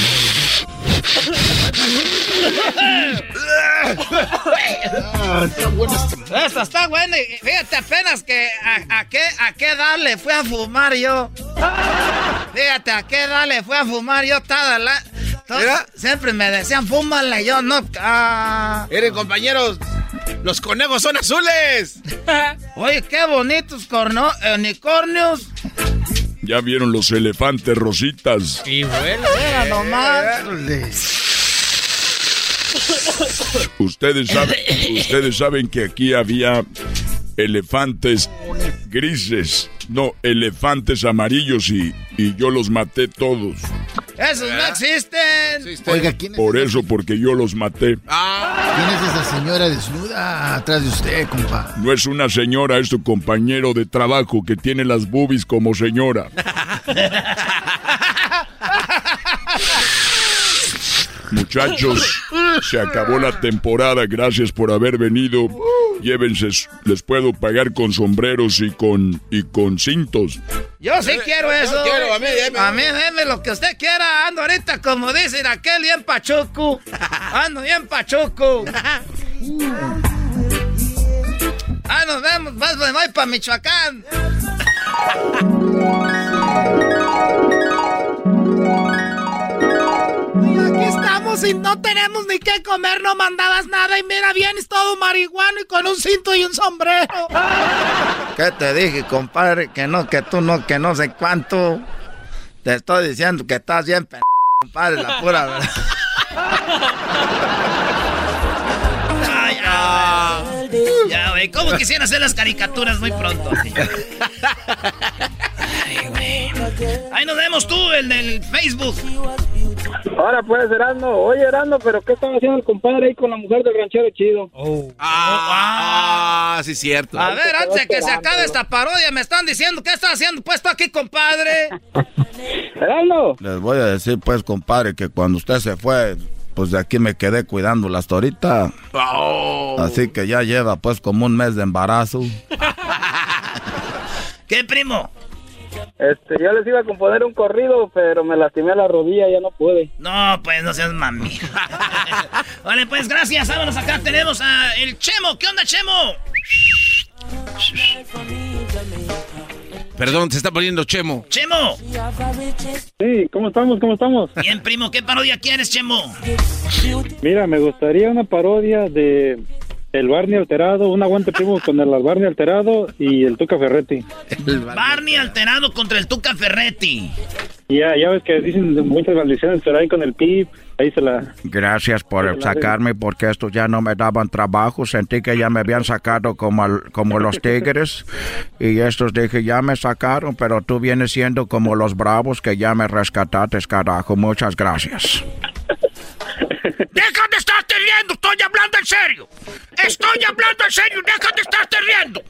Speaker 9: Esta está buena. y Fíjate apenas que a, a qué a qué edad le fui a fumar yo. Fíjate a qué edad le fui a fumar yo toda la. to- siempre me decían fúmale yo no. ah.
Speaker 4: Miren, compañeros, los conejos son azules.
Speaker 9: Oye, qué bonitos corno, unicornios.
Speaker 2: Ya vieron los elefantes rositas.
Speaker 9: Y bueno, mira nomás.
Speaker 2: Ustedes saben, ustedes saben que aquí había elefantes grises, no, elefantes amarillos y, y yo los maté todos.
Speaker 9: Esos no existen.
Speaker 24: Oiga, ¿quién es,
Speaker 2: Por eso, porque yo los maté.
Speaker 24: ¿quién es esa señora desnuda atrás de usted, compa?
Speaker 2: No es una señora, es tu compañero de trabajo que tiene las boobies como señora. Muchachos, se acabó la temporada. Gracias por haber venido. Llévense, les puedo pagar con sombreros y con y con cintos.
Speaker 9: Yo sí quiero eso.
Speaker 4: yo quiero, a mí, deme.
Speaker 9: A mí, deme lo que usted quiera. Ando ahorita, como dicen aquel, bien pachuco. Ando bien pachuco. Ah, nos vemos. Vas, me voy para Michoacán. Y no tenemos ni qué comer, no mandabas nada y mira, vienes todo marihuano y con un cinto y un sombrero.
Speaker 23: ¿Qué te dije, compadre? Que no, que tú no, que no sé cuánto. Te estoy diciendo que estás bien, p compadre, la pura verdad.
Speaker 3: Ay, ya, güey. Ya, güey. ¿Cómo quisiera hacer las caricaturas muy pronto? Ay, güey. Ahí nos vemos tú, el del Facebook.
Speaker 18: Ahora pues, Erasmo. Oye, Erasmo, ¿pero qué estaba haciendo el compadre ahí con la mujer del ranchero chido?
Speaker 4: Ah, sí, cierto.
Speaker 9: A ver, antes de que se acabe esta parodia, me están diciendo qué está haciendo puesto aquí, compadre.
Speaker 18: Erasmo.
Speaker 23: Les voy a decir, pues, compadre, que cuando usted se fue, pues de aquí me quedé cuidándola hasta ahorita. Así que ya lleva, pues, como un mes de embarazo.
Speaker 3: ¿Qué, primo?
Speaker 18: Este, yo les iba a componer un corrido, pero me lastimé la rodilla, ya no pude.
Speaker 3: No, pues no seas mami. vale, pues gracias. Vámonos acá. Tenemos a el Chemo. ¿Qué onda, Chemo?
Speaker 4: Perdón, se está poniendo Chemo.
Speaker 3: Chemo.
Speaker 18: Sí, ¿cómo estamos? ¿Cómo estamos?
Speaker 3: Bien, primo. ¿Qué parodia quieres, Chemo?
Speaker 18: Mira, me gustaría una parodia de el Barney alterado, un aguante primo con el Barney alterado y el Tuca Ferretti.
Speaker 3: Barney alterado contra el Tuca Ferretti.
Speaker 18: Y Ya, ya ves que dicen muchas maldiciones, pero ahí con el PIB, ahí se la...
Speaker 23: Gracias por sacarme, porque estos ya no me daban trabajo. Sentí que ya me habían sacado como, al- como los tigres. Y estos dije, ya me sacaron, pero tú vienes siendo como los bravos que ya me rescataste, carajo. Muchas gracias.
Speaker 25: ¡Deja de estarte riendo! ¡Estoy hablando en serio! ¡Estoy hablando en serio! ¡Deja de estarte riendo!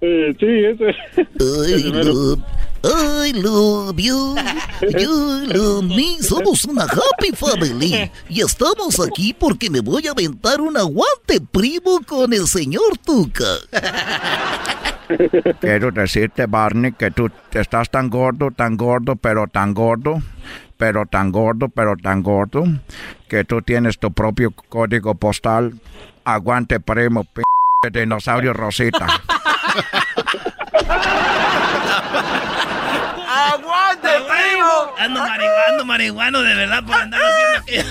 Speaker 18: Eh, sí, eso es.
Speaker 24: I love, I love you, you love me. Somos una happy family. Y estamos aquí porque me voy a aventar un aguante primo con el señor Tuca.
Speaker 23: Quiero decirte, Barney, que tú estás tan gordo, tan gordo, pero tan gordo, pero tan gordo, pero tan gordo, que tú tienes tu propio código postal. Aguante, primo, p dinosaurio Rosita.
Speaker 25: ¡Aguante, primo!
Speaker 3: Ando marihuano, marihuano de verdad por andar haciendo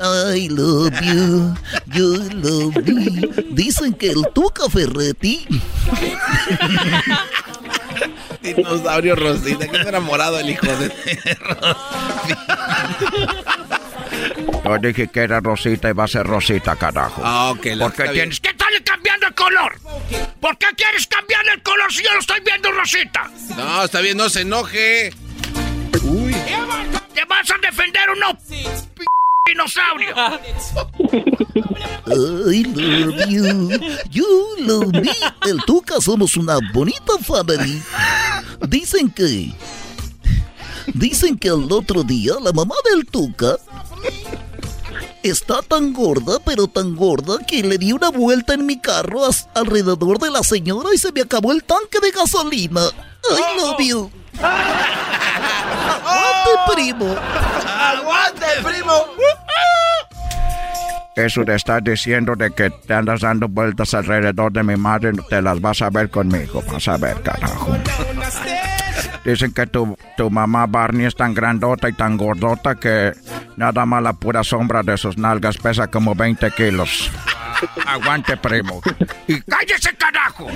Speaker 24: I love you, you love me. Dicen que el Tuca Ferretti.
Speaker 4: Dinosaurio Rosita, que es enamorado el hijo de.
Speaker 23: Yo dije que era Rosita y va a ser Rosita, carajo.
Speaker 4: Ah, ok.
Speaker 23: Porque tienes
Speaker 25: ¿Qué tal cambiando el color? ¿Por qué quieres cambiarle el color si yo lo estoy viendo rosita?
Speaker 4: No, está bien, no se enoje.
Speaker 25: ¿Te vas a defender o no? Dinosaurio.
Speaker 24: I love you, you love me. El Tuca somos una bonita family. Dicen que. Dicen que al otro día la mamá del Tuca está tan gorda, pero tan gorda, que le di una vuelta en mi carro alrededor de la señora y se me acabó el tanque de gasolina. I love you. Aguante, primo.
Speaker 9: ¡Aguante, primo!
Speaker 23: Eso de estar diciendo de que te andas dando vueltas alrededor de mi madre, te las vas a ver conmigo, vas a ver, carajo. Dicen que tu, tu mamá Barney es tan grandota y tan gordota que nada más la pura sombra de sus nalgas pesa como 20 kilos. Aguante, primo. Y cállese, carajo.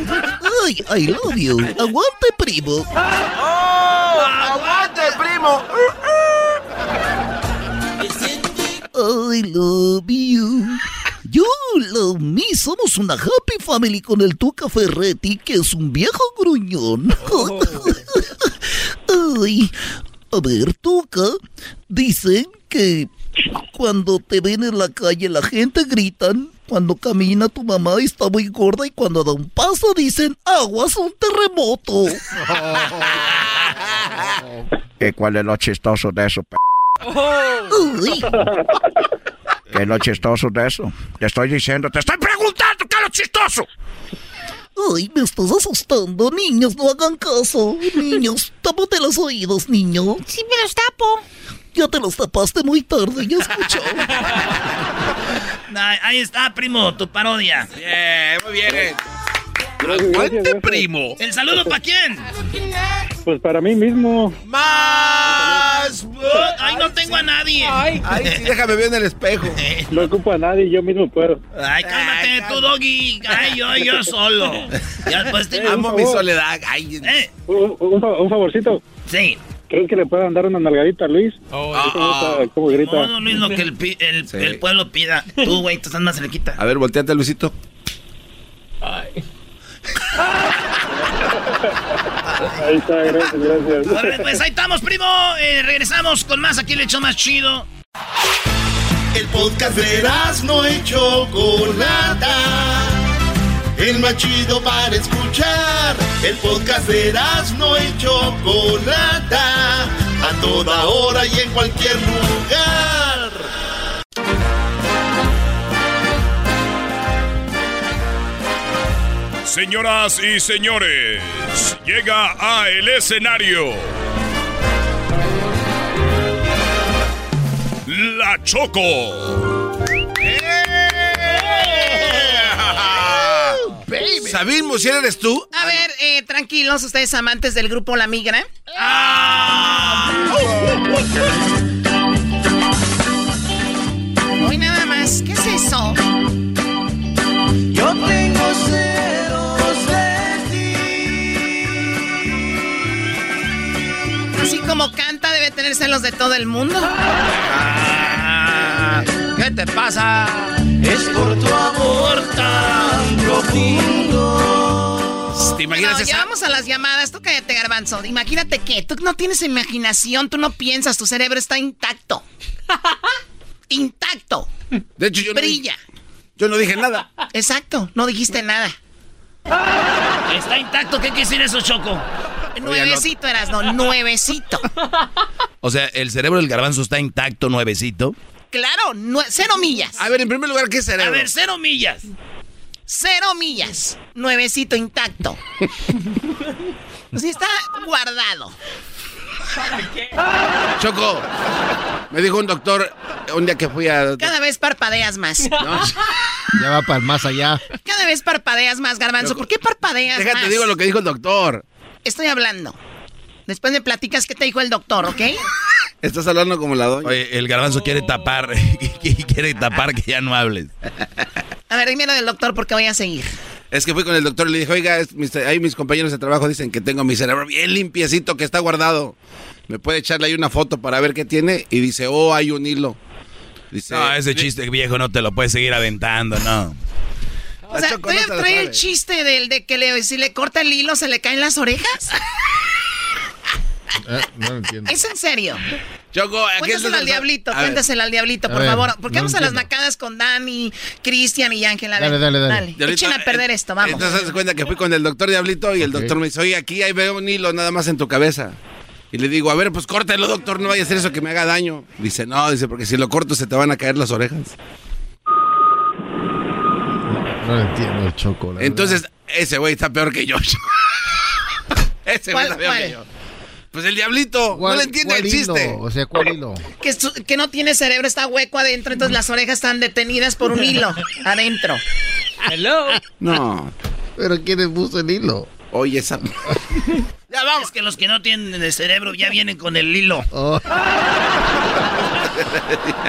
Speaker 24: Ay, I love you. Aguante, primo.
Speaker 9: ¡Oh! ¡Aguante, primo!
Speaker 24: I love you. You love me. Somos una happy family con el Tuca Ferretti, que es un viejo gruñón. Ay, a ver, Tuca, dicen que cuando te ven en la calle la gente gritan. Cuando camina tu mamá está muy gorda y cuando da un paso dicen aguas un terremoto.
Speaker 23: ¿Y cuál es lo chistoso de eso, p?
Speaker 24: Uy.
Speaker 23: ¿Qué es lo chistoso de eso? Te estoy diciendo, te estoy preguntando qué es lo chistoso.
Speaker 24: Ay, me estás asustando. Niños, no hagan caso. Niños, tápate los oídos, niño.
Speaker 7: Sí, me los tapo.
Speaker 24: Ya te los tapaste muy tarde, ya escuchó.
Speaker 3: Ahí ahí está, primo, tu parodia.
Speaker 2: Bien, muy bien.
Speaker 20: Aguante,
Speaker 2: primo.
Speaker 3: ¿El saludo para quién?
Speaker 20: Pues para mí mismo.
Speaker 9: ¡Más!
Speaker 3: Ay, no tengo a nadie.
Speaker 4: Ay, sí, déjame ver en el espejo.
Speaker 20: No ocupo a nadie, yo mismo puedo.
Speaker 3: Ay, cálmate tú, Doggy. Ay, yo, yo solo. Ya después te...
Speaker 20: Amo mi soledad.
Speaker 3: Eh,
Speaker 20: Un, un fa- un favorcito.
Speaker 3: Sí.
Speaker 20: ¿Crees que le puedan dar una nalgadita a Luis? ¿Cómo, está- cómo grita?
Speaker 3: No, no, Luis, lo que el, pi- el,
Speaker 4: Sí.
Speaker 3: el pueblo pida. Tú, güey, tú estás más cerquita.
Speaker 4: A ver, volteate, Luisito.
Speaker 20: Ahí está, gracias, gracias.
Speaker 3: Pues ahí estamos, primo. Eh, regresamos con más aquí el hecho más chido.
Speaker 1: El podcast de no y Chocolata. El más chido para escuchar. El podcast de no y Chocolata. A toda hora y en cualquier lugar.
Speaker 2: Señoras y señores, llega a el escenario La Choco.
Speaker 4: ¿Sabimos si eres tú?
Speaker 16: A ver, eh, tranquilos, ustedes amantes del grupo La Migra. Hoy todo el mundo.
Speaker 9: ¿Qué te pasa?
Speaker 15: Es por tu amor tan profundo.
Speaker 4: ¿Te imaginas esa?
Speaker 16: ya vamos a las llamadas. Tú cállate, garbanzo. Imagínate que tú no tienes imaginación, tú no piensas, tu cerebro está intacto. intacto.
Speaker 4: De hecho, yo no,
Speaker 16: Brilla.
Speaker 4: yo no dije nada.
Speaker 16: Exacto, no dijiste nada.
Speaker 3: Está intacto, ¿qué quiere decir eso, Choco?
Speaker 16: Nuevecito eras, no, nuevecito.
Speaker 12: O sea, el cerebro del garbanzo está intacto, nuevecito.
Speaker 16: Claro, nue- cero millas.
Speaker 4: A ver, en primer lugar, ¿qué
Speaker 3: A
Speaker 4: cerebro?
Speaker 3: ver, cero millas.
Speaker 16: Cero millas. Nuevecito intacto. Sí, está guardado.
Speaker 4: Choco, me dijo un doctor un día que fui a...
Speaker 16: Cada vez parpadeas más.
Speaker 4: No,
Speaker 5: Ya va para el más allá.
Speaker 16: Cada vez parpadeas más, garbanzo. ¿Por qué parpadeas
Speaker 4: déjate,
Speaker 16: más?
Speaker 4: digo lo que dijo el doctor.
Speaker 16: Estoy hablando. Después me platicas qué te dijo el doctor, ¿ok?
Speaker 4: Estás hablando como la doña.
Speaker 12: Oye, el garbanzo quiere tapar, quiere tapar que ya no hables.
Speaker 16: A ver, dime lo del doctor porque voy a seguir.
Speaker 4: Es que fui con el doctor y le dije, oiga, es- mis- ahí mis compañeros de trabajo dicen que tengo mi cerebro bien limpiecito, que está guardado. ¿Me puede echarle ahí una foto para ver qué tiene? Y dice, oh, hay un hilo. Dice,
Speaker 12: No, ese chiste viejo no te lo puedes seguir aventando, no.
Speaker 16: O sea,
Speaker 4: Choco, no
Speaker 16: ¿trae, el chiste del de que le, si le corta el hilo se le caen las orejas?
Speaker 5: Eh, no lo entiendo.
Speaker 16: Es en serio.
Speaker 4: Choco,
Speaker 16: Cuéntaselo al diablito,
Speaker 4: A ver.
Speaker 16: cuéntaselo al diablito, por
Speaker 5: ver,
Speaker 16: favor. Porque
Speaker 5: no
Speaker 16: vamos a las nacadas con Dani, Cristian y Ángel. A ver,
Speaker 5: Dale, dale, dale.
Speaker 4: Y ahorita,
Speaker 16: Echen a perder
Speaker 4: eh,
Speaker 16: esto, vamos.
Speaker 4: Entonces, haz cuenta que fui con el doctor Diablito y el doctor me dice, oye, aquí ahí veo un hilo nada más en tu cabeza. Y le digo, a ver, pues córtalo, doctor, no vaya a hacer eso que me haga daño. Dice, no, dice, porque si lo corto se te van a caer las orejas.
Speaker 5: No lo entiendo el choco. la
Speaker 4: Entonces, ese güey está peor que yo. ese güey
Speaker 16: ¿Cuál-
Speaker 4: está peor
Speaker 16: cuál?
Speaker 4: que yo. Pues el diablito, no le entiende
Speaker 5: ¿Cuál
Speaker 4: el chiste.
Speaker 5: hilo? O sea, ¿cuál hilo?
Speaker 16: Que, su- que no tiene cerebro, está hueco adentro, entonces las orejas están detenidas por un hilo adentro.
Speaker 14: Hello.
Speaker 4: No.
Speaker 5: ¿Pero quién le puso el hilo?
Speaker 4: Oye, esa...
Speaker 3: Ya vamos. Es que los que no tienen el cerebro ya vienen con el hilo.
Speaker 5: Oh.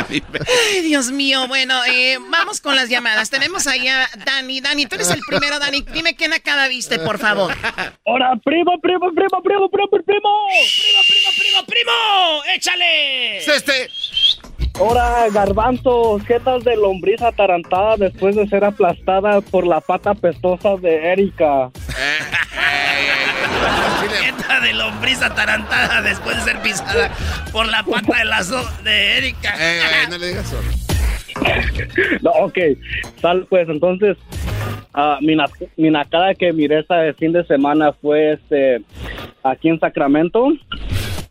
Speaker 16: Ay, Dios mío. Bueno, eh, vamos con las llamadas. Tenemos ahí a Dani. Dani, tú eres el primero, Dani. Dime qué nacada viste, por favor.
Speaker 18: ¡Hola, primo, primo, primo, primo, primo, primo!
Speaker 3: ¡Primo, primo, primo, primo! ¡Échale!
Speaker 4: este.
Speaker 18: Ahora, garbanzos, ¿qué tal de lombriz atarantada después de ser aplastada por la pata pestosa de Erika?
Speaker 3: Dieta de lombriz atarantada después de ser pisada por la pata de las do- de Erika.
Speaker 4: Eh, eh, no le digas eso.
Speaker 18: No, ok, sal pues, entonces, ah, mi, na- mi nacada que miré ese fin de semana fue este, aquí en Sacramento.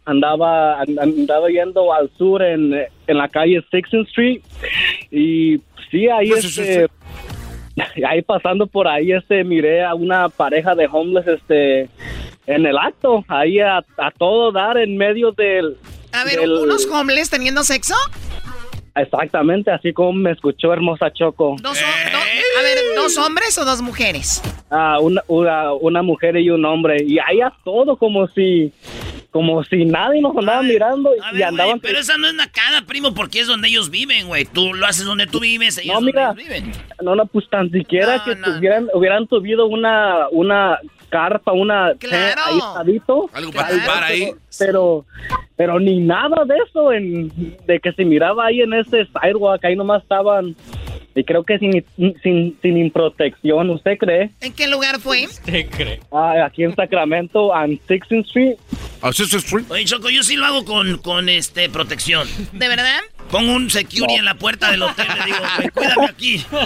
Speaker 18: Andaba, and- andaba yendo al sur en, en la calle Sixth Street y sí, ahí
Speaker 4: Pues, sí,
Speaker 18: este, ahí pasando por ahí este miré a una pareja de homeless este en el acto, ahí a, a todo dar en medio del
Speaker 16: A ver,
Speaker 18: del-
Speaker 16: ¿unos homeless teniendo sexo?
Speaker 18: exactamente así como me escuchó hermosa Choco.
Speaker 16: Dos, do- a ver, ¿dos hombres o dos mujeres?
Speaker 18: a una, una, una mujer y un hombre y ahí a todo como si como si nadie nos andaba mirando y
Speaker 3: ver,
Speaker 18: andaban
Speaker 3: pero esa no es nacada, primo, porque es donde ellos viven, güey. Tú lo haces donde tú vives, ellos
Speaker 18: no
Speaker 3: donde
Speaker 18: mira
Speaker 3: ellos viven.
Speaker 18: no no pues tan siquiera
Speaker 3: No,
Speaker 18: que
Speaker 3: no.
Speaker 18: tuvieran hubieran subido una una carpa una
Speaker 16: Claro.
Speaker 18: ahí estadito
Speaker 4: Algo para tumbar ahí.
Speaker 18: pero pero ni nada de eso en de que se miraba ahí en ese sidewalk ahí nomás estaban y creo que sin sin sin protección usted cree
Speaker 16: ¿En qué lugar fue?
Speaker 14: ¿Te crees?
Speaker 18: Ah, aquí en Sacramento en Sixth Street
Speaker 4: Ah, sí, sí, sí.
Speaker 3: Oye, Choco, yo sí lo hago con, con este protección.
Speaker 16: ¿De verdad?
Speaker 3: Pongo un security en la puerta del hotel y le digo, cuídame aquí.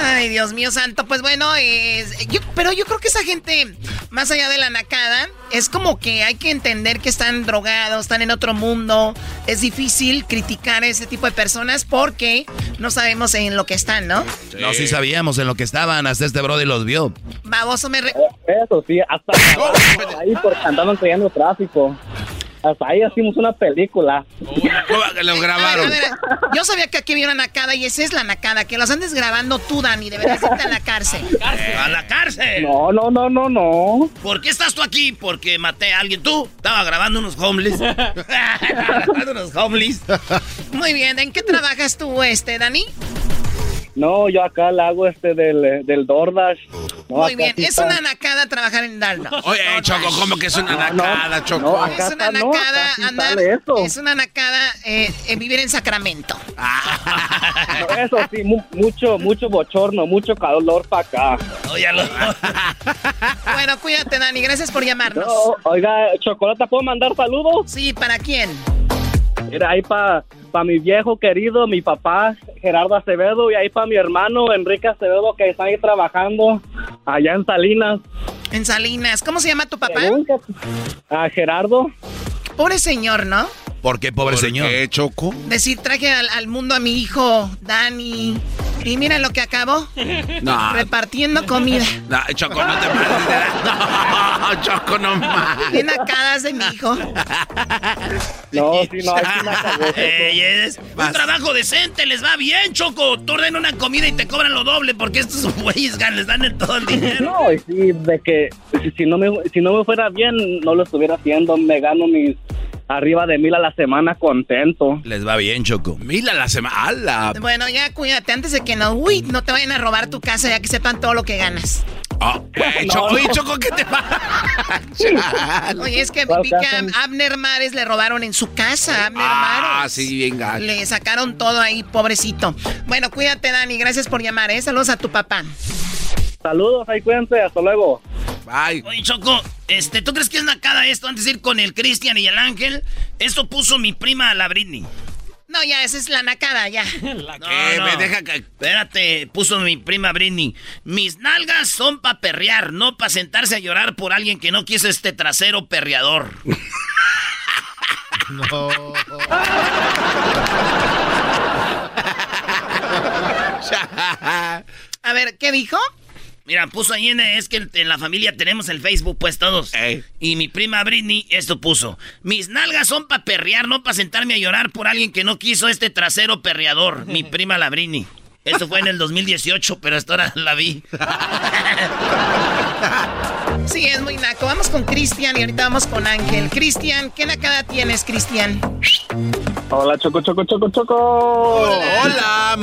Speaker 16: Ay, Dios mío santo. Pues bueno, es- yo- pero yo creo que esa gente, más allá de la nacada, es como que hay que entender que están drogados, están en otro mundo. Es difícil criticar a ese tipo de personas porque no sabemos en lo que están, ¿no?
Speaker 12: No, sí sabíamos en lo que estaban, hasta este brody los vio.
Speaker 16: Baboso me... re-
Speaker 18: Eso sí, hasta ahí porque andaban creando tráfico. Hasta ahí hicimos una película.
Speaker 4: ¿Cómo que lo
Speaker 16: A ver,
Speaker 4: grabaron?
Speaker 16: a ver, yo sabía que aquí había una nacada y esa es la nacada. Que los andes grabando tú, Dani. Deberías irte a la cárcel.
Speaker 3: ¡A la cárcel!
Speaker 18: No, no, no, no, no.
Speaker 3: ¿Por qué estás tú aquí? Porque maté a alguien. ¿Tú? Estaba grabando unos homeless. grabando unos homeless.
Speaker 16: Muy bien. ¿En qué trabajas tú, este, Dani?
Speaker 18: No, yo acá le hago este del, del DoorDash. No,
Speaker 16: Muy bien.
Speaker 18: sí
Speaker 16: Es
Speaker 18: está-
Speaker 16: una nacada trabajar en Dalda.
Speaker 4: Oye, Choco, ¿cómo que es una nacada, Choco?
Speaker 18: no, acá
Speaker 16: Es una
Speaker 18: no,
Speaker 16: nacada andar. Es una nacada eh, eh, vivir en Sacramento.
Speaker 18: No, eso sí, mu- mucho, mucho bochorno, mucho calor para acá.
Speaker 3: Óyalo.
Speaker 16: Bueno, cuídate, Dani. Gracias por llamarnos.
Speaker 18: No, oiga, Chocolata, ¿puedo mandar saludos?
Speaker 16: Sí, ¿para quién?
Speaker 18: Mira, ahí para pa mi viejo querido, mi papá Gerardo Acevedo, y ahí para mi hermano Enrique Acevedo, que está ahí trabajando allá en Salinas.
Speaker 16: En Salinas. ¿Cómo se llama tu papá?
Speaker 18: Según que- A Gerardo.
Speaker 16: Pobre señor, ¿no?
Speaker 12: ¿Por qué, pobre señor?
Speaker 4: ¿Qué, Choco?
Speaker 16: Decir, traje al, al mundo a mi hijo, Dani. Y mira lo que acabó.
Speaker 4: No.
Speaker 16: Repartiendo comida.
Speaker 4: No, Choco, no te pases. No, Choco, no más.
Speaker 16: Qué nacadas de mi hijo.
Speaker 18: No, sí, no, ahí sí
Speaker 3: es un trabajo decente, les va bien, Choco. Tú ordena una comida y te cobran lo doble porque estos güeyes les dan el todo el dinero.
Speaker 18: No, y sí, de que si, si no me, si no me fuera bien, no lo estuviera haciendo. Me gano mis arriba de mil a la semana contento.
Speaker 12: Les va bien, Choco.
Speaker 4: Mil a la semana. ¡Hala!
Speaker 16: Bueno, ya cuídate antes de que no, uy, no te vayan a robar tu casa ya que sepan todo lo que ganas.
Speaker 4: Ah, eh,
Speaker 18: No,
Speaker 4: Choco,
Speaker 18: no.
Speaker 4: oye, Choco, ¿qué te pasa?
Speaker 16: Oye, es que
Speaker 18: ¿Cuál
Speaker 16: vi que a Abner Mares le robaron en su casa. Abner
Speaker 4: Ah,
Speaker 16: Mares.
Speaker 4: sí, bien gacho.
Speaker 16: Le sacaron todo ahí, pobrecito. Bueno, cuídate, Dani. Gracias por llamar, ¿eh? Saludos a tu papá.
Speaker 18: Saludos, ahí cuídense, hasta luego.
Speaker 4: Bye.
Speaker 3: Oye, Choco, Este, ¿tú crees que es nacada esto antes de ir con el Cristian y el Ángel? Esto puso mi prima la Britney.
Speaker 16: No, ya, esa es la nacada, ya.
Speaker 3: No, no. Espérate, puso mi prima Britney. Mis nalgas son para perrear, no para sentarse a llorar por alguien que no quiso este trasero perreador.
Speaker 5: No.
Speaker 16: A ver, ¿qué dijo?
Speaker 3: Mira, puso ahí en, es que en la familia tenemos el Facebook, pues todos. Y mi prima Britney esto puso. Mis nalgas son para perrear, no para sentarme a llorar por alguien que no quiso este trasero perreador. Mi prima la Britney. Esto fue en el 2018, pero hasta ahora la vi.
Speaker 16: Sí, es muy naco. Vamos con Cristian y ahorita vamos con Ángel. Cristian, ¿qué nacada tienes, Cristian?
Speaker 20: Hola, Choco, Choco, Choco, Choco.
Speaker 4: Hola.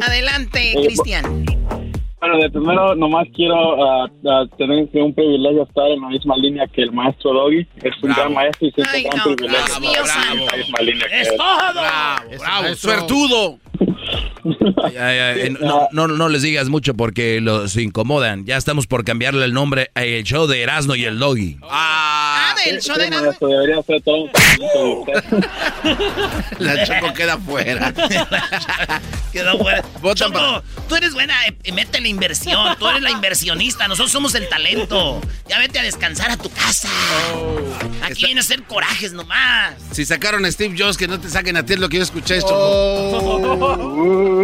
Speaker 16: Adelante,
Speaker 20: Eh,
Speaker 16: Cristian.
Speaker 20: Bueno, de primero nomás quiero ah, tener que un privilegio estar en la misma línea que el maestro Doggy. Es un gran maestro y siento
Speaker 16: Ay,
Speaker 20: gran
Speaker 16: no,
Speaker 20: privilegio estar en la misma línea que él.
Speaker 4: Bravo, bravo, suertudo.
Speaker 12: Ya, ya, eh, no, no, no les digas mucho porque los incomodan. Ya estamos por cambiarle el nombre al show de Erasmo y el Doggy.
Speaker 16: Ah, del show de
Speaker 20: maestro, debería ser todo un usted.
Speaker 4: La Choco queda fuera.
Speaker 3: Quedó fuera. Choco, tú eres buena, eh, eh, mete la inversión. Tú eres la inversionista. Nosotros somos el talento. Ya vete a descansar a tu casa. Aquí viene a hacer corajes nomás.
Speaker 4: Si sacaron a Steve Jobs, que no te saquen a ti es lo que yo escuché,
Speaker 20: Oh.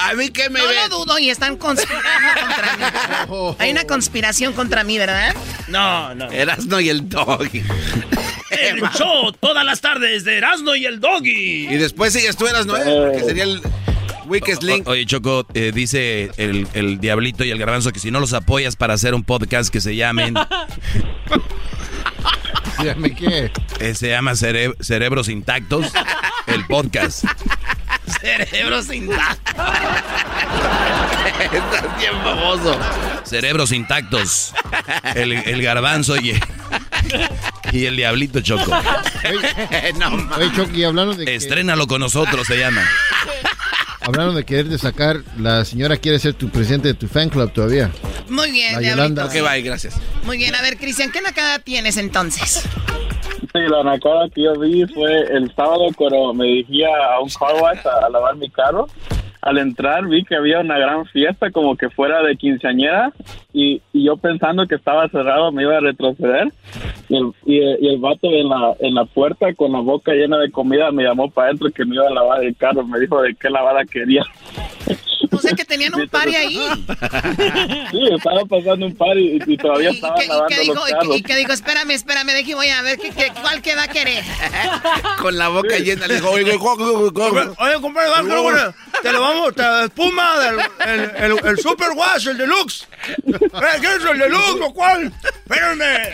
Speaker 4: A mí que me
Speaker 16: No
Speaker 4: ve.
Speaker 16: lo dudo y están conspirando contra mí. Hay una conspiración contra mí, ¿verdad?
Speaker 3: No, no.
Speaker 4: Erasno y el Doggy.
Speaker 3: El show todas las tardes de Erasmo y el Doggy.
Speaker 4: Y después sigues tú, Erasno, ¿eh? Que sería el Weakest Link.
Speaker 12: O- oye, Choco, eh, dice el, el Diablito y el Garbanzo que si no los apoyas para hacer un podcast que se llamen...
Speaker 5: Dígame qué.
Speaker 12: eh, se llama Cere- Cerebros Intactos, el podcast.
Speaker 3: Cerebros intactos.
Speaker 4: Estás bien famoso.
Speaker 12: Cerebros Intactos, el, el Garbanzo y, y el Diablito Choco.
Speaker 4: no,
Speaker 5: Oye, hablando de que,
Speaker 12: Estrénalo con nosotros, se llama.
Speaker 5: hablando de querer de sacar, la señora quiere ser tu presidente de tu fan club todavía.
Speaker 16: Muy bien.
Speaker 5: Yolanda.
Speaker 4: Ok, bye, gracias.
Speaker 16: Muy bien, a ver, Cristian, ¿qué nacada tienes entonces?
Speaker 20: Sí, la nacada que yo vi fue el sábado cuando me dirigía a un car wash a, a lavar mi carro. Al entrar vi que había una gran fiesta como que fuera de quinceañera y, y yo pensando que estaba cerrado me iba a retroceder y el, y el, y el vato en la, en la puerta con la boca llena de comida me llamó para adentro que me iba a lavar el carro, me dijo de qué lavada quería.
Speaker 16: O sea que tenían un party ahí.
Speaker 20: Sí, estaba pasando un par y, y todavía
Speaker 16: ¿Y
Speaker 20: estaba lavando
Speaker 16: qué
Speaker 20: los
Speaker 16: dijo? Y
Speaker 20: carros.
Speaker 16: qué- y qué dijo? Espérame, espérame, deje, voy a ver qué, qué- cuál que va a querer.
Speaker 4: Con la boca llena le dijo, oye,
Speaker 3: Oye, compadre, que te lo vamos, te espuma del el, el, el Super Wash, el Deluxe. Eh, ¿Qué es el o cuál? Espérenme.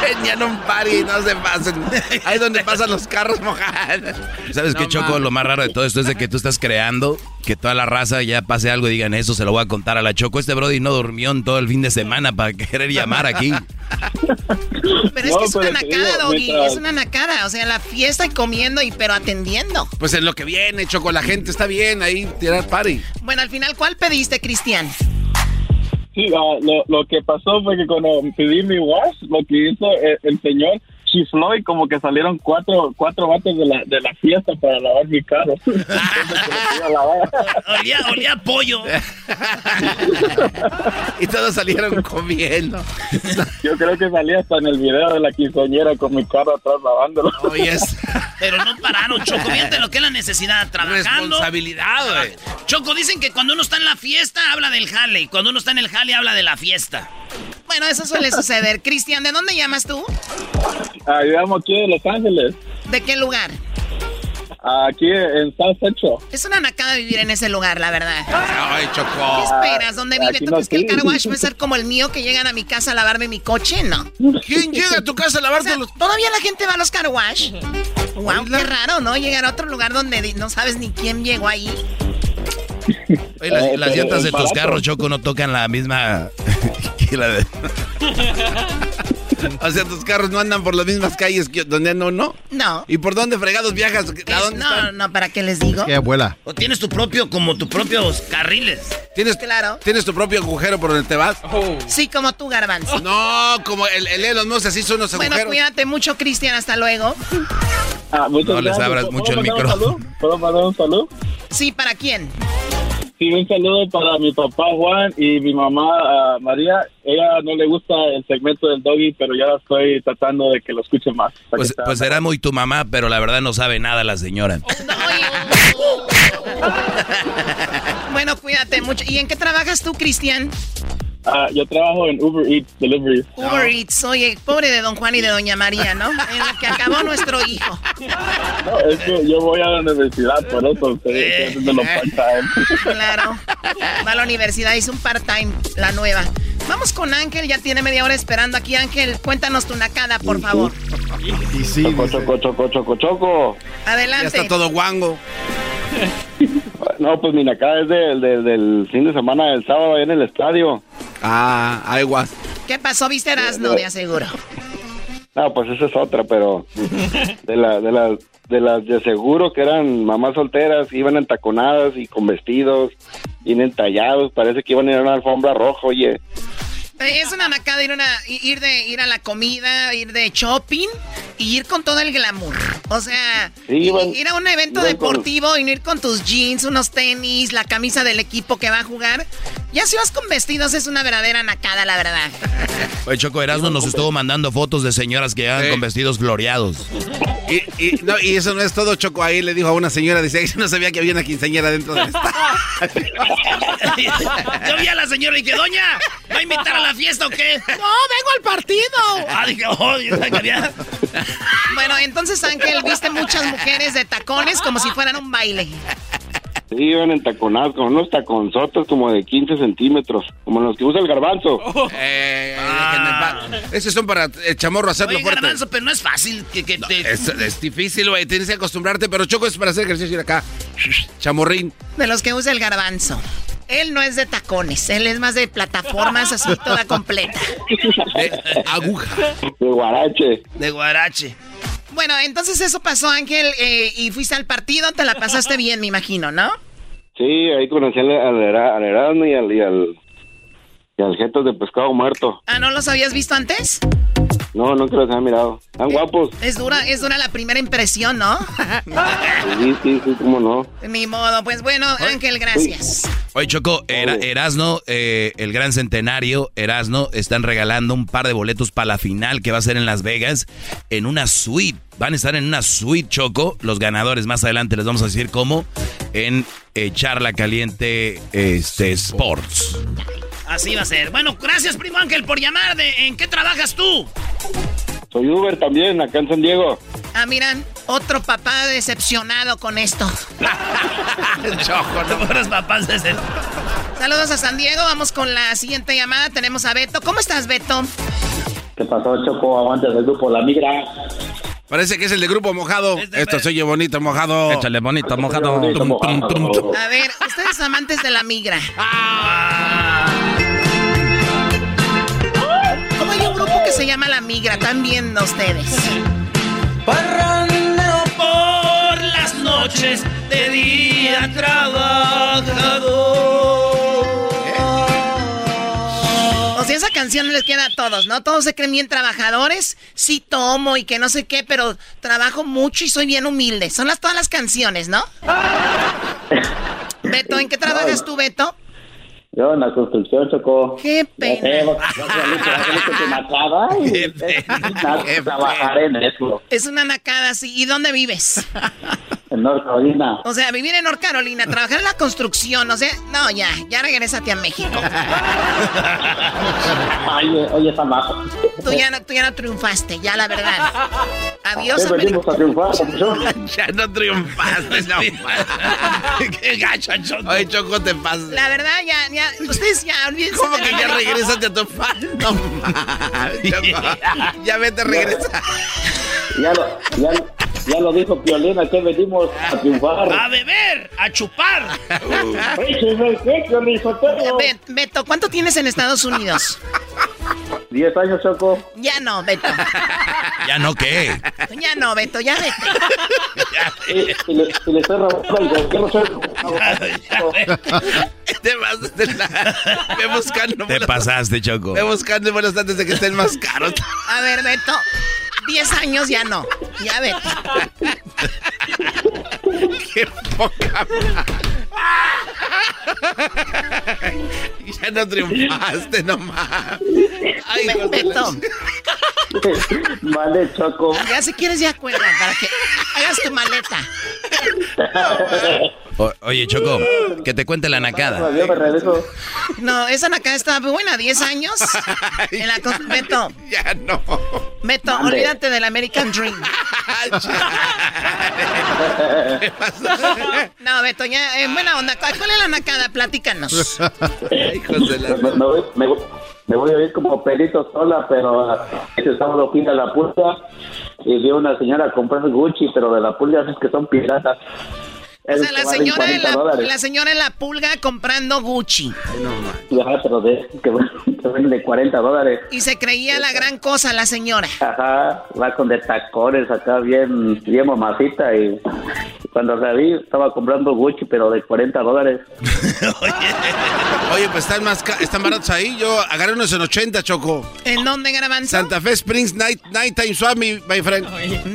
Speaker 4: Tenían un party, no se pasen. Ahí es donde pasan los carros mojados.
Speaker 12: ¿Sabes qué, Choco? Lo más raro de todo esto es de que tú estás creando que toda la raza ya pase algo y digan eso, se lo voy a contar a la Choco. Este Brody no durmió en todo el fin de semana para querer llamar aquí.
Speaker 16: Pero es
Speaker 20: No,
Speaker 16: que es una nacada, Doggy. Es una nacada. O sea, la fiesta y comiendo, y pero atendiendo.
Speaker 4: Pues en lo que viene, Choco, la gente está bien ahí, tirar party.
Speaker 16: Bueno, al final, ¿cuál pediste, Cristian?
Speaker 20: Sí, ah, lo, lo que pasó fue que cuando pedí mi wash, lo que hizo el señor chifló y como que salieron cuatro cuatro vatos de la, de la fiesta para lavar mi carro.
Speaker 3: Olía, olía a pollo.
Speaker 4: y todos salieron comiendo.
Speaker 20: Yo creo que salí hasta en el video de la quinceañera con mi carro atrás lavándolo.
Speaker 4: Es
Speaker 3: Pero no pararon, Choco. Fíjate lo que es la necesidad. Trabajando.
Speaker 4: responsabilidad, güey.
Speaker 3: Choco, dicen que cuando uno está en la fiesta, habla del jale. Y cuando uno está en el jale, habla de la fiesta.
Speaker 16: Bueno, eso suele suceder. Cristian, ¿de dónde llamas tú?
Speaker 20: Ah, yo llamo aquí de Los Ángeles,
Speaker 16: ¿De qué lugar?
Speaker 20: aquí en South Central.
Speaker 16: Es una nacada vivir en ese lugar, la verdad.
Speaker 4: Ay,
Speaker 16: ¿Qué
Speaker 4: Choco.
Speaker 16: esperas? ¿Dónde vive?
Speaker 20: aquí
Speaker 16: ¿Tú
Speaker 20: no
Speaker 16: crees que el car wash va a ser como el mío que llegan a mi casa a lavarme mi coche? No.
Speaker 4: ¿Quién llega a tu casa a
Speaker 16: O
Speaker 4: lavarte
Speaker 16: sea,
Speaker 4: los...
Speaker 16: ¿Todavía la gente va a los car wash? Wow, qué raro, ¿no? Llegar a otro lugar donde no sabes ni quién llegó ahí.
Speaker 12: Oye, las,
Speaker 20: Eh,
Speaker 12: las llantas de tus carros, Choco, no tocan la misma que la de...
Speaker 4: O sea, tus carros no andan por las mismas calles que donde anda uno.
Speaker 16: No.
Speaker 4: ¿Y por dónde fregados viajas? ¿A dónde
Speaker 16: no,
Speaker 4: están?
Speaker 16: no, ¿para qué les digo?
Speaker 5: ¿Qué abuela?
Speaker 3: O tienes tu propio, como tu propios carriles.
Speaker 4: ¿Tienes,
Speaker 16: Claro.
Speaker 4: ¿Tienes tu propio agujero por donde te vas?
Speaker 16: Sí, como tú, Garbanzo.
Speaker 4: No, como el, el Elon Musk así son unos
Speaker 16: Bueno,
Speaker 4: agujeros.
Speaker 16: cuídate mucho, Cristian. Hasta luego.
Speaker 20: Ah,
Speaker 12: No les abras
Speaker 20: ¿Puedo
Speaker 12: mucho el
Speaker 20: mandar un
Speaker 12: micrófono.
Speaker 20: saludo? ¿Puedo mandar un saludo?
Speaker 16: Sí, ¿para quién?
Speaker 20: Sí, un saludo para mi papá Juan y mi mamá ah, María. Ella no le gusta el segmento del doggy, pero ya estoy tratando de que lo escuche más.
Speaker 12: Pues, pues será muy tu mamá, pero la verdad no sabe nada la señora.
Speaker 16: Bueno, cuídate mucho. ¿Y en qué trabajas tú, Cristian?
Speaker 20: Ah, yo trabajo en Uber Eats Delivery.
Speaker 16: Uber Eats. Oye, pobre de don Juan y de doña María, ¿no? En lo que acabó nuestro hijo.
Speaker 20: No, es que yo voy a la universidad, por eso estoy, estoy haciendo lo part-time.
Speaker 16: Claro. Va a la universidad, hizo un part-time, la nueva. Vamos con Ángel, ya tiene media hora esperando aquí. Ángel, cuéntanos tu nacada, por favor.
Speaker 5: Y sí,
Speaker 20: Choco, choco, choco, choco, choco.
Speaker 16: Adelante.
Speaker 4: Ya está todo guango.
Speaker 20: No, pues mi nacada es del, del, del fin de semana del sábado ahí en el estadio.
Speaker 4: Ah, aguas.
Speaker 16: ¿Qué pasó? ¿Viste Erasmo, de aseguro?
Speaker 20: No, pues esa es otra, pero de la, de las de las de seguro que eran mamás solteras, iban entaconadas y con vestidos, bien entallados, parece que iban a ir a una alfombra roja, oye.
Speaker 16: Eh, Es una nacada ir, una, ir, de, ir a la comida, ir de shopping y ir con todo el glamour. O sea,
Speaker 20: Sí,
Speaker 16: ir a un evento
Speaker 20: con-
Speaker 16: deportivo y no ir con tus jeans, unos tenis, la camisa del equipo que va a jugar. Ya si vas con vestidos es una verdadera nacada, la verdad.
Speaker 12: Oye, Choco Erasmo nos estuvo mandando fotos de señoras que llegan
Speaker 4: Sí.
Speaker 12: con vestidos floreados.
Speaker 4: Y, y, no, y eso no es todo, Choco. Ahí le dijo a una señora, dice, "Ay, no sabía que había una quinceañera dentro de esta.
Speaker 3: Yo vi a la señora y dije, doña, ¿va a invitar a la fiesta o qué?
Speaker 7: No, vengo al partido.
Speaker 3: Ah, dije, oh, yo sabía que había-
Speaker 16: Bueno, entonces Ángel, viste muchas mujeres de tacones como si fueran un baile.
Speaker 20: Sí, iban entaconadas con unos taconzotes como de 15 centímetros, como los que usa el garbanzo.
Speaker 4: Eh, en paz. Esos son para el chamorro hacerlo
Speaker 3: Oye,
Speaker 4: fuerte.
Speaker 3: Garbanzo, pero no es fácil que, que te...
Speaker 4: Es, es difícil, güey. Tienes que acostumbrarte, pero Choco es para hacer ejercicio ir acá. Chamorrín.
Speaker 16: De los que usa el garbanzo. Él no es de tacones, él es más de plataformas así toda completa.
Speaker 4: De aguja.
Speaker 20: De guarache.
Speaker 3: De guarache.
Speaker 16: Bueno, entonces eso pasó, Ángel, eh, y fuiste al partido, te la pasaste bien, me imagino, ¿no?
Speaker 20: Sí, ahí conocí al, al, al Erasmo y al, y al, y al Jetas de pescado muerto.
Speaker 16: Ah, ¿no los habías visto antes?
Speaker 20: No, nunca los había mirado. Están guapos.
Speaker 16: Es dura, es dura la primera impresión, ¿no?
Speaker 20: Sí, sí, sí, cómo no.
Speaker 16: Ni modo, pues bueno, Ángel, gracias.
Speaker 12: Oye, Choco, Era- Erasno, eh, el gran centenario, Erasno, están regalando un par de boletos para la final que va a ser en Las Vegas, en una suite. Van a estar en una suite, Choco. Los ganadores, más adelante les vamos a decir cómo, en eh, Charla Caliente este, Sports.
Speaker 3: Así va a ser. Bueno, gracias, primo Ángel, por llamar. De, ¿En qué trabajas tú?
Speaker 20: Soy Uber también, acá en San Diego.
Speaker 16: Ah, miran, otro papá decepcionado con esto.
Speaker 3: Choco, no fueras papás de ese.
Speaker 16: Saludos a San Diego, vamos con la siguiente llamada. Tenemos a Beto. ¿Cómo estás, Beto?
Speaker 20: ¿Qué pasó, Choco? Aguantes del grupo La Migra.
Speaker 4: Parece que es el de grupo mojado. Esto se oye bonito, mojado.
Speaker 12: Échale bonito, mojado.
Speaker 20: Tum, tum, tum, tum.
Speaker 16: A ver, ustedes amantes de la migra. ¿Cómo que se llama La Migra? Están viendo ustedes.
Speaker 3: Parrandero por las noches de día trabajador.
Speaker 16: O sea, esa canción les queda a todos, ¿no? Todos se creen bien trabajadores. Sí tomo y que no sé qué, pero trabajo mucho y soy bien humilde. Son las todas las canciones, ¿no? Beto, ¿en qué trabajas tú, Beto?
Speaker 20: Yo en la construcción, Choco.
Speaker 16: Qué pena.
Speaker 20: Qué Trabajar en eso.
Speaker 16: Es una nacada así. ¿Y dónde vives?
Speaker 20: En North Carolina.
Speaker 16: O sea, vivir en North Carolina, trabajar en la construcción, o sea, no, ya, ya regrésate a México.
Speaker 20: Ay, oye, está bajo.
Speaker 16: Tú ya no, tú ya no triunfaste, ya la verdad. Adiós,
Speaker 20: ¿Qué venimos
Speaker 16: América.
Speaker 20: a triunfar,
Speaker 4: ya no triunfaste, no.
Speaker 3: Qué gacho, Choco.
Speaker 4: Oye, Choco, te pasas.
Speaker 16: La verdad, ya, ya, ustedes ya, olvídense
Speaker 4: ¿Cómo que ya regresaste a tu fan? No Choco. Ya vete, regresa.
Speaker 20: Ya lo, ya, ya lo dijo Piolina, que venimos a triunfar.
Speaker 3: A beber, a chupar.
Speaker 16: Be- Beto, ¿cuánto tienes en Estados Unidos?
Speaker 26: 10 años, Choco.
Speaker 16: Ya no, Beto.
Speaker 12: ¿Ya no qué?
Speaker 16: Ya no, Beto, ya vete.
Speaker 26: Y, y le, y le estoy robando el.
Speaker 4: Te vas de la... Ve buscando.
Speaker 12: Te pasaste, Choco.
Speaker 4: Ve buscando vuelos antes de que estén más caros.
Speaker 16: A ver, Beto. 10 años ya no. Ya vete.
Speaker 4: Qué poca Ya no triunfaste nomás. Ay, la-
Speaker 16: Beto.
Speaker 26: Vale, Choco.
Speaker 16: Ya si quieres ya cuelga para que hagas tu maleta.
Speaker 12: O- oye, Choco, que te cuente la nacada.
Speaker 16: No, esa acá está muy buena, 10 años. En la Beto,
Speaker 4: Ya no.
Speaker 16: Beto,
Speaker 26: Mande.
Speaker 16: olvídate del American Dream. No, Beto, ya, en buena onda. ¿Cuál es la nacada? Platícanos.
Speaker 4: Hijos de la...
Speaker 26: Me, me voy, me, voy- me voy a ir como pelito sola, pero ah, ese sábado fui a la pulga y vi a una señora comprando Gucci, pero de la pulga es que son piratas.
Speaker 16: O sea, la señora, en la, señora en la pulga comprando Gucci.
Speaker 26: Ajá, pero de, que, que venden de 40 dólares.
Speaker 16: Y se creía la gran cosa la señora.
Speaker 26: Ajá, va con de tacones acá bien, bien mamacita y cuando la vi estaba comprando Gucci, pero de 40 dólares.
Speaker 4: Oye, pues están más ca- están baratos ahí. Yo agarré unos en 80, Choco.
Speaker 16: ¿En dónde, Garbanzo?
Speaker 4: Santa Fe Springs Night, Nighttime Swami, my friend.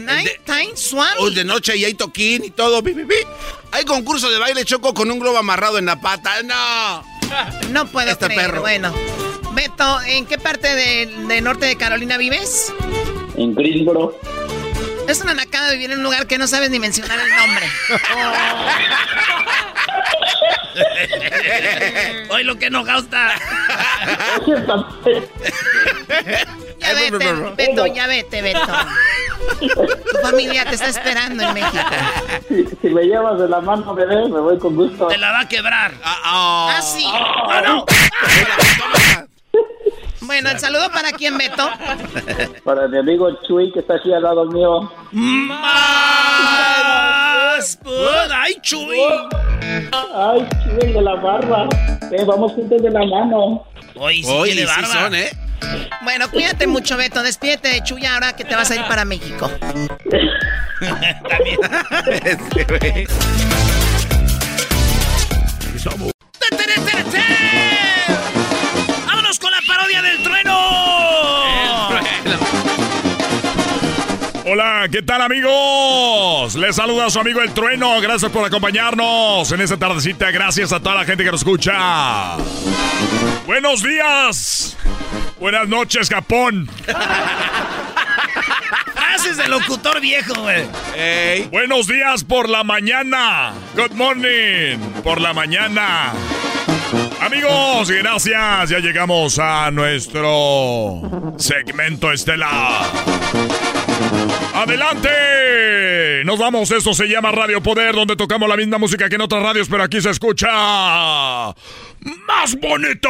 Speaker 16: Nighttime Swami.
Speaker 4: Oh, de noche y hay toquín y todo. pi, pi, pi. Hay concurso de baile choco con un globo amarrado en la pata. No.
Speaker 16: No puedo
Speaker 4: Este
Speaker 16: creer.
Speaker 4: perro.
Speaker 16: Bueno, Beto, ¿en qué parte de, de norte de Carolina vives?
Speaker 26: En Greensboro.
Speaker 16: Es una nacada vivir en un lugar que no sabes ni mencionar el nombre.
Speaker 3: Hoy lo que enojado está.
Speaker 16: Ya vete, Beto, ya vete, Beto. Tu familia te está esperando en México.
Speaker 26: Si, si me llevas de la mano, bebé, me voy con gusto.
Speaker 3: Te la va a quebrar.
Speaker 16: Ah, sí.
Speaker 3: ¡Ah, no!
Speaker 16: Bueno, el saludo para quién, Beto.
Speaker 26: Para mi amigo Chuy, que está aquí al lado mío.
Speaker 3: ¡Más! ¡Ay, Chuy!
Speaker 26: Ay, Chuy, de la barba. Eh, vamos juntos de la mano.
Speaker 3: Hoy sí
Speaker 4: Oye,
Speaker 3: tiene
Speaker 4: sí
Speaker 3: barba.
Speaker 4: son, ¿eh?
Speaker 16: Bueno, cuídate mucho, Beto. Despídete de Chuya ahora que te vas a ir para México.
Speaker 4: Este,
Speaker 2: Hola, ¿qué tal amigos? Les saluda su amigo El Trueno. Gracias por acompañarnos en esta tardecita. Gracias a toda la gente que nos escucha. Buenos días. Buenas noches, Japón.
Speaker 3: Frases de locutor viejo, güey.
Speaker 2: Buenos días por la mañana. Good morning. Por la mañana. Amigos, gracias. Ya llegamos a nuestro segmento estelar. ¡Adelante! Nos vamos, esto se llama Radio Poder, donde tocamos la misma música que en otras radios, pero aquí se escucha más bonito.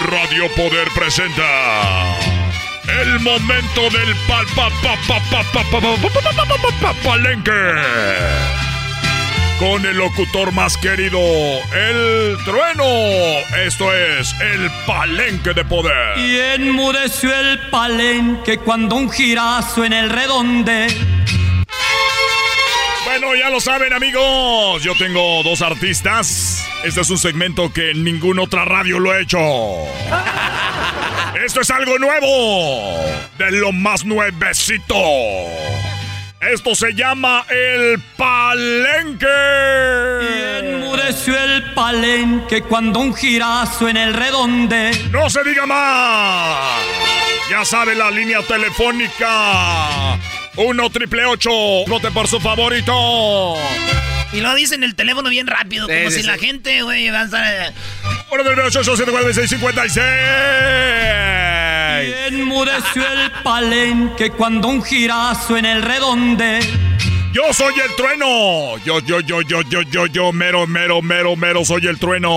Speaker 2: Radio Poder presenta el momento del pal pa, pa, pa, palenque. Con el locutor más querido, el trueno. Esto es el palenque de poder.
Speaker 27: Y enmudeció el palenque cuando un girazo en el redonde.
Speaker 2: Bueno, ya lo saben amigos, yo tengo dos artistas. Este es un segmento que en ninguna otra radio lo he hecho. Esto es algo nuevo, de lo más nuevecito. Esto se llama el palenque.
Speaker 27: Y enmudeció el palenque cuando un girazo en el redonde.
Speaker 2: No se diga más. Ya sabe la línea telefónica. 1 triple 8. Vote por su favorito.
Speaker 3: Y lo dicen el teléfono bien rápido,
Speaker 2: Sí,
Speaker 3: como
Speaker 2: sí,
Speaker 3: si
Speaker 2: sí.
Speaker 3: la gente, güey, va a estar... eh,
Speaker 2: 1 triple 8 746 56.
Speaker 27: Y enmudeció el palenque cuando un girazo en el redonde.
Speaker 2: Yo soy el trueno. Yo, yo, yo, yo, yo, yo, yo, mero, mero, mero, mero, soy el trueno.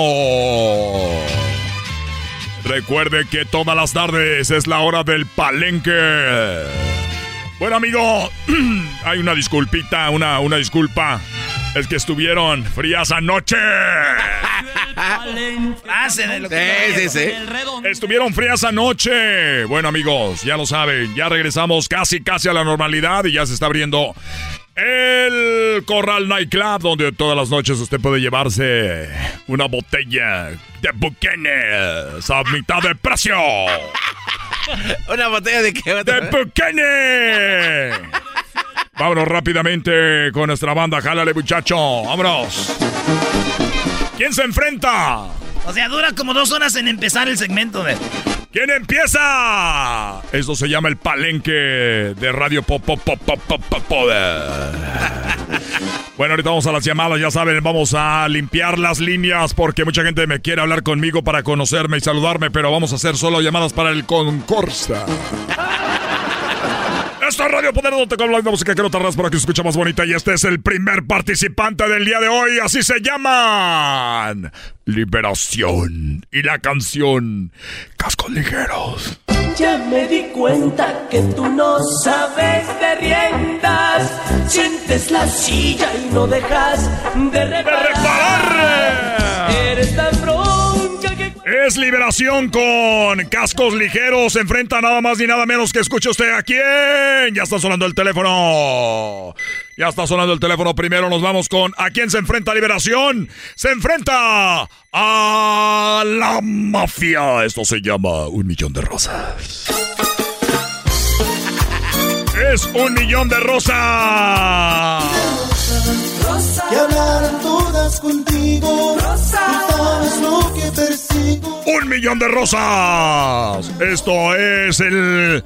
Speaker 2: Recuerde que todas las tardes es la hora del palenque. Bueno, amigo, hay una disculpita, una, una disculpa. Es que estuvieron frías anoche.
Speaker 3: De lo que
Speaker 2: Estuvieron frías anoche. Bueno, amigos, ya lo saben. Ya regresamos casi, casi a la normalidad y ya se está abriendo el Corral Nightclub, donde todas las noches usted puede llevarse una botella de Buchanes a mitad de precio.
Speaker 4: ¿Una botella de qué?
Speaker 2: ¡De! Vámonos rápidamente con nuestra banda. Jálale, muchacho. Vámonos. ¿Quién se enfrenta?
Speaker 3: O sea, dura como dos horas en empezar el segmento de...
Speaker 2: ¿Quién empieza? Esto se llama el palenque de Radio Pop Pop Pop Pop Pop Pop Poder. Bueno, ahorita vamos a las llamadas, ya saben, vamos a limpiar las líneas porque mucha gente me quiere hablar conmigo para conocerme y saludarme, pero vamos a hacer solo llamadas para el concurso. Esta es Radio Poder donde con la música que no tardas para que se escucha más bonita y este es el primer participante del día de hoy, así se llaman Liberación y la canción Cascos Ligeros.
Speaker 14: Ya me di cuenta que tú no sabes de riendas. Sientes la silla y no dejas de reparar.
Speaker 2: Es liberación con cascos ligeros. Se enfrenta nada más ni nada menos que escuche usted a quién. Ya está sonando el teléfono. Ya está sonando el teléfono. Primero nos vamos con a quién se enfrenta liberación. Se enfrenta a la mafia. Esto se llama un millón de rosas. Es un millón de rosas.
Speaker 27: Que hablaran todas contigo. Tú sabes lo que persigo.
Speaker 2: Un millón de rosas. Esto es el.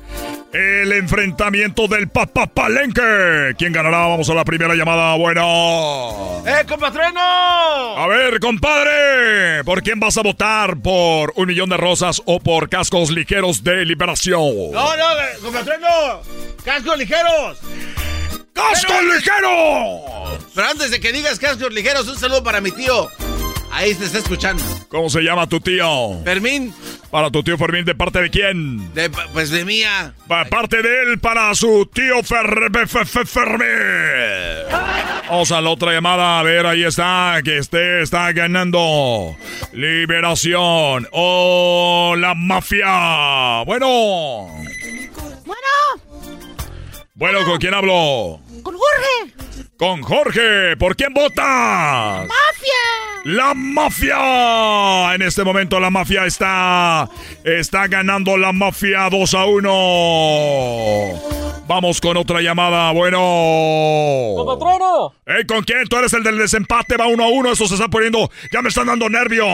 Speaker 2: El enfrentamiento del papapalenque. ¿Quién ganará? Vamos a la primera llamada. Bueno.
Speaker 4: ¡Eh, compatreno!
Speaker 2: A ver, compadre. ¿Por quién vas a votar? ¿Por un millón de rosas o por cascos ligeros de liberación?
Speaker 4: No, no, eh, compatreno. ¡Cascos ligeros!
Speaker 2: ¡Cascos ligeros!
Speaker 4: Pero antes de que digas cascos ligeros, un saludo para mi tío. Ahí te está escuchando.
Speaker 2: ¿Cómo se llama tu tío?
Speaker 4: Fermín.
Speaker 2: Para tu tío Fermín, ¿de parte de quién?
Speaker 4: De, pues de mía.
Speaker 2: De parte de él para su tío Fer, Fer- Fer- Fermín. Vamos a la otra llamada. A ver, ahí está. Que este está ganando. Liberación. O la mafia. Bueno.
Speaker 7: Bueno,
Speaker 2: Bueno, ¿con quién hablo?
Speaker 7: con Jorge.
Speaker 2: Con Jorge. ¿Por quién votas?
Speaker 7: ¡Mafia!
Speaker 2: La mafia. En este momento la mafia está está ganando la mafia 2 a 1. Vamos con otra llamada. Bueno.
Speaker 27: ¡Patrono!
Speaker 2: Ey, ¿con quién? Tú eres el del desempate, va 1 a 1. Eso se está poniendo. Ya me están dando nervios.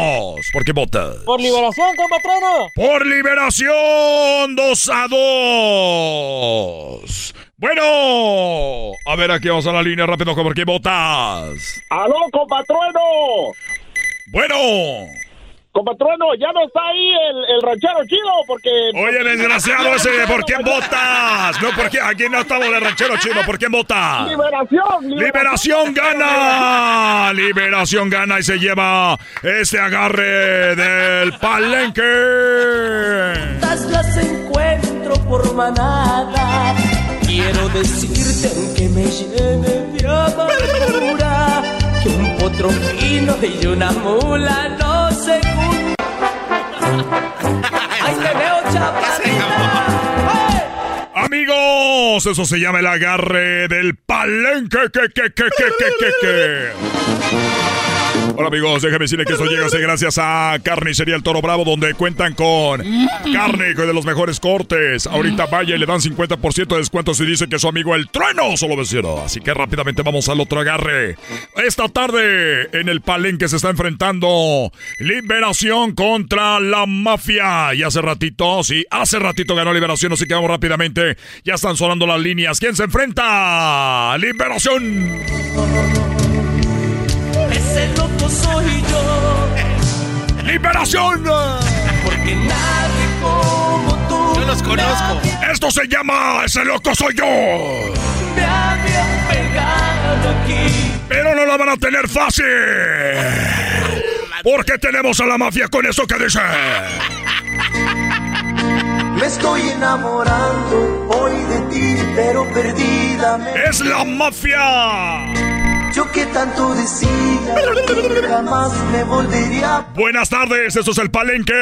Speaker 2: ¿Por qué votas?
Speaker 27: ¡Por liberación, compatrono!
Speaker 2: Por liberación 2 a 2. Bueno, a ver aquí vamos a la línea rápido. ¿Por qué votas?
Speaker 20: ¡Aló, compatrueno!
Speaker 2: Bueno.
Speaker 20: Compatrueno, ya no está ahí el, el ranchero chido porque...
Speaker 2: Oye, desgraciado ese, ¿por quién votas? No, ¿por qué? Aquí no estamos de ranchero chino, ¿por quién votas?
Speaker 20: ¡Liberación!
Speaker 2: ¡Liberación gana! Liberación gana y se lleva este agarre del palenque.
Speaker 14: Las encuentro por manada. Quiero decirte aunque me llene de amargura que un potro fino y una mula no se. Ay, te veo chaparrita.
Speaker 2: Amigos, eso se llama el agarre del palenque. Que, que, que, que, que, que, que. Hola amigos, déjame decirle que esto llega gracias a Carnicería El Toro Bravo, donde cuentan con carne de los mejores cortes. Ahorita vaya y le dan 50% de descuento si dice que su amigo El Trueno solo vecino. Así que rápidamente vamos al otro agarre. Esta tarde en el palenque se está enfrentando Liberación contra la Mafia. Y hace ratito, sí, hace ratito ganó Liberación, así que vamos rápidamente. Ya están sonando las líneas. ¿Quién se enfrenta? Liberación.
Speaker 14: Ese loco soy yo.
Speaker 2: ¡Liberación!
Speaker 14: Porque nadie como tú.
Speaker 4: Yo los conozco.
Speaker 2: Esto se llama Ese loco soy yo.
Speaker 14: Me había pegado aquí.
Speaker 2: Pero no la van a tener fácil. Porque tenemos a la mafia con eso que dice.
Speaker 14: Me estoy enamorando hoy de ti, pero perdidamente.
Speaker 2: Es la mafia.
Speaker 14: Yo que tanto decía jamás me volvería
Speaker 2: Buenas tardes, esto es el palenque.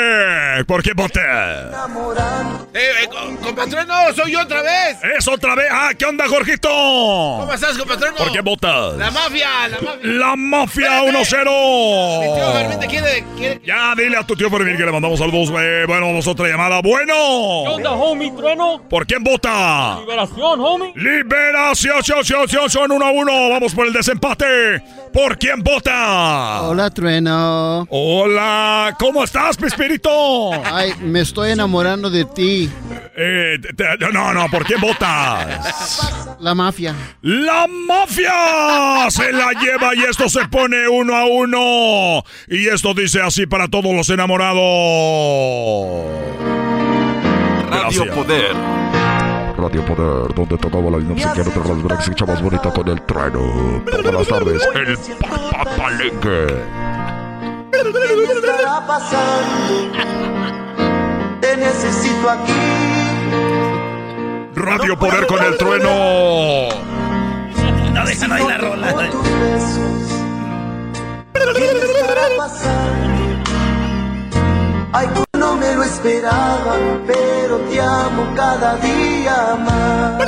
Speaker 2: ¿Por qué voté?
Speaker 4: Eh, eh, co- compatrono, soy yo otra vez.
Speaker 2: Es otra vez. Ah, ¿qué onda, Jorgito?
Speaker 4: ¿Cómo estás, compatrono?
Speaker 2: ¿Por qué votas?
Speaker 4: La mafia, la mafia.
Speaker 2: La mafia
Speaker 4: Mi tío
Speaker 2: 1-0.
Speaker 4: Fermín te quiere, quiere-
Speaker 2: Ya, dile a tu tío Fermín que le mandamos saludos, güey. Bueno, vamos a otra llamada. Bueno.
Speaker 28: homie, trueno?
Speaker 2: ¿Por quién vota?
Speaker 28: Liberación, homie.
Speaker 2: Liberación, son, son, son, son, uno a uno. Vamos por el desempate. ¿Por quién vota?
Speaker 29: Hola, Trueno.
Speaker 2: Hola, ¿cómo estás, Pispirito?
Speaker 29: Ay, me estoy enamorando de ti.
Speaker 2: Eh, te- te- no, no, ¿por quién votas?
Speaker 29: La mafia.
Speaker 2: ¡La mafia! Se la lleva y esto se pone uno a uno. Y esto dice así para todos los enamorados.
Speaker 30: Radio Poder.
Speaker 31: Radio Poder, donde tocaba la inaccesible de las y más bonita con el trueno. Buenas tardes, el papalenque.
Speaker 14: ¿Qué estará pasando? Te necesito aquí.
Speaker 2: Radio Poder con el trueno.
Speaker 3: No dejan ahí la rola.
Speaker 14: ¿Qué estará pasando? No me lo esperaba, pero te amo cada día más.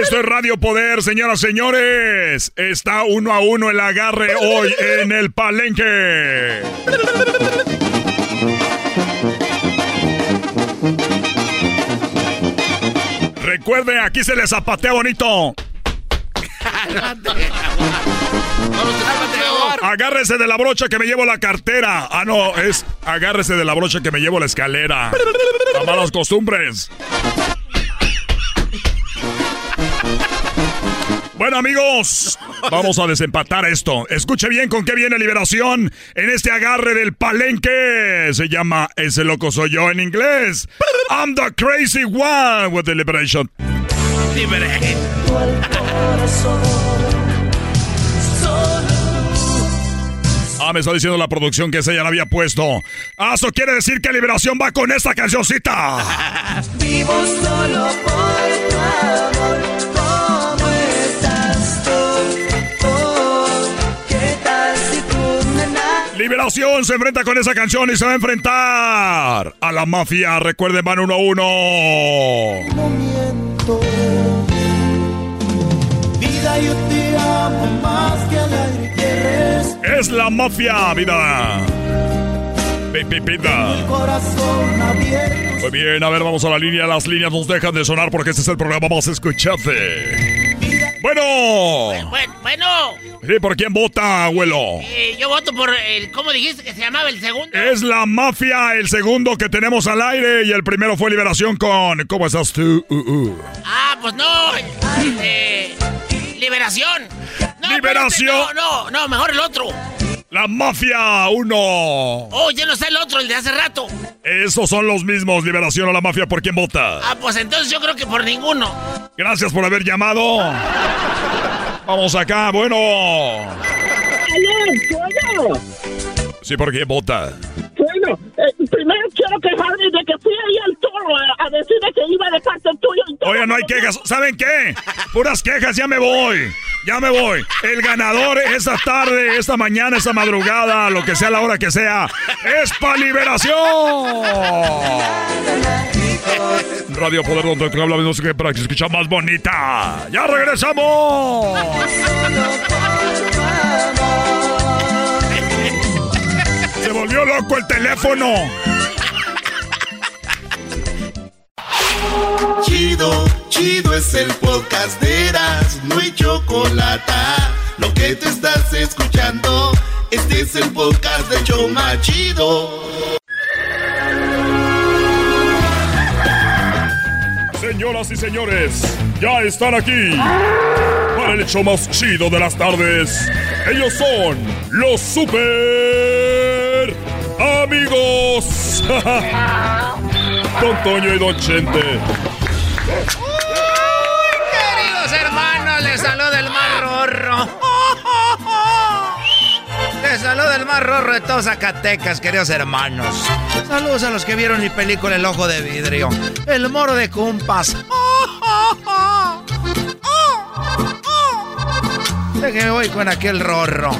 Speaker 2: Esto es Radio Poder, señoras y señores. Está uno a uno el agarre hoy en el palenque. Recuerde, aquí se les zapatea bonito. Agárrese de la brocha que me llevo la cartera. Ah, no, es agárrese de la brocha que me llevo la escalera. A malas costumbres. Bueno amigos, vamos a desempatar esto. Escuche bien con qué viene liberación en este agarre del palenque. Se llama Ese loco soy yo en inglés. I'm the crazy one with the liberation. Ah, me está diciendo la producción que esa ya la había puesto. Ah, eso quiere decir que liberación va con esta cancioncita.
Speaker 14: Vivo solo por tu amor. ¿Cómo estás tú? Oh, ¿Qué tal si tú me na-
Speaker 2: Liberación se enfrenta con esa canción y se va a enfrentar a la mafia. Recuerden, van uno a uno.
Speaker 14: momento? Vida, yo te amo más que al aire que respiro.
Speaker 2: Es la mafia, vida. Pi, pi, vida.
Speaker 14: Corazón abierto.
Speaker 2: Muy bien, a ver, vamos a la línea. Las líneas nos dejan de sonar porque este es el programa más escuchado. Bueno.
Speaker 3: Bueno, bueno
Speaker 2: Sí, ¿por quién vota, abuelo?
Speaker 3: eh, yo voto por el. ¿Cómo dijiste que se llamaba el segundo?
Speaker 2: Es la mafia, el segundo que tenemos al aire y el primero fue Liberación con ¿Cómo estás tú? Uh, uh.
Speaker 3: Ah, pues no. eh, liberación. No,
Speaker 2: Liberación.
Speaker 3: espérate, No, no, no, mejor el otro.
Speaker 2: La mafia, uno.
Speaker 3: Oh, ya no está el otro, el de hace rato.
Speaker 2: Esos son los mismos, Liberación o la mafia, ¿por quién vota?
Speaker 3: Ah, pues entonces yo creo que por ninguno.
Speaker 2: Gracias por haber llamado. Vamos acá, bueno.
Speaker 32: Bueno,
Speaker 2: Sí, ¿por quién vota?
Speaker 32: bueno, eh, primero quiero quejarme de que fui ahí al toro a, a decirle que iba de parte tuyo. y.
Speaker 2: Oye, no hay quejas. ¿Saben qué? Puras quejas, ya me voy. Ya me voy. El ganador esta tarde, esta mañana, esta madrugada, lo que sea la hora que sea, es para liberación. Radio Poder donde te habla de música para que escucha más bonita. ¡Ya regresamos! Se volvió loco el teléfono.
Speaker 1: Chido, chido es el podcast de Eras, no hay chocolate. Lo que te estás escuchando, este es el podcast de Choma Chido.
Speaker 2: Señoras y señores, ya están aquí para el hecho más chido de las tardes. Ellos son los super amigos. Don Toño y Don Chente.
Speaker 16: Queridos hermanos, les saluda el mar rorro.
Speaker 9: Les saluda el más rorro de todos Zacatecas, queridos hermanos. Saludos a los que vieron mi película El Ojo de Vidrio. El Moro de Cumpas. Déjeme voy con aquel rorro.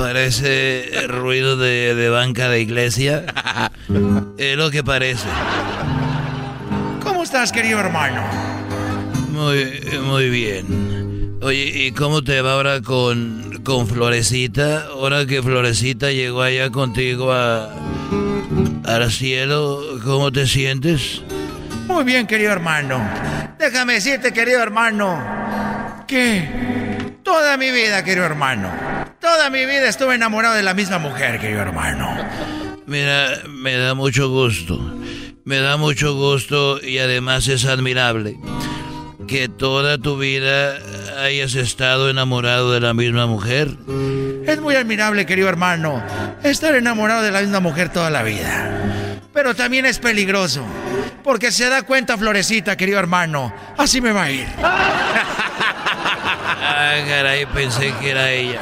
Speaker 19: Parece ruido de, de banca de iglesia. Es lo que parece.
Speaker 9: ¿Cómo estás, querido hermano?
Speaker 19: Muy, muy bien. Oye, ¿y cómo te va ahora con, con Florecita? Ahora que Florecita llegó allá contigo a, al cielo, ¿cómo te sientes?
Speaker 9: Muy bien, querido hermano. Déjame decirte, querido hermano, que toda mi vida, querido hermano, toda mi vida estuve enamorado de la misma mujer, querido hermano.
Speaker 19: Mira, me da mucho gusto. Me da mucho gusto y además es admirable que toda tu vida hayas estado enamorado de la misma mujer.
Speaker 9: Es muy admirable, querido hermano, estar enamorado de la misma mujer toda la vida. Pero también es peligroso, porque se da cuenta Florecita, querido hermano, así me va a ir.
Speaker 19: Ah, caray, pensé que era ella.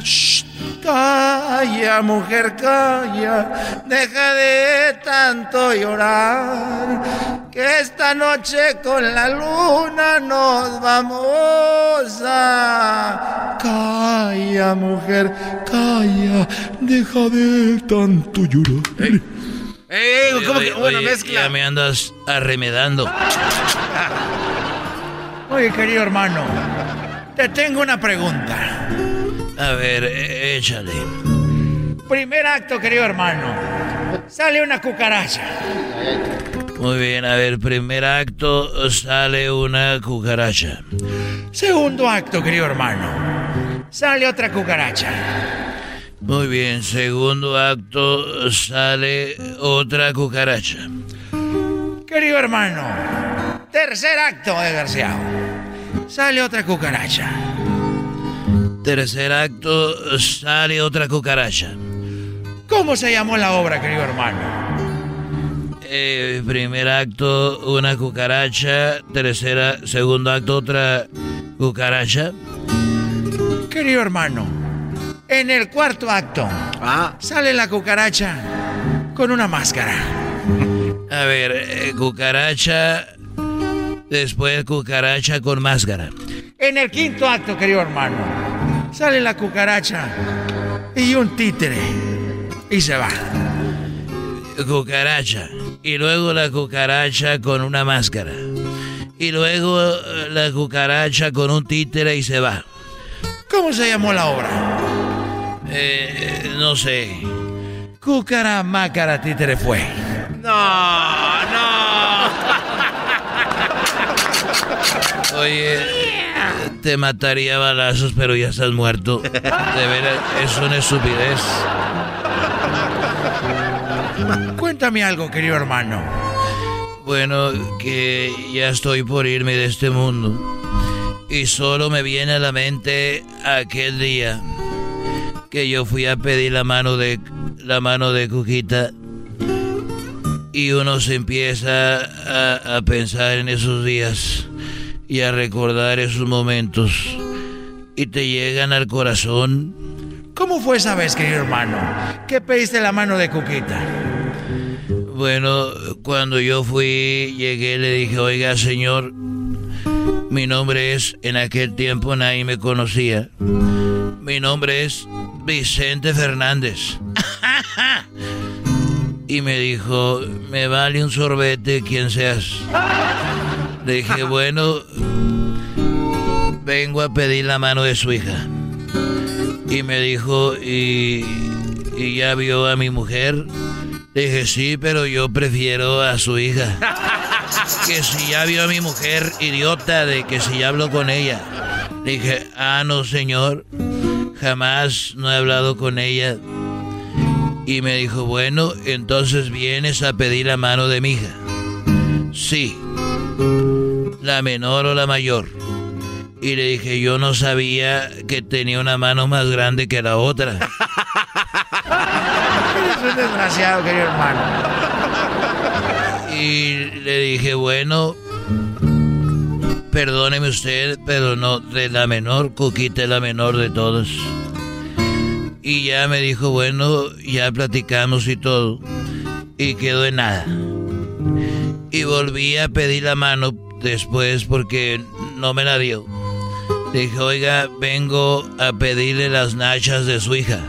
Speaker 9: Shh, Calla, mujer, calla, deja de tanto llorar, que esta noche con la luna nos vamos a... Calla, mujer, calla, deja de tanto llorar.
Speaker 19: Eh,
Speaker 9: ¿cómo que una mezcla?
Speaker 19: Ya me andas arremedando.
Speaker 9: Oye, querido hermano, te tengo una pregunta.
Speaker 19: A ver, eh, échale.
Speaker 9: Primer acto, querido hermano. Sale una cucaracha.
Speaker 19: Muy bien, a ver, primer acto sale una cucaracha.
Speaker 9: Segundo acto, querido hermano. Sale otra cucaracha.
Speaker 19: Muy bien, segundo acto sale otra cucaracha.
Speaker 9: Querido hermano. Tercer acto, desgraciado. Sale otra cucaracha.
Speaker 19: Tercer acto sale otra cucaracha.
Speaker 9: ¿Cómo se llamó la obra, querido hermano?
Speaker 19: Eh, primer acto una cucaracha, tercera, segundo acto otra cucaracha.
Speaker 9: Querido hermano, en el cuarto acto sale la cucaracha con una máscara.
Speaker 19: A ver, eh, cucaracha, después cucaracha con máscara.
Speaker 9: En el quinto acto, querido hermano, sale la cucaracha y un títere y se va.
Speaker 19: Cucaracha. Y luego la cucaracha con una máscara. Y luego eh, la cucaracha con un títere y se va.
Speaker 9: ¿Cómo se llamó la obra?
Speaker 19: Eh, no sé.
Speaker 9: Cúcara, mácara, títere fue.
Speaker 19: No, no. Oye, te mataría a balazos, pero ya estás muerto. De veras, es una estupidez.
Speaker 9: Cuéntame algo, querido hermano.
Speaker 19: Bueno, que ya estoy por irme de este mundo. Y solo me viene a la mente aquel día que yo fui a pedir la mano de la mano de Cuquita y uno se empieza a, a pensar en esos días y a recordar esos momentos y te llegan al corazón.
Speaker 9: ¿Cómo fue esa vez, querido hermano? ¿Qué pediste la mano de Cuquita?
Speaker 19: Bueno, cuando yo fui, llegué, le dije, oiga, señor, mi nombre es, en aquel tiempo nadie me conocía. Mi nombre es Vicente Fernández. Y me dijo, me vale un sorbete quien seas. Le dije, bueno, vengo a pedir la mano de su hija. Y me dijo, ¿y, y ya vio a mi mujer? Dije, sí, pero yo prefiero a su hija. Que si ya vio a mi mujer, idiota, de que si ya habló con ella. Dije, ah, no, señor, jamás no he hablado con ella. Y me dijo, bueno, entonces vienes a pedir la mano de mi hija. Sí, la menor o la mayor. Y le dije, yo no sabía que tenía una mano más grande que la otra.
Speaker 9: Eres un desgraciado, querido hermano.
Speaker 19: Y le dije, bueno,
Speaker 3: perdóneme usted, pero no de la menor, Cuquita es la menor de todos. Y ya me dijo, bueno, ya platicamos y todo. Y quedó en nada. Y volví a pedir la mano después porque no me la dio. Dije, oiga, vengo a pedirle las nachas de su hija.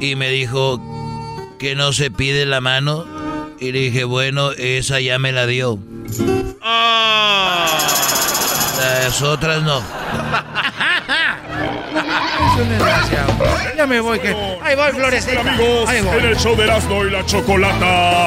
Speaker 3: Y me dijo que no se pide la mano. Y le dije, bueno, esa ya me la dio. Las otras no.
Speaker 9: Es un desgraciado. Ya me voy, que. Ahí voy.
Speaker 2: Amigos,
Speaker 9: Ahí voy.
Speaker 2: en el show de Erasmo y la Chocolata.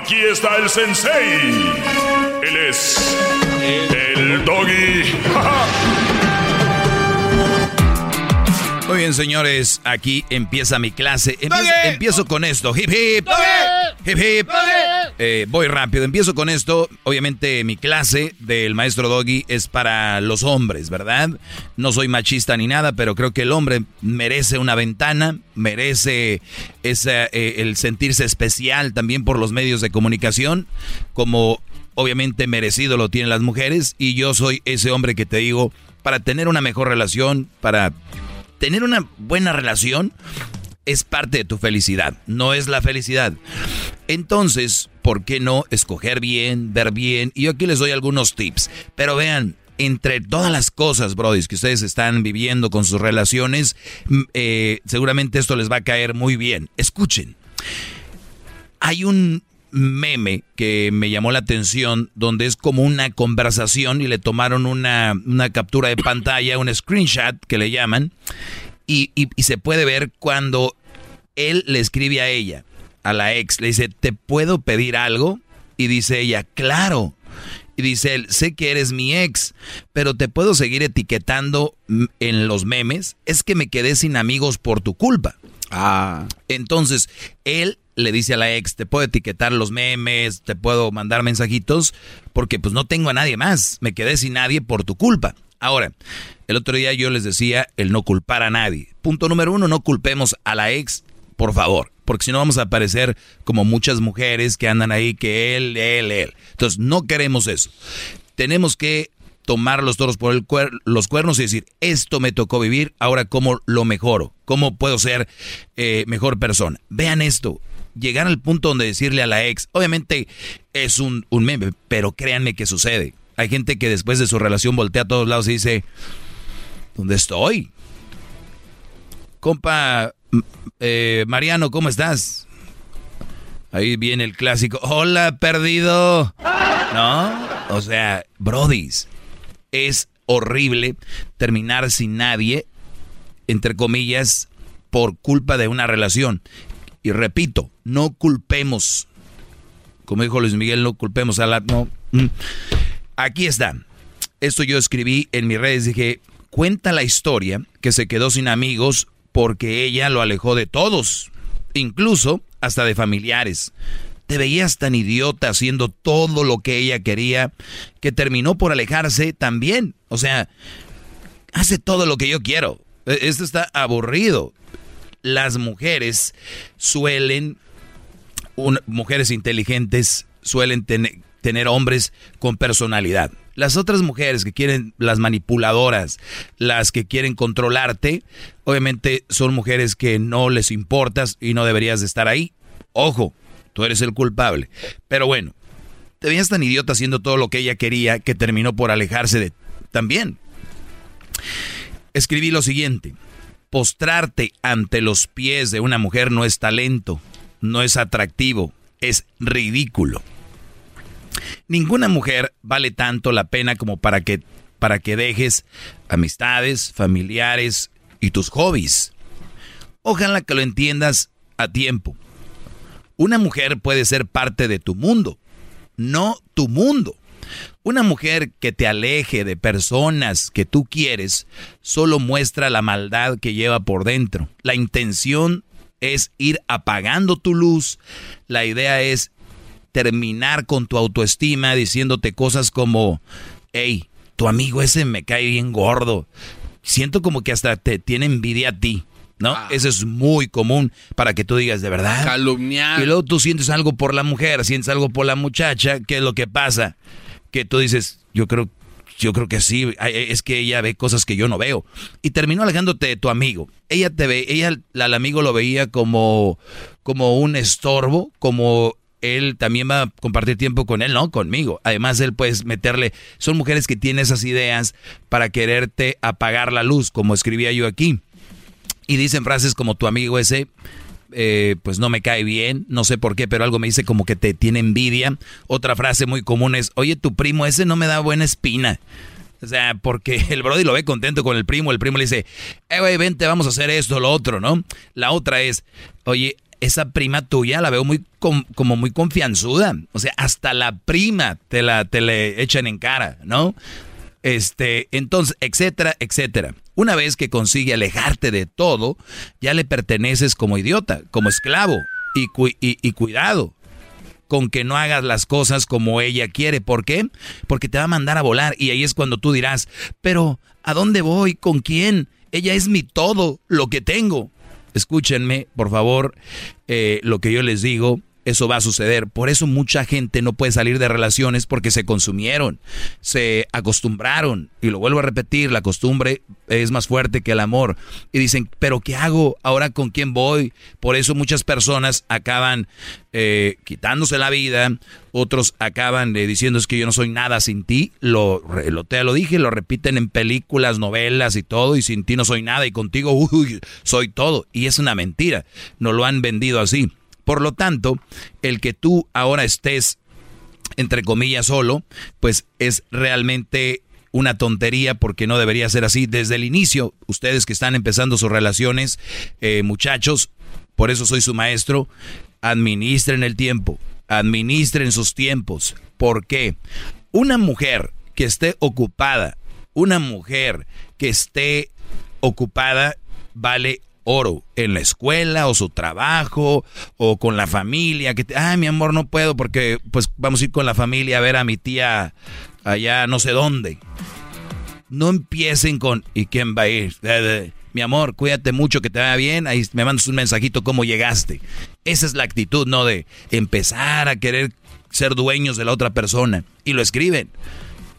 Speaker 2: Aquí está el sensei. Él es el doggy.
Speaker 12: Muy bien, señores, aquí empieza mi clase. Empiezo, empiezo con esto. Hip hip. Hip hip. Eh, voy rápido. Empiezo con esto. Obviamente mi clase del maestro Doggy es para los hombres, ¿verdad? No soy machista ni nada, pero creo que el hombre merece una ventana, merece esa, eh, el sentirse especial también por los medios de comunicación, como obviamente merecido lo tienen las mujeres. Y yo soy ese hombre que te digo, para tener una mejor relación, para tener una buena relación es parte de tu felicidad, no es la felicidad. Entonces, ¿por qué no escoger bien, ver bien? Y yo aquí les doy algunos tips. Pero vean, entre todas las cosas, brodis, que ustedes están viviendo con sus relaciones, mm, eh, seguramente esto les va a caer muy bien. Escuchen. Hay un meme que me llamó la atención donde es como una conversación y le tomaron una, una captura de pantalla, un screenshot que le llaman, y- y se puede ver cuando él le escribe a ella, a la ex, le dice, ¿te puedo pedir algo? Y dice ella, claro. Y dice él, sé que eres mi ex, pero te puedo seguir etiquetando en los memes. Es que me quedé sin amigos por tu culpa. Ah. Entonces, él le dice a la ex, te puedo etiquetar los memes, te puedo mandar mensajitos, porque pues no tengo a nadie más. Me quedé sin nadie por tu culpa. Ahora, el otro día yo les decía el no culpar a nadie. Punto número uno, no culpemos a la ex, por favor. Porque si no vamos a aparecer como muchas mujeres que andan ahí, que él, él, él. Entonces, no queremos eso. Tenemos que tomar los toros por el cuer- los cuernos y decir, esto me tocó vivir, ahora cómo lo mejoro, cómo puedo ser eh, mejor persona. Vean esto, llegar al punto donde decirle a la ex, obviamente es un, un meme, pero créanme que sucede. Hay gente que después de su relación voltea a todos lados y dice, ¿dónde estoy? Compa, eh, Mariano, ¿cómo estás? Ahí viene el clásico, hola, perdido. ¿No? O sea, brodis, es horrible terminar sin nadie, entre comillas, por culpa de una relación. Y repito, no culpemos, como dijo Luis Miguel, no culpemos a la... No. Mm. Aquí está. Esto yo escribí en mis redes, dije, cuenta la historia que se quedó sin amigos porque ella lo alejó de todos, incluso hasta de familiares. Te veías tan idiota haciendo todo lo que ella quería que terminó por alejarse también. O sea, hace todo lo que yo quiero. E- Esto está aburrido. Las mujeres suelen, mujeres inteligentes, suelen tener hombres con personalidad. Las otras mujeres que quieren, las manipuladoras, las que quieren controlarte, obviamente son mujeres que no les importas y no deberías de estar ahí. Ojo, tú eres el culpable. Pero bueno, te veías tan idiota haciendo todo lo que ella quería que terminó por alejarse de también. Escribí lo siguiente. Postrarte ante los pies de una mujer no es talento, no es atractivo, es ridículo. Ninguna mujer vale tanto la pena como para que, para que dejes amistades, familiares y tus hobbies. Ojalá que lo entiendas a tiempo. Una mujer puede ser parte de tu mundo, no tu mundo. Una mujer que te aleje de personas que tú quieres solo muestra la maldad que lleva por dentro. La intención es ir apagando tu luz. La idea es terminar con tu autoestima diciéndote cosas como, hey, tu amigo ese me cae bien gordo. Siento como que hasta te tiene envidia a ti. ¿No? Eso es muy común para que tú digas de verdad.
Speaker 4: Calumniar.
Speaker 12: Y luego tú sientes algo por la mujer, sientes algo por la muchacha. ¿Qué es lo que pasa? Que tú dices, yo creo, yo creo que sí, es que ella ve cosas que yo no veo. Y terminó alejándote de tu amigo. Ella te ve, ella, al amigo lo veía como, como un estorbo, como él también va a compartir tiempo con él, no conmigo. Además, él puedes meterle. Son mujeres que tienen esas ideas para quererte apagar la luz, como escribía yo aquí. Y dicen frases como tu amigo ese, eh, pues no me cae bien, no sé por qué, pero algo me dice como que te tiene envidia. Otra frase muy común es, oye, tu primo ese no me da buena espina. O sea, porque el Brody lo ve contento con el primo, el primo le dice, eh, güey, vente, vamos a hacer esto, lo otro, ¿no? La otra es, oye, esa prima tuya la veo muy como muy confianzuda. O sea, hasta la prima te la te le echan en cara, ¿no? Este, entonces, etcétera, etcétera. Una vez que consigue alejarte de todo, ya le perteneces como idiota, como esclavo. Y, y, y cuidado con que no hagas las cosas como ella quiere. ¿Por qué? Porque te va a mandar a volar. Y ahí es cuando tú dirás, pero ¿a dónde voy? ¿Con quién? Ella es mi todo, lo que tengo. Escúchenme, por favor, eh, lo que yo les digo eso va a suceder. Por eso mucha gente no puede salir de relaciones porque se consumieron, se acostumbraron. Y lo vuelvo a repetir, la costumbre es más fuerte que el amor. Y dicen, pero ¿qué hago? ¿Ahora con quién voy? Por eso muchas personas acaban eh, quitándose la vida, otros acaban eh, diciendo es que yo no soy nada sin ti. Lo, lo, te lo dije, lo repiten en películas, novelas y todo, y sin ti no soy nada y contigo uy, soy todo. Y es una mentira, no lo han vendido así. Por lo tanto, el que tú ahora estés, entre comillas, solo, pues es realmente una tontería porque no debería ser así. Desde el inicio, ustedes que están empezando sus relaciones, eh, muchachos, por eso soy su maestro, administren el tiempo, administren sus tiempos. ¿Por qué? Una mujer que esté ocupada, una mujer que esté ocupada vale oro en la escuela o su trabajo o con la familia. Que, ay, mi amor, no puedo porque pues vamos a ir con la familia a ver a mi tía allá no sé dónde. No empiecen con, ¿y quién va a ir? Mi amor, cuídate mucho, que te vaya bien. Ahí me mandas un mensajito cómo llegaste. Esa es la actitud, ¿no? De empezar a querer ser dueños de la otra persona. Y lo escriben.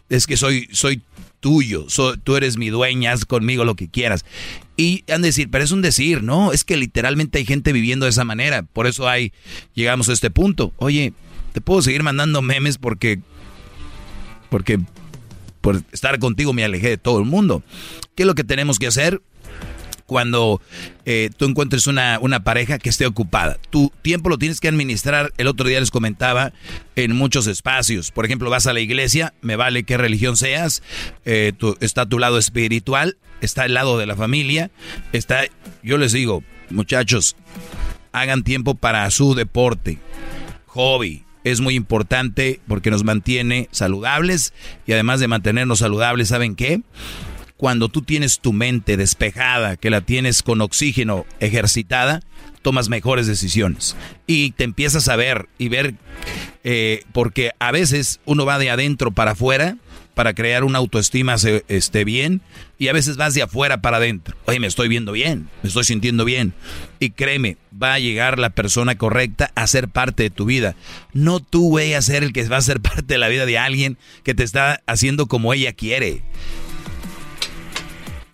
Speaker 12: Es que soy, soy tuyo, tú eres mi dueña, haz conmigo lo que quieras. Y han de decir, pero es un decir, ¿no? Es que literalmente hay gente viviendo de esa manera. Por eso hay, llegamos a este punto. Oye, te puedo seguir mandando memes porque, porque por estar contigo me alejé de todo el mundo. ¿Qué es lo que tenemos que hacer? Cuando eh, tú encuentres una, una, pareja que esté ocupada. Tu tiempo lo tienes que administrar. El otro día les comentaba en muchos espacios. Por ejemplo, vas a la iglesia, me vale qué religión seas, eh, está tu lado espiritual, está el lado de la familia, está, yo les digo, muchachos, hagan tiempo para su deporte, hobby. Es muy importante porque nos mantiene saludables y además de mantenernos saludables, ¿saben qué? Cuando tú tienes tu mente despejada, que la tienes con oxígeno ejercitada, tomas mejores decisiones. Y te empiezas a ver y ver, eh, porque a veces uno va de adentro para afuera para crear una autoestima esté bien y a veces vas de afuera para adentro. Oye, me estoy viendo bien, me estoy sintiendo bien. Y créeme, va a llegar la persona correcta a ser parte de tu vida. No tú, güey, a ser el que va a ser parte de la vida de alguien que te está haciendo como ella quiere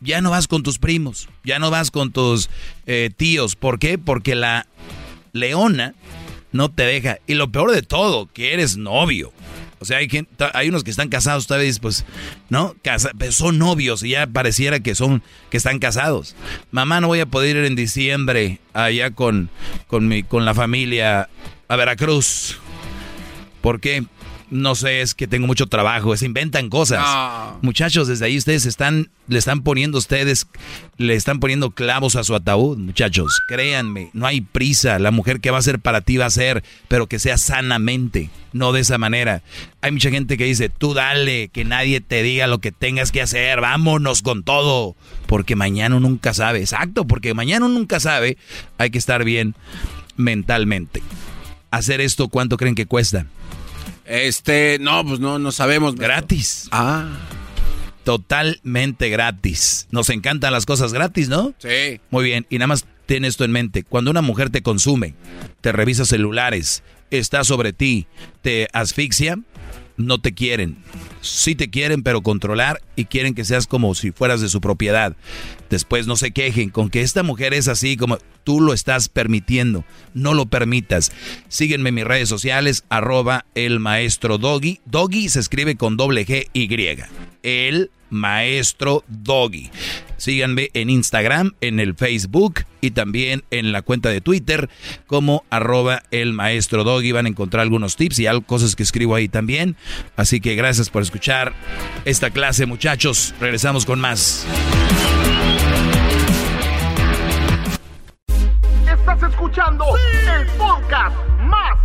Speaker 12: ya no vas con tus primos, ya no vas con tus eh, tíos. ¿Por qué? Porque la leona no te deja. Y lo peor de todo, que eres novio. O sea, hay, hay unos que están casados todavía, pues, ¿no? Casa, son novios y ya pareciera que son, que están casados. Mamá, no voy a poder ir en diciembre allá con, con, mi, con la familia a Veracruz. ¿Por qué? No sé, es que tengo mucho trabajo, se inventan cosas. Muchachos, desde ahí ustedes están, le están poniendo ustedes, le están poniendo clavos a su ataúd, muchachos. Créanme, no hay prisa. La mujer que va a ser para ti va a ser, pero que sea sanamente, no de esa manera. Hay mucha gente que dice, tú dale, que nadie te diga lo que tengas que hacer, vámonos con todo. Porque mañana nunca sabe. Exacto, porque mañana nunca sabe. Hay que estar bien mentalmente. Hacer esto, ¿cuánto creen que cuesta?
Speaker 4: Este, no, pues no, no sabemos.
Speaker 12: Gratis.
Speaker 4: Ah.
Speaker 12: Totalmente gratis. Nos encantan las cosas gratis, ¿no?
Speaker 4: Sí.
Speaker 12: Muy bien, y nada más ten esto en mente. Cuando una mujer te consume, te revisa celulares, está sobre ti, te asfixia, no te quieren. Sí te quieren, pero controlar y quieren que seas como si fueras de su propiedad. Después no se quejen con que esta mujer es así como tú lo estás permitiendo. No lo permitas. Síguenme en mis redes sociales, arroba el maestro Doggy. Doggy se escribe con doble G Y. El maestro Doggy. Síganme en Instagram, en el Facebook y también en la cuenta de Twitter como arroba el maestro Doggy. Van a encontrar algunos tips y algo, cosas que escribo ahí también. Así que gracias por escuchar esta clase muchachos. Regresamos con más.
Speaker 33: Estás escuchando el podcast más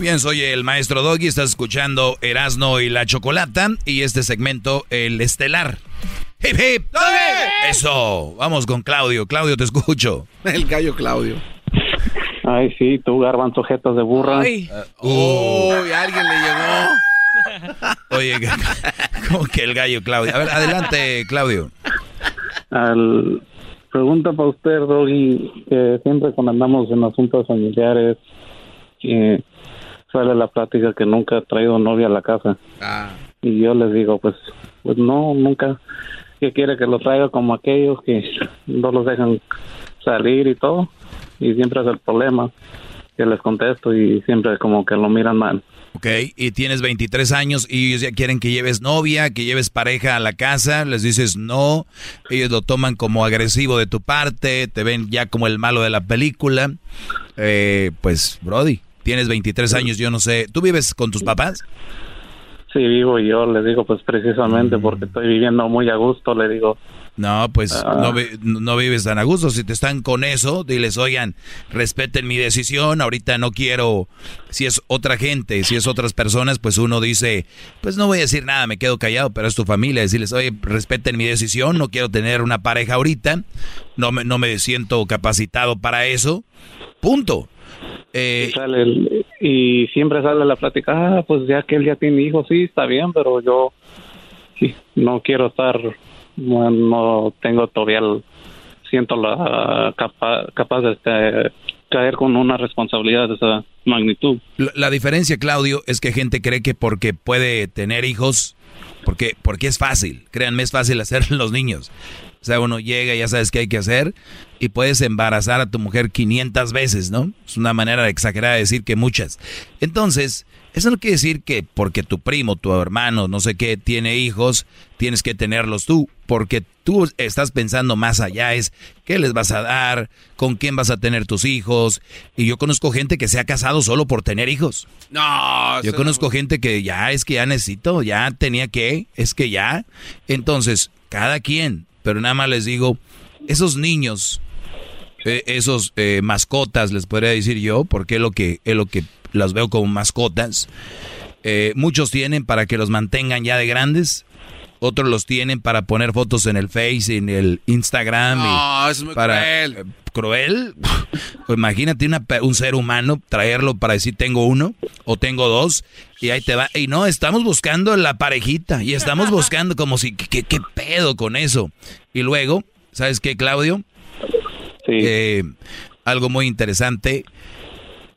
Speaker 12: Muy bien, soy el maestro Doggy, estás escuchando Erasno y la Chocolata y este segmento, el estelar. ¡Hip, hip! Eso, vamos con Claudio. Claudio, te escucho.
Speaker 4: El gallo Claudio.
Speaker 34: Ay, sí, tú garban sujetos de burra.
Speaker 4: Uy, alguien le llegó.
Speaker 12: Oye, ¿cómo que el gallo Claudio? A ver, adelante, Claudio.
Speaker 34: Al, pregunta para usted, Doggy, que siempre cuando andamos en asuntos familiares, que sale la plática que nunca ha traído novia a la casa.
Speaker 4: Ah.
Speaker 34: Y yo les digo, pues, pues no, nunca. Que quiere que lo traiga como aquellos que no los dejan salir y todo. Y siempre es el problema que les contesto y siempre como que lo miran mal.
Speaker 12: Ok, y tienes 23 años y ellos ya quieren que lleves novia, que lleves pareja a la casa, les dices no, ellos lo toman como agresivo de tu parte, te ven ya como el malo de la película. Eh, pues, Brody, tienes 23 años, yo no sé, ¿tú vives con tus papás?
Speaker 34: Sí, vivo y yo les digo, pues precisamente porque estoy viviendo muy a gusto, le digo.
Speaker 12: No, pues
Speaker 34: Ah.
Speaker 12: no, vi- no vives tan a gusto. Si te están con eso, diles, oigan, respeten mi decisión. Ahorita no quiero, si es otra gente, si es otras personas, pues uno dice, pues no voy a decir nada, me quedo callado, pero es tu familia. Decirles, oye, respeten mi decisión, no quiero tener una pareja ahorita, no me, no me siento capacitado para eso. Punto. Eh,
Speaker 34: Y, sale el- y siempre sale la plática, ah, pues ya que él ya tiene hijos, sí, está bien, pero yo sí, no quiero estar, no, no tengo todavía el siento la capa- capaz de este, caer con una responsabilidad de esa magnitud.
Speaker 12: La, la diferencia, Claudio, es que gente cree que porque puede tener hijos, porque, porque es fácil, créanme, es fácil hacer los niños. O sea, uno llega y ya sabes qué hay que hacer y puedes embarazar a tu mujer 500 veces, ¿no? Es una manera exagerada de decir que muchas. Entonces, eso no quiere decir que porque tu primo, tu hermano, no sé qué, tiene hijos, tienes que tenerlos tú, porque tú estás pensando más allá, es qué les vas a dar, con quién vas a tener tus hijos. Y yo conozco gente que se ha casado solo por tener hijos.
Speaker 4: No,
Speaker 12: Yo conozco gente que ya es que ya necesito, ya tenía que, es que ya. Entonces, cada quien, pero nada más les digo, esos niños, eh, esos eh, mascotas, les podría decir yo, porque es lo que, es lo que las veo como mascotas. eh, muchos tienen para que los mantengan ya de grandes. Otros los tienen para poner fotos en el Face, en el Instagram. y
Speaker 4: No, eso es muy
Speaker 12: para,
Speaker 4: cruel.
Speaker 12: eh, ¿Cruel? Pues imagínate una un ser humano traerlo para decir tengo uno o tengo dos y ahí te va. Y no, estamos buscando la parejita y estamos buscando como si, ¿qué, qué pedo con eso? Y luego, ¿sabes qué, Claudio? Eh, algo muy interesante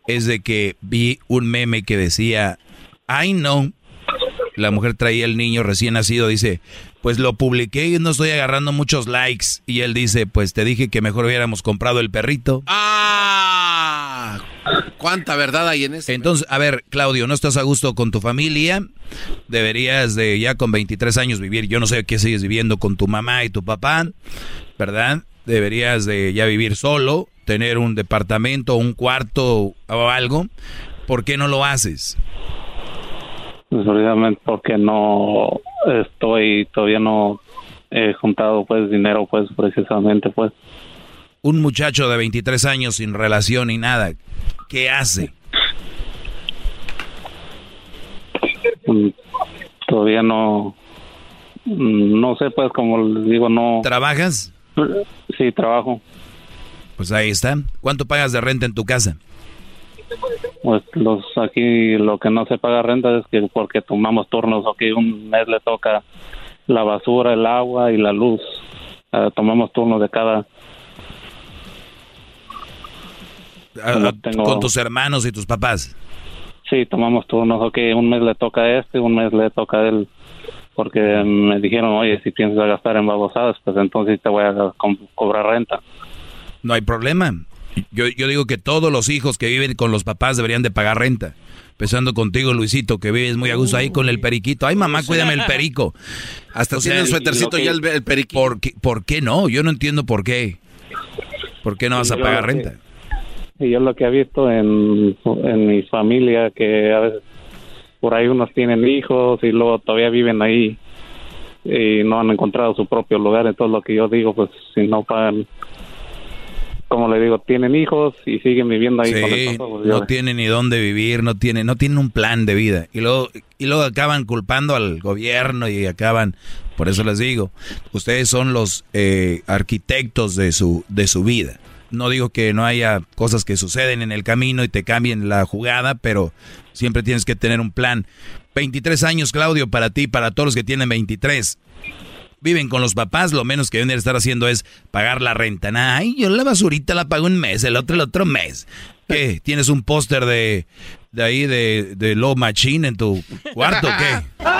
Speaker 12: es de que vi un meme que decía, ay no, la mujer traía el niño recién nacido, dice, pues lo publiqué y no estoy agarrando muchos likes. Y él dice, pues te dije que mejor hubiéramos comprado el perrito.
Speaker 4: Ah, cuánta verdad hay en eso.
Speaker 12: Entonces, a ver, Claudio, ¿no estás a gusto con tu familia? Deberías de ya con 23 años vivir, yo no sé qué sigues viviendo con tu mamá y tu papá, ¿verdad? Deberías de ya vivir solo, tener un departamento, un cuarto o algo. ¿Por qué no lo haces?
Speaker 34: Desgraciadamente porque no estoy, todavía no he juntado pues dinero pues precisamente pues.
Speaker 12: Un muchacho de 23 años sin relación ni nada, ¿qué hace?
Speaker 34: Mm, Todavía no, mm, no sé pues como les digo no.
Speaker 12: ¿Trabajas?
Speaker 34: Sí, trabajo.
Speaker 12: Pues ahí está. ¿Cuánto pagas de renta en tu casa?
Speaker 34: Pues los aquí lo que no se paga renta es que porque tomamos turnos, aquí un mes le toca la basura, el agua y la luz. Ah, tomamos turnos de cada.
Speaker 12: Ah, ah,
Speaker 34: tengo-
Speaker 12: Con tus hermanos y tus papás.
Speaker 34: Sí, tomamos turnos, ok, un mes le toca a este, un mes le toca a él. Porque me dijeron, oye, si piensas gastar en babosadas, pues entonces te voy a co- cobrar renta.
Speaker 12: No hay problema. Yo, yo digo que todos los hijos que viven con los papás deberían de pagar renta. Empezando contigo, Luisito, que vives muy a gusto ahí con el periquito. Ay, mamá, cuídame el perico.
Speaker 4: Hasta tiene un suétercito ya el, el periquito.
Speaker 12: ¿por qué, ¿Por qué no? Yo no entiendo por qué. ¿Por qué no vas a pagar renta?
Speaker 34: Y yo lo que he visto en, en mi familia, que a veces por ahí unos tienen hijos y luego todavía viven ahí y no han encontrado su propio lugar. Entonces lo que yo digo, pues si no pagan, como le digo, tienen hijos y siguen viviendo ahí con el
Speaker 12: Sí,
Speaker 34: pues,
Speaker 12: no tienen ni dónde vivir, no tienen, no tienen un plan de vida. Y luego, y luego acaban culpando al gobierno y acaban, por eso les digo, ustedes son los eh, arquitectos de su, de su vida. No digo que no haya cosas que suceden en el camino y te cambien la jugada, pero siempre tienes que tener un plan. 23 años, Claudio, para ti, para todos los que tienen 23 viven con los papás, lo menos que deben de estar haciendo es pagar la renta. Ay, yo la basurita la pago un mes, el otro el otro mes. ¿Qué? ¿Tienes un póster de, de ahí de, de Low Machine en tu cuarto o qué?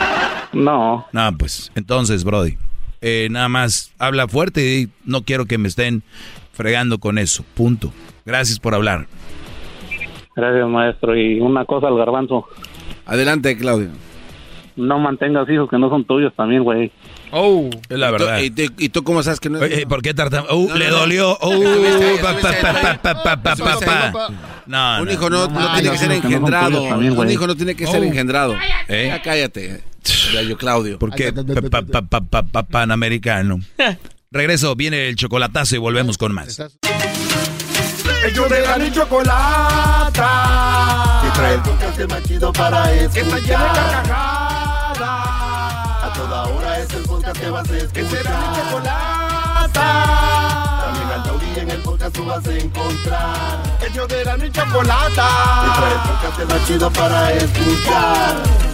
Speaker 34: No.
Speaker 12: No, pues entonces, Brody, eh, nada más habla fuerte y no quiero que me estén fregando con eso. Punto. Gracias por hablar.
Speaker 34: Gracias, maestro. Y una cosa al garbanzo.
Speaker 4: Adelante, Claudio.
Speaker 34: No mantengas hijos que no son tuyos también, güey.
Speaker 12: Oh, es la verdad.
Speaker 4: ¿Y, tú- y tú cómo sabes que no es?
Speaker 12: Oye, ¿Por qué tartam? Uh,
Speaker 4: No,
Speaker 12: le
Speaker 4: no,
Speaker 12: dolió. Uh,
Speaker 4: Estuviste ahí,
Speaker 12: pa,
Speaker 4: estuviste
Speaker 12: pa,
Speaker 4: ahí.
Speaker 12: pa, pa, pa, pa,
Speaker 4: Estuviste
Speaker 12: pa,
Speaker 4: ahí,
Speaker 12: pa. No,
Speaker 4: Un hijo no, no tiene que ser
Speaker 34: son
Speaker 4: engendrado. Un hijo no tiene que ser
Speaker 12: Oh.
Speaker 4: engendrado.
Speaker 12: ¿Eh?
Speaker 4: Ya cállate. Gallo Claudio.
Speaker 12: ¿Por qué? Pa- pa- pa- pa- pa- pa- Panamericano. Regreso, viene el chocolatazo y volvemos con más.
Speaker 1: Ellos de la ni chocolata. Que trae el podcast más chido para escuchar. Que está llena de carcajadas. A toda hora es el podcast que vas a escuchar. Que será mi chocolata. También al taurí en el podcast tú vas a encontrar. Ellos de la ni chocolata. Que trae el podcast más chido para escuchar.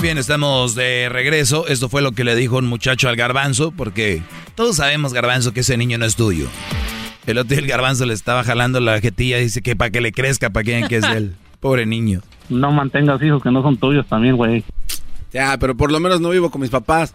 Speaker 12: Bien, estamos de regreso. Esto fue lo que le dijo un muchacho al garbanzo, porque todos sabemos, garbanzo, que ese niño no es tuyo. El otro día el garbanzo le estaba jalando la jetilla y dice que para que le crezca, para que que es de él. Pobre niño.
Speaker 20: No mantengas hijos que no son tuyos también, güey.
Speaker 4: Ya, pero por lo menos no vivo con mis papás.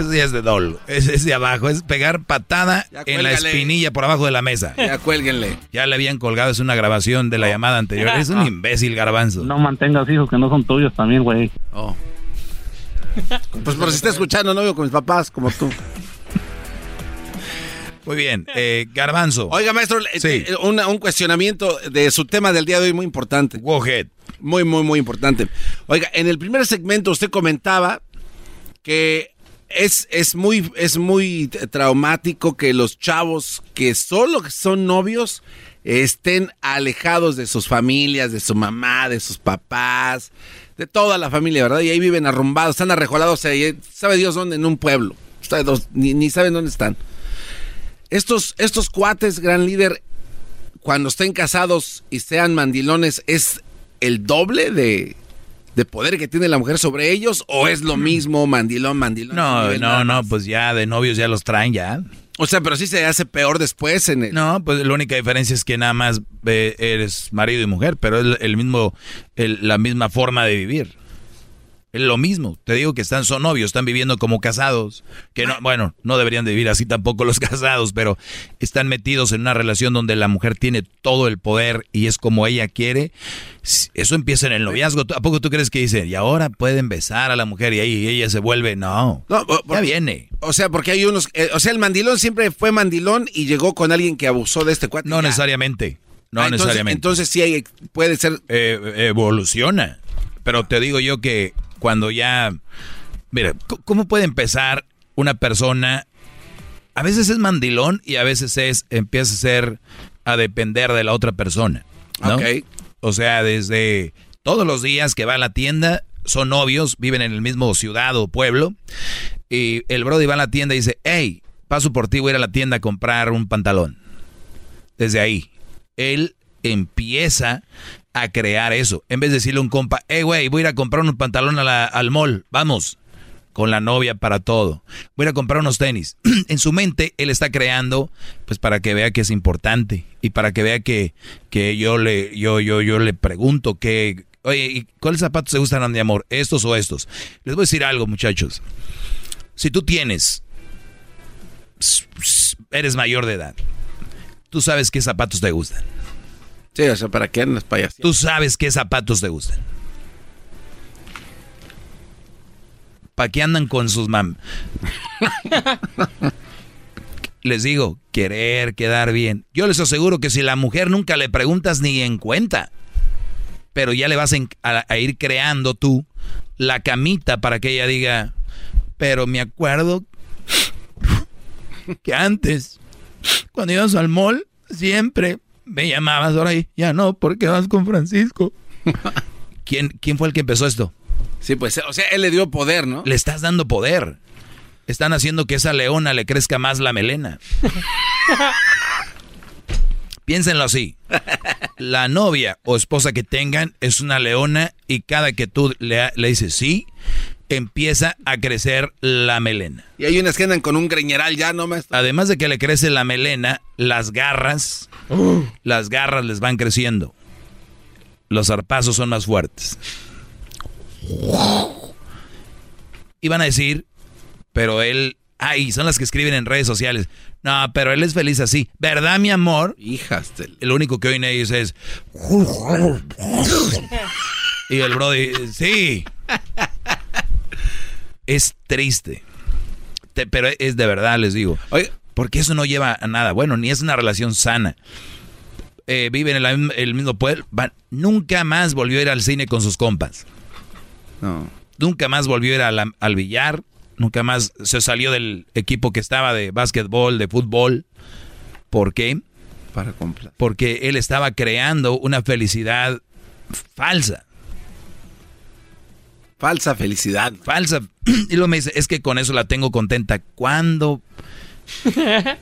Speaker 12: Eso ya es de dol. Ese es de abajo. Es pegar patada en la espinilla por abajo de la mesa.
Speaker 4: Ya cuélguenle.
Speaker 12: Ya le habían colgado. Es una grabación de la llamada anterior. Es un imbécil, garbanzo.
Speaker 20: No mantengas hijos que no son tuyos también, güey.
Speaker 4: Oh. Pues por si está escuchando, no vivo con mis papás, como tú.
Speaker 12: Muy bien. Eh, garbanzo.
Speaker 4: Oiga, maestro, eh,
Speaker 12: Sí.
Speaker 4: eh, una- un cuestionamiento de su tema del día de hoy muy importante.
Speaker 12: Go ahead.
Speaker 4: Muy, muy, muy importante. Oiga, en el primer segmento usted comentaba que es, es, muy, es muy traumático que los chavos que solo son novios estén alejados de sus familias, de su mamá, de sus papás, de toda la familia, ¿verdad? Y ahí viven arrumbados, están arrejolados, sabe Dios dónde, en un pueblo. Ni, ni saben dónde están. Estos, estos cuates, gran líder, cuando estén casados y sean mandilones, ¿es el doble de, de poder que tiene la mujer sobre ellos? ¿O es lo mismo, mandilón, mandilón?
Speaker 12: No, no, no, pues ya de novios ya los traen ya.
Speaker 4: O sea, pero sí se hace peor después en el...
Speaker 12: No, pues la única diferencia es que nada más eh, eres marido y mujer, pero es el mismo, el- la misma forma de vivir. Es lo mismo. Te digo que están, son novios, están viviendo como casados. Que no, bueno, no deberían de vivir así tampoco los casados, pero están metidos en una relación donde la mujer tiene todo el poder y es como ella quiere. Eso empieza en el noviazgo. ¿A poco tú crees que dicen, y ahora pueden besar a la mujer y ahí ella se vuelve? No. ya viene.
Speaker 4: O sea, porque hay unos... eh, o sea, el mandilón siempre fue mandilón y llegó con alguien que abusó de este cuate.
Speaker 12: No
Speaker 4: Ya.
Speaker 12: necesariamente. No
Speaker 4: Ah, entonces-
Speaker 12: necesariamente.
Speaker 4: Entonces sí hay, puede ser...
Speaker 12: Eh, evoluciona. Pero te digo yo que cuando ya... Mira, ¿cómo puede empezar una persona? A veces es mandilón y a veces es empieza a ser a depender de la otra persona. ¿no?
Speaker 4: Ok.
Speaker 12: O sea, desde todos los días que va a la tienda, son novios, viven en el mismo ciudad o pueblo, y el Brody va a la tienda y dice, hey, paso por ti, voy a ir a la tienda a comprar un pantalón. Desde ahí, él empieza a crear eso. En vez de decirle a un compa, hey, güey, voy a ir a comprar un pantalón al mall, vamos, con la novia para todo. Voy a ir a comprar unos tenis. en su mente, él está creando, pues para que vea que es importante y para que vea que, que yo, le, yo, yo, yo le pregunto que, oye, ¿y cuáles zapatos te gustan mi amor? ¿Estos o estos? Les voy a decir algo, muchachos. Si tú tienes, eres mayor de edad, tú sabes qué zapatos te gustan.
Speaker 4: Sí, o sea, ¿para andas payas?
Speaker 12: Tú sabes qué zapatos te gustan. ¿Para qué andan con sus mam? les digo, querer quedar bien. Yo les aseguro que si la mujer nunca le preguntas ni en cuenta, pero ya le vas a, a ir creando tú la camita para que ella diga, pero me acuerdo que antes, cuando ibas al mall, siempre me llamabas, ahora ya no, porque vas con Francisco. ¿Quién, ¿Quién fue el que empezó esto?
Speaker 4: Sí, pues, o sea, él le dio poder, ¿no?
Speaker 12: Le estás dando poder. Están haciendo que esa leona le crezca más la melena. Piénsenlo así. La novia o esposa que tengan es una leona y cada que tú le, le dices sí, empieza a crecer la melena.
Speaker 4: Y hay unas que andan con un greñeral ya, ¿no, maestro?
Speaker 12: Además de que le crece la melena, las garras, las garras les van creciendo. Los zarpazos son más fuertes. Y van a decir, pero él, ay, son las que escriben en redes sociales. No, pero él es feliz así. ¿Verdad, mi amor?
Speaker 4: Hijas
Speaker 12: El único que oyen ellos es... Y el brody, sí. Es triste. Te- pero es de verdad, les digo. Porque eso no lleva a nada. Bueno, ni es una relación sana. Eh, viven en el mismo pueblo. van- nunca más volvió a ir al cine con sus compas.
Speaker 4: No.
Speaker 12: Nunca más volvió a ir a la- al billar. Nunca más se salió del equipo que estaba de básquetbol, de fútbol. ¿Por qué?
Speaker 4: Para comprar.
Speaker 12: Porque él estaba creando una felicidad falsa.
Speaker 4: Falsa felicidad.
Speaker 12: Falsa. Y luego me dice, es que con eso la tengo contenta. ¿Cuándo?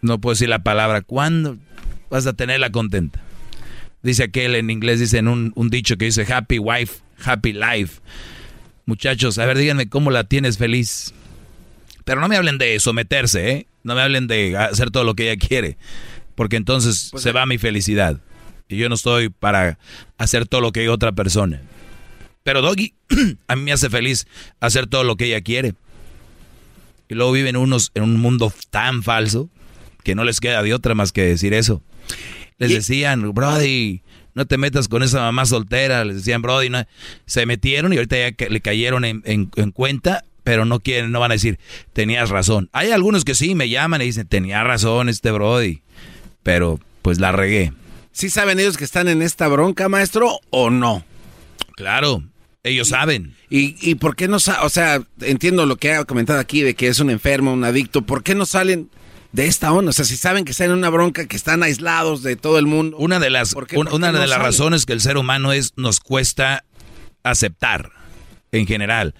Speaker 12: No puedo decir la palabra. ¿Cuándo vas a tenerla contenta? Dice aquel en inglés, dicen un, un dicho que dice happy wife, happy life. Muchachos, a ver, díganme cómo la tienes feliz. Pero no me hablen de someterse, ¿eh? No me hablen de hacer todo lo que ella quiere. Porque entonces
Speaker 4: Pues
Speaker 12: se va mi felicidad. Y yo no estoy para hacer todo lo que diga otra persona. Pero Doggy, a mí me hace feliz hacer todo lo que ella quiere. Y luego viven unos en un mundo tan falso que no les queda de otra más que decir eso. Les decían, Brody, no te metas con esa mamá soltera. Les decían, Brody, no. se metieron y ahorita ya le cayeron en, en- en cuenta, pero no quieren, no van a decir, tenías razón. Hay algunos que sí me llaman y dicen, tenía razón este Brody, pero pues la regué.
Speaker 4: ¿Sí saben ellos que están en esta bronca, maestro, o no?
Speaker 12: Claro, ellos saben.
Speaker 4: ¿Y, y por qué no O sea, entiendo lo que ha comentado aquí de que es un enfermo, un adicto. ¿Por qué no salen de esta onda? O sea, si saben que están en una bronca, que están aislados de todo el mundo.
Speaker 12: Una de las,
Speaker 4: ¿por qué-
Speaker 12: un-
Speaker 4: por qué
Speaker 12: una
Speaker 4: no
Speaker 12: de las
Speaker 4: salen?
Speaker 12: razones que el ser humano es, nos cuesta aceptar en general.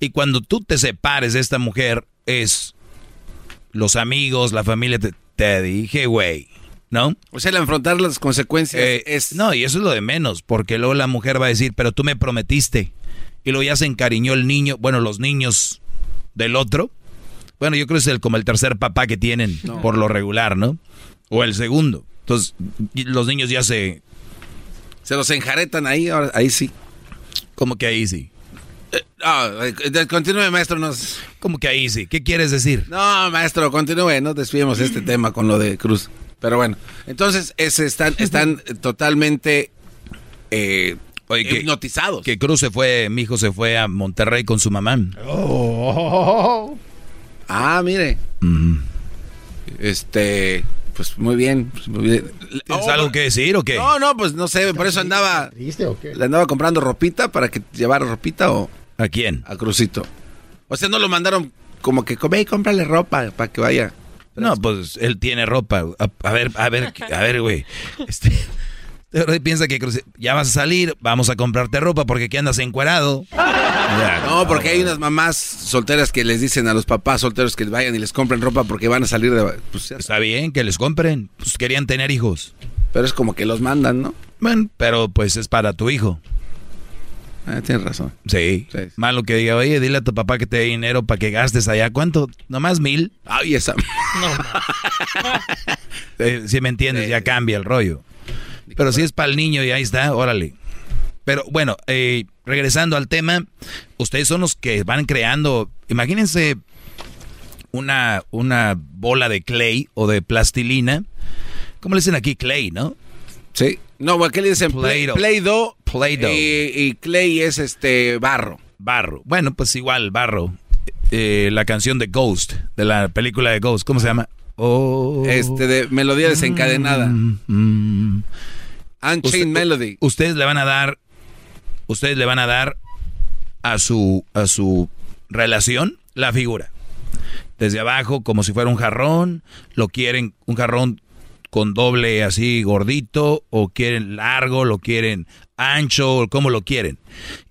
Speaker 12: Y cuando tú te separes de esta mujer, es los amigos, la familia, te, te dije, güey, ¿no?
Speaker 4: O sea, el afrontar las consecuencias
Speaker 12: Eh,
Speaker 4: es...
Speaker 12: No, y eso es lo de menos, porque luego la mujer va a decir, pero tú me prometiste. Y luego ya se encariñó el niño, bueno, los niños del otro. Bueno, yo creo que es el, como el tercer papá que tienen por lo regular, ¿no? O el segundo. Entonces, los niños ya se...
Speaker 4: Se los enjaretan ahí, ahora- ahí sí.
Speaker 12: Como que ahí sí.
Speaker 4: Ah, eh, continúe, maestro. Nos...
Speaker 12: Como que ahí sí. ¿Qué quieres decir?
Speaker 4: No, maestro, continúe. No desviemos este tema con lo de Cruz. Pero bueno, entonces ese están, están totalmente eh,
Speaker 12: Oye, que,
Speaker 4: hipnotizados.
Speaker 12: Que Cruz se fue, mi hijo se fue a Monterrey con su mamá.
Speaker 4: Ah, mire. Este, pues muy bien. pues, muy bien.
Speaker 12: ¿Tienes
Speaker 4: Oh,
Speaker 12: algo que decir o qué?
Speaker 4: No, no, pues no sé, por eso andaba. ¿Le andaba comprando ropita para que llevara ropita o
Speaker 12: ¿A quién?
Speaker 4: a Crucito? O sea, no lo mandaron como que come y cómprale ropa para que vaya.
Speaker 12: No, pues él tiene ropa. A, a ver, a ver, a ver, güey. Este, piensa que ya vas a salir, vamos a comprarte ropa porque aquí andas encuerado.
Speaker 4: No, porque hay unas mamás solteras que les dicen a los papás solteros que vayan y les compren ropa porque van a salir de... Pues,
Speaker 12: Está bien que les compren. Pues querían tener hijos.
Speaker 4: pero es como que los mandan, ¿no?
Speaker 12: Bueno, pero pues es para tu hijo.
Speaker 4: Ah, tienes razón.
Speaker 12: Sí. Malo que diga, oye, dile a tu papá que te dé dinero para que gastes allá. ¿Cuánto? ¿Nomás mil?
Speaker 4: Ay, esa...
Speaker 12: Eh, si me entiendes, ya cambia el rollo. Pero si es para el niño y ahí está, órale. Pero bueno, eh, regresando al tema, ustedes son los que van creando, imagínense una, una bola de clay o de plastilina. ¿Cómo le dicen aquí? Clay, ¿no?
Speaker 4: Sí. No, ¿qué le dicen?
Speaker 12: Play-Doh.
Speaker 4: Play-Doh.
Speaker 12: Play-Doh.
Speaker 4: Y, y clay es este barro.
Speaker 12: Barro. Bueno, pues igual, barro. Eh, la canción de Ghost, de la película de Ghost, ¿cómo se llama? Oh.
Speaker 4: Este de melodía desencadenada.
Speaker 12: Mm.
Speaker 4: Unchained
Speaker 12: Usted-
Speaker 4: Melody.
Speaker 12: Ustedes le van a dar, ustedes le van a dar a su, a su relación la figura. Desde abajo, como si fuera un jarrón, lo quieren un jarrón con doble así gordito, o quieren largo, lo quieren ancho, o como lo quieren.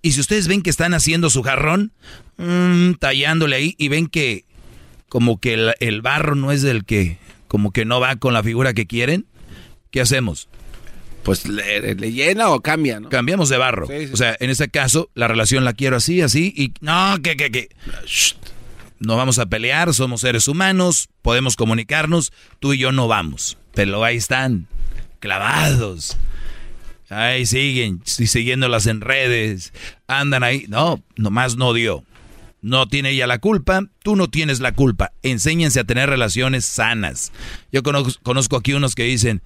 Speaker 12: Y si ustedes ven que están haciendo su jarrón, mm, tallándole ahí, y ven que como que el, el barro no es del que, como que no va con la figura que quieren, ¿qué hacemos?
Speaker 4: Pues le, le llena o cambia, ¿no?
Speaker 12: Cambiamos de barro.
Speaker 4: Sí, sí.
Speaker 12: O sea, en este caso, la relación la quiero así, así, y no, que, que, que. Shh. No vamos a pelear, somos seres humanos, podemos comunicarnos, tú y yo no vamos. Pero ahí están, clavados. Ahí siguen, siguiéndolas en redes, andan ahí. No, nomás no dio. No tiene ella la culpa, tú no tienes la culpa. Enséñense a tener relaciones sanas. Yo conozco, conozco aquí unos que dicen,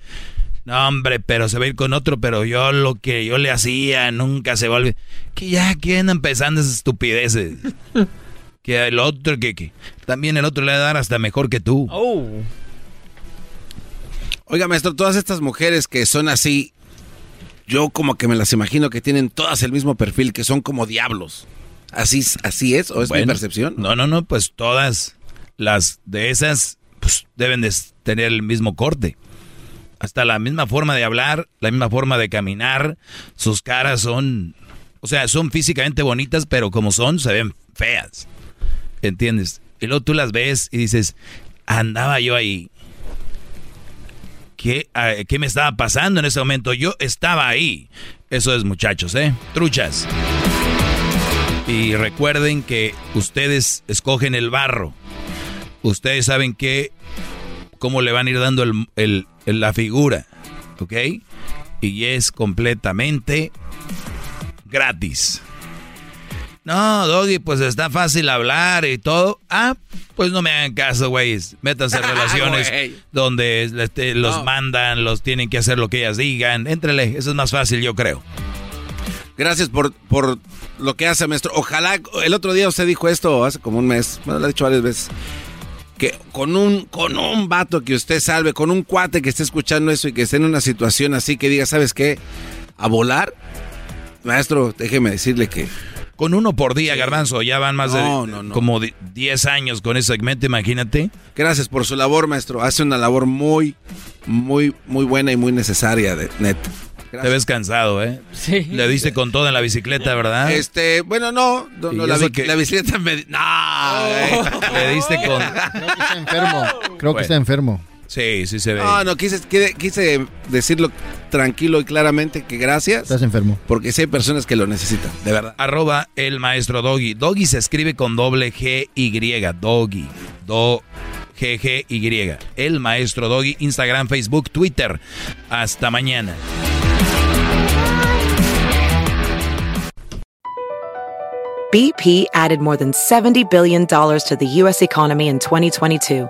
Speaker 12: no hombre, pero se va a ir con otro, pero yo lo que yo le hacía nunca se vuelve. Que ya, que andan empezando esas estupideces? que el otro, que, que también el otro le va a dar hasta mejor que tú.
Speaker 4: Oiga, maestro, todas estas mujeres que son así, yo como que me las imagino que tienen todas el mismo perfil, que son como diablos. ¿Así, así es? ¿O es mi percepción?
Speaker 12: No, no, no, pues todas las de esas pues, deben de tener el mismo corte. Hasta la misma forma de hablar, la misma forma de caminar, sus caras son, o sea, son físicamente bonitas, pero como son, se ven feas. ¿Entiendes? Y luego tú las ves y dices, andaba yo ahí. ¿qué, ¿qué me estaba pasando en ese momento? Yo estaba ahí. Eso es, muchachos, ¿eh? Truchas. Y recuerden que ustedes escogen el barro. Ustedes saben que cómo le van a ir dando el, la figura, ¿ok? Y es completamente gratis. No, Doggy, pues está fácil hablar y todo. Ah, pues no me hagan caso, güeyes. Métanse en relaciones donde este, los mandan, los tienen que hacer lo que ellas digan. Éntrele, eso es más fácil, yo creo.
Speaker 4: Gracias por, por lo que hace, maestro. Ojalá, el otro día usted dijo esto hace como un mes, bueno, lo ha dicho varias veces, que con un, con un vato que usted salve, con un cuate que esté escuchando eso y que esté en una situación así que diga, ¿sabes qué? A volar, maestro, déjeme decirle que...
Speaker 12: Con uno por día, Garbanzo, ya van más de como 10 años con ese segmento, imagínate.
Speaker 4: Gracias por su labor, maestro. Hace una labor muy, muy, muy buena y muy necesaria, de, neta.
Speaker 12: Te ves cansado, ¿eh? Sí. Le diste con todo en la bicicleta, ¿verdad?
Speaker 4: Este, bueno, no. no, la, bicicleta me. No.
Speaker 12: Oh. Le diste con.
Speaker 29: Creo que está enfermo. Creo que está enfermo.
Speaker 12: Sí, sí se ve.
Speaker 4: No, no, quise, quise decirlo tranquilo y claramente que gracias.
Speaker 29: Estás enfermo.
Speaker 4: Porque sí hay personas que lo necesitan, de verdad.
Speaker 12: Arroba el maestro Doggy. Doggy se escribe con doble G Y. Doggy. Do G G Y. El maestro Doggy. Instagram, Facebook, Twitter. Hasta mañana.
Speaker 35: BP added more than $70 billion to the U.S. economy in 2022